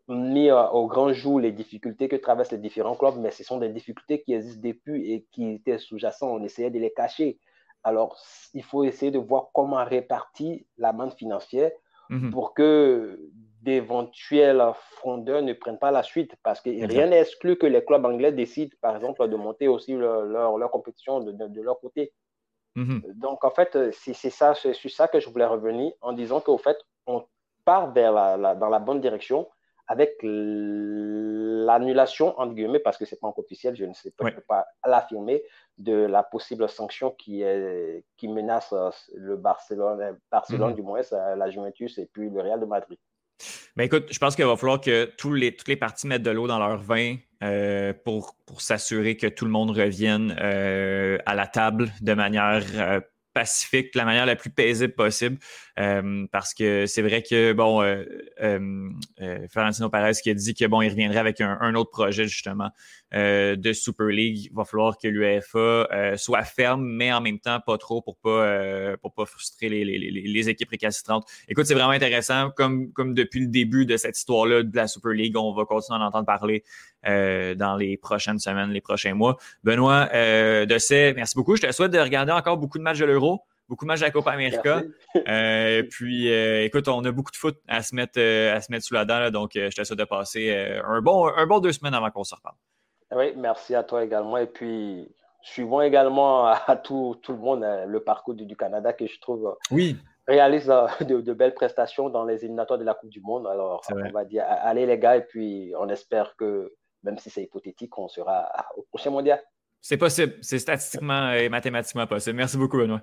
mis euh, au grand jour les difficultés que traversent les différents clubs, mais ce sont des difficultés qui existent depuis et qui étaient sous-jacentes. On essayait de les cacher. Alors, il faut essayer de voir comment répartir la manne financière mhm. pour que d'éventuels fondeurs ne prennent pas la suite. Parce que rien n'est exclu que les clubs anglais décident, par exemple, de monter aussi leur, leur, compétition de, de, leur côté. Mhm. Donc, en fait, c'est ça, c'est sur ça que je voulais revenir en disant qu'au fait, on part vers la, dans la bonne direction, avec l'annulation, entre guillemets, parce que ce n'est pas encore officiel, je ne sais pas, pas l'affirmer, de la possible sanction qui, est, qui menace euh, le Barcelone, euh, Barcelone mhm. du moins, euh, la Juventus et puis le Real de Madrid. Ben écoute, je pense qu'il va falloir que tous les, toutes les parties mettent de l'eau dans leur vin pour, pour s'assurer que tout le monde revienne à la table de manière pacifique, de la manière la plus paisible possible. Euh, parce que c'est vrai que, bon, euh, euh, euh Florentino Perez qui a dit que, bon, il reviendrait avec un, un autre projet, justement, euh, de Super League. Il va falloir que l'UEFA soit ferme, mais en même temps pas trop pour pas, pour pas frustrer les, les, les, équipes récalcitrantes. Écoute, c'est vraiment intéressant. Comme, comme depuis le début de cette histoire-là de la Super League, on va continuer à en entendre parler dans les prochaines semaines, les prochains mois. Benoît euh, Dessay, merci beaucoup. Je te souhaite de regarder encore beaucoup de matchs de l'Euro beaucoup de matchs de la Copa América. Euh, puis, euh, écoute, on a beaucoup de foot à se mettre, euh, à se mettre sous la dent, donc je te souhaite de passer un, bon, un bon deux semaines avant qu'on se reparle. Oui, merci à toi également. Et puis, suivons également à tout, tout le monde le parcours du, Canada que je trouve oui. réalise de, belles prestations dans les éliminatoires de la Coupe du Monde. Alors, on va dire, allez les gars, et puis on espère que, même si c'est hypothétique, on sera au prochain mondial. C'est possible. C'est statistiquement et mathématiquement possible. Merci beaucoup, Benoît.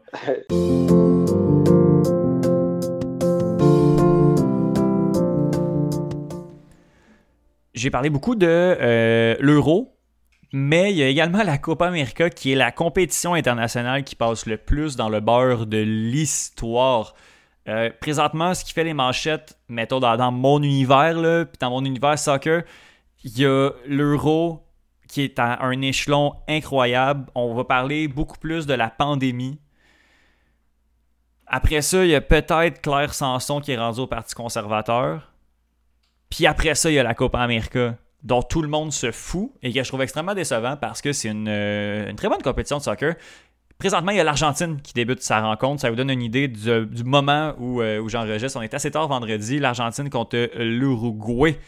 J'ai parlé beaucoup de euh, l'euro, mais il y a également la Copa América qui est la compétition internationale qui passe le plus dans le beurre de l'histoire. Euh, présentement, ce qui fait les manchettes, mettons dans, mon univers, puis dans mon univers soccer, il y a l'euro, qui est à un échelon incroyable. On va parler beaucoup plus de la pandémie. Après ça, il y a peut-être Claire Sanson qui est rendu au Parti conservateur. Puis après ça, il y a la Copa América, dont tout le monde se fout et que je trouve extrêmement décevant parce que c'est une, euh, très bonne compétition de soccer. Présentement, il y a l'Argentine qui débute sa rencontre. Ça vous donne une idée du, moment où, euh, où j'enregistre. On est assez tard vendredi. L'Argentine contre l'Uruguay.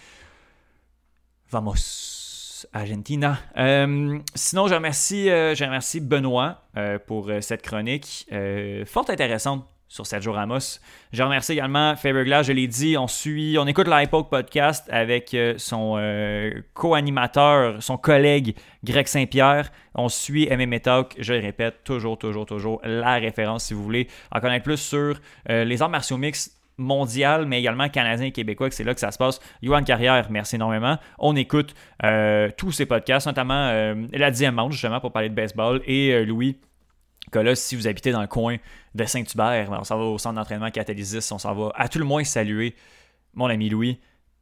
Vamos. Argentina. Euh, sinon, je remercie, euh, je remercie Benoît euh, pour cette chronique fort intéressante sur Sergio Ramos. Je remercie également Faberglass, je l'ai dit, on suit, on écoute l'Hypoke Podcast avec son co-animateur, son collègue Greg Saint-Pierre. On suit MMA Talk, je le répète, toujours, toujours, toujours la référence si vous voulez en connaître plus sur les arts martiaux mixtes mondial, mais également canadien et québécois, que c'est là que ça se passe. Yohan Carrière, merci énormément. On écoute euh, tous ces podcasts, notamment euh, la diamante, justement, pour parler de baseball, et euh, Louis. Que là, si vous habitez dans le coin de Saint-Hubert, ben, on s'en va au centre d'entraînement Catalysis, on s'en va à tout le moins saluer mon ami Louis.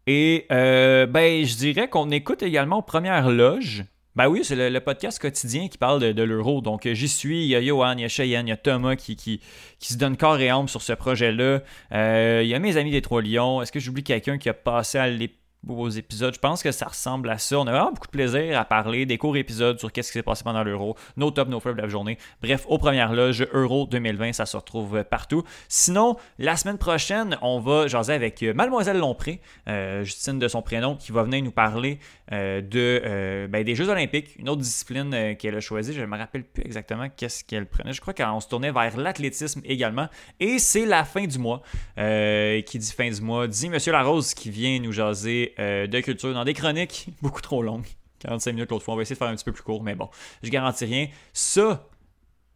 Et ben, je dirais qu'on écoute également aux premières loges ben oui, c'est le, podcast quotidien qui parle de, l'euro. Donc j'y suis, il y a Johan, il y a Cheyenne, il y a Thomas qui, qui, qui se donne corps et âme sur ce projet-là. Euh, il y a mes amis des Trois Lions. Est-ce que j'oublie quelqu'un qui a passé à l'époque beaux épisodes. Je pense que ça ressemble à ça. On a vraiment beaucoup de plaisir à parler des courts épisodes sur qu'est-ce qui s'est passé pendant l'Euro, nos top, nos flops de la journée. Bref, aux premières loges, Euro 2020, ça se retrouve partout. Sinon, la semaine prochaine, on va jaser avec euh, Mademoiselle Lompré, euh, Justine de son prénom, qui va venir nous parler euh, de, ben, des Jeux Olympiques, une autre discipline qu'elle a choisie. Je ne me rappelle plus exactement qu'est-ce qu'elle prenait. Je crois qu'on se tournait vers l'athlétisme également. Et c'est la fin du mois. qui dit fin du mois, dit Monsieur Larose qui vient nous jaser euh, de culture dans des chroniques beaucoup trop longues. 45 minutes l'autre fois. On va essayer de faire un petit peu plus court, mais bon, je garantis rien. Ça,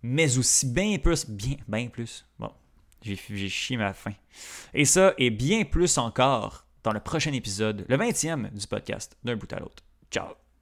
mais aussi bien plus, bien, bien plus. Bon, j'ai chié ma fin. Et ça, et bien plus encore dans le prochain épisode, le 20e du podcast, d'un bout à l'autre. Ciao!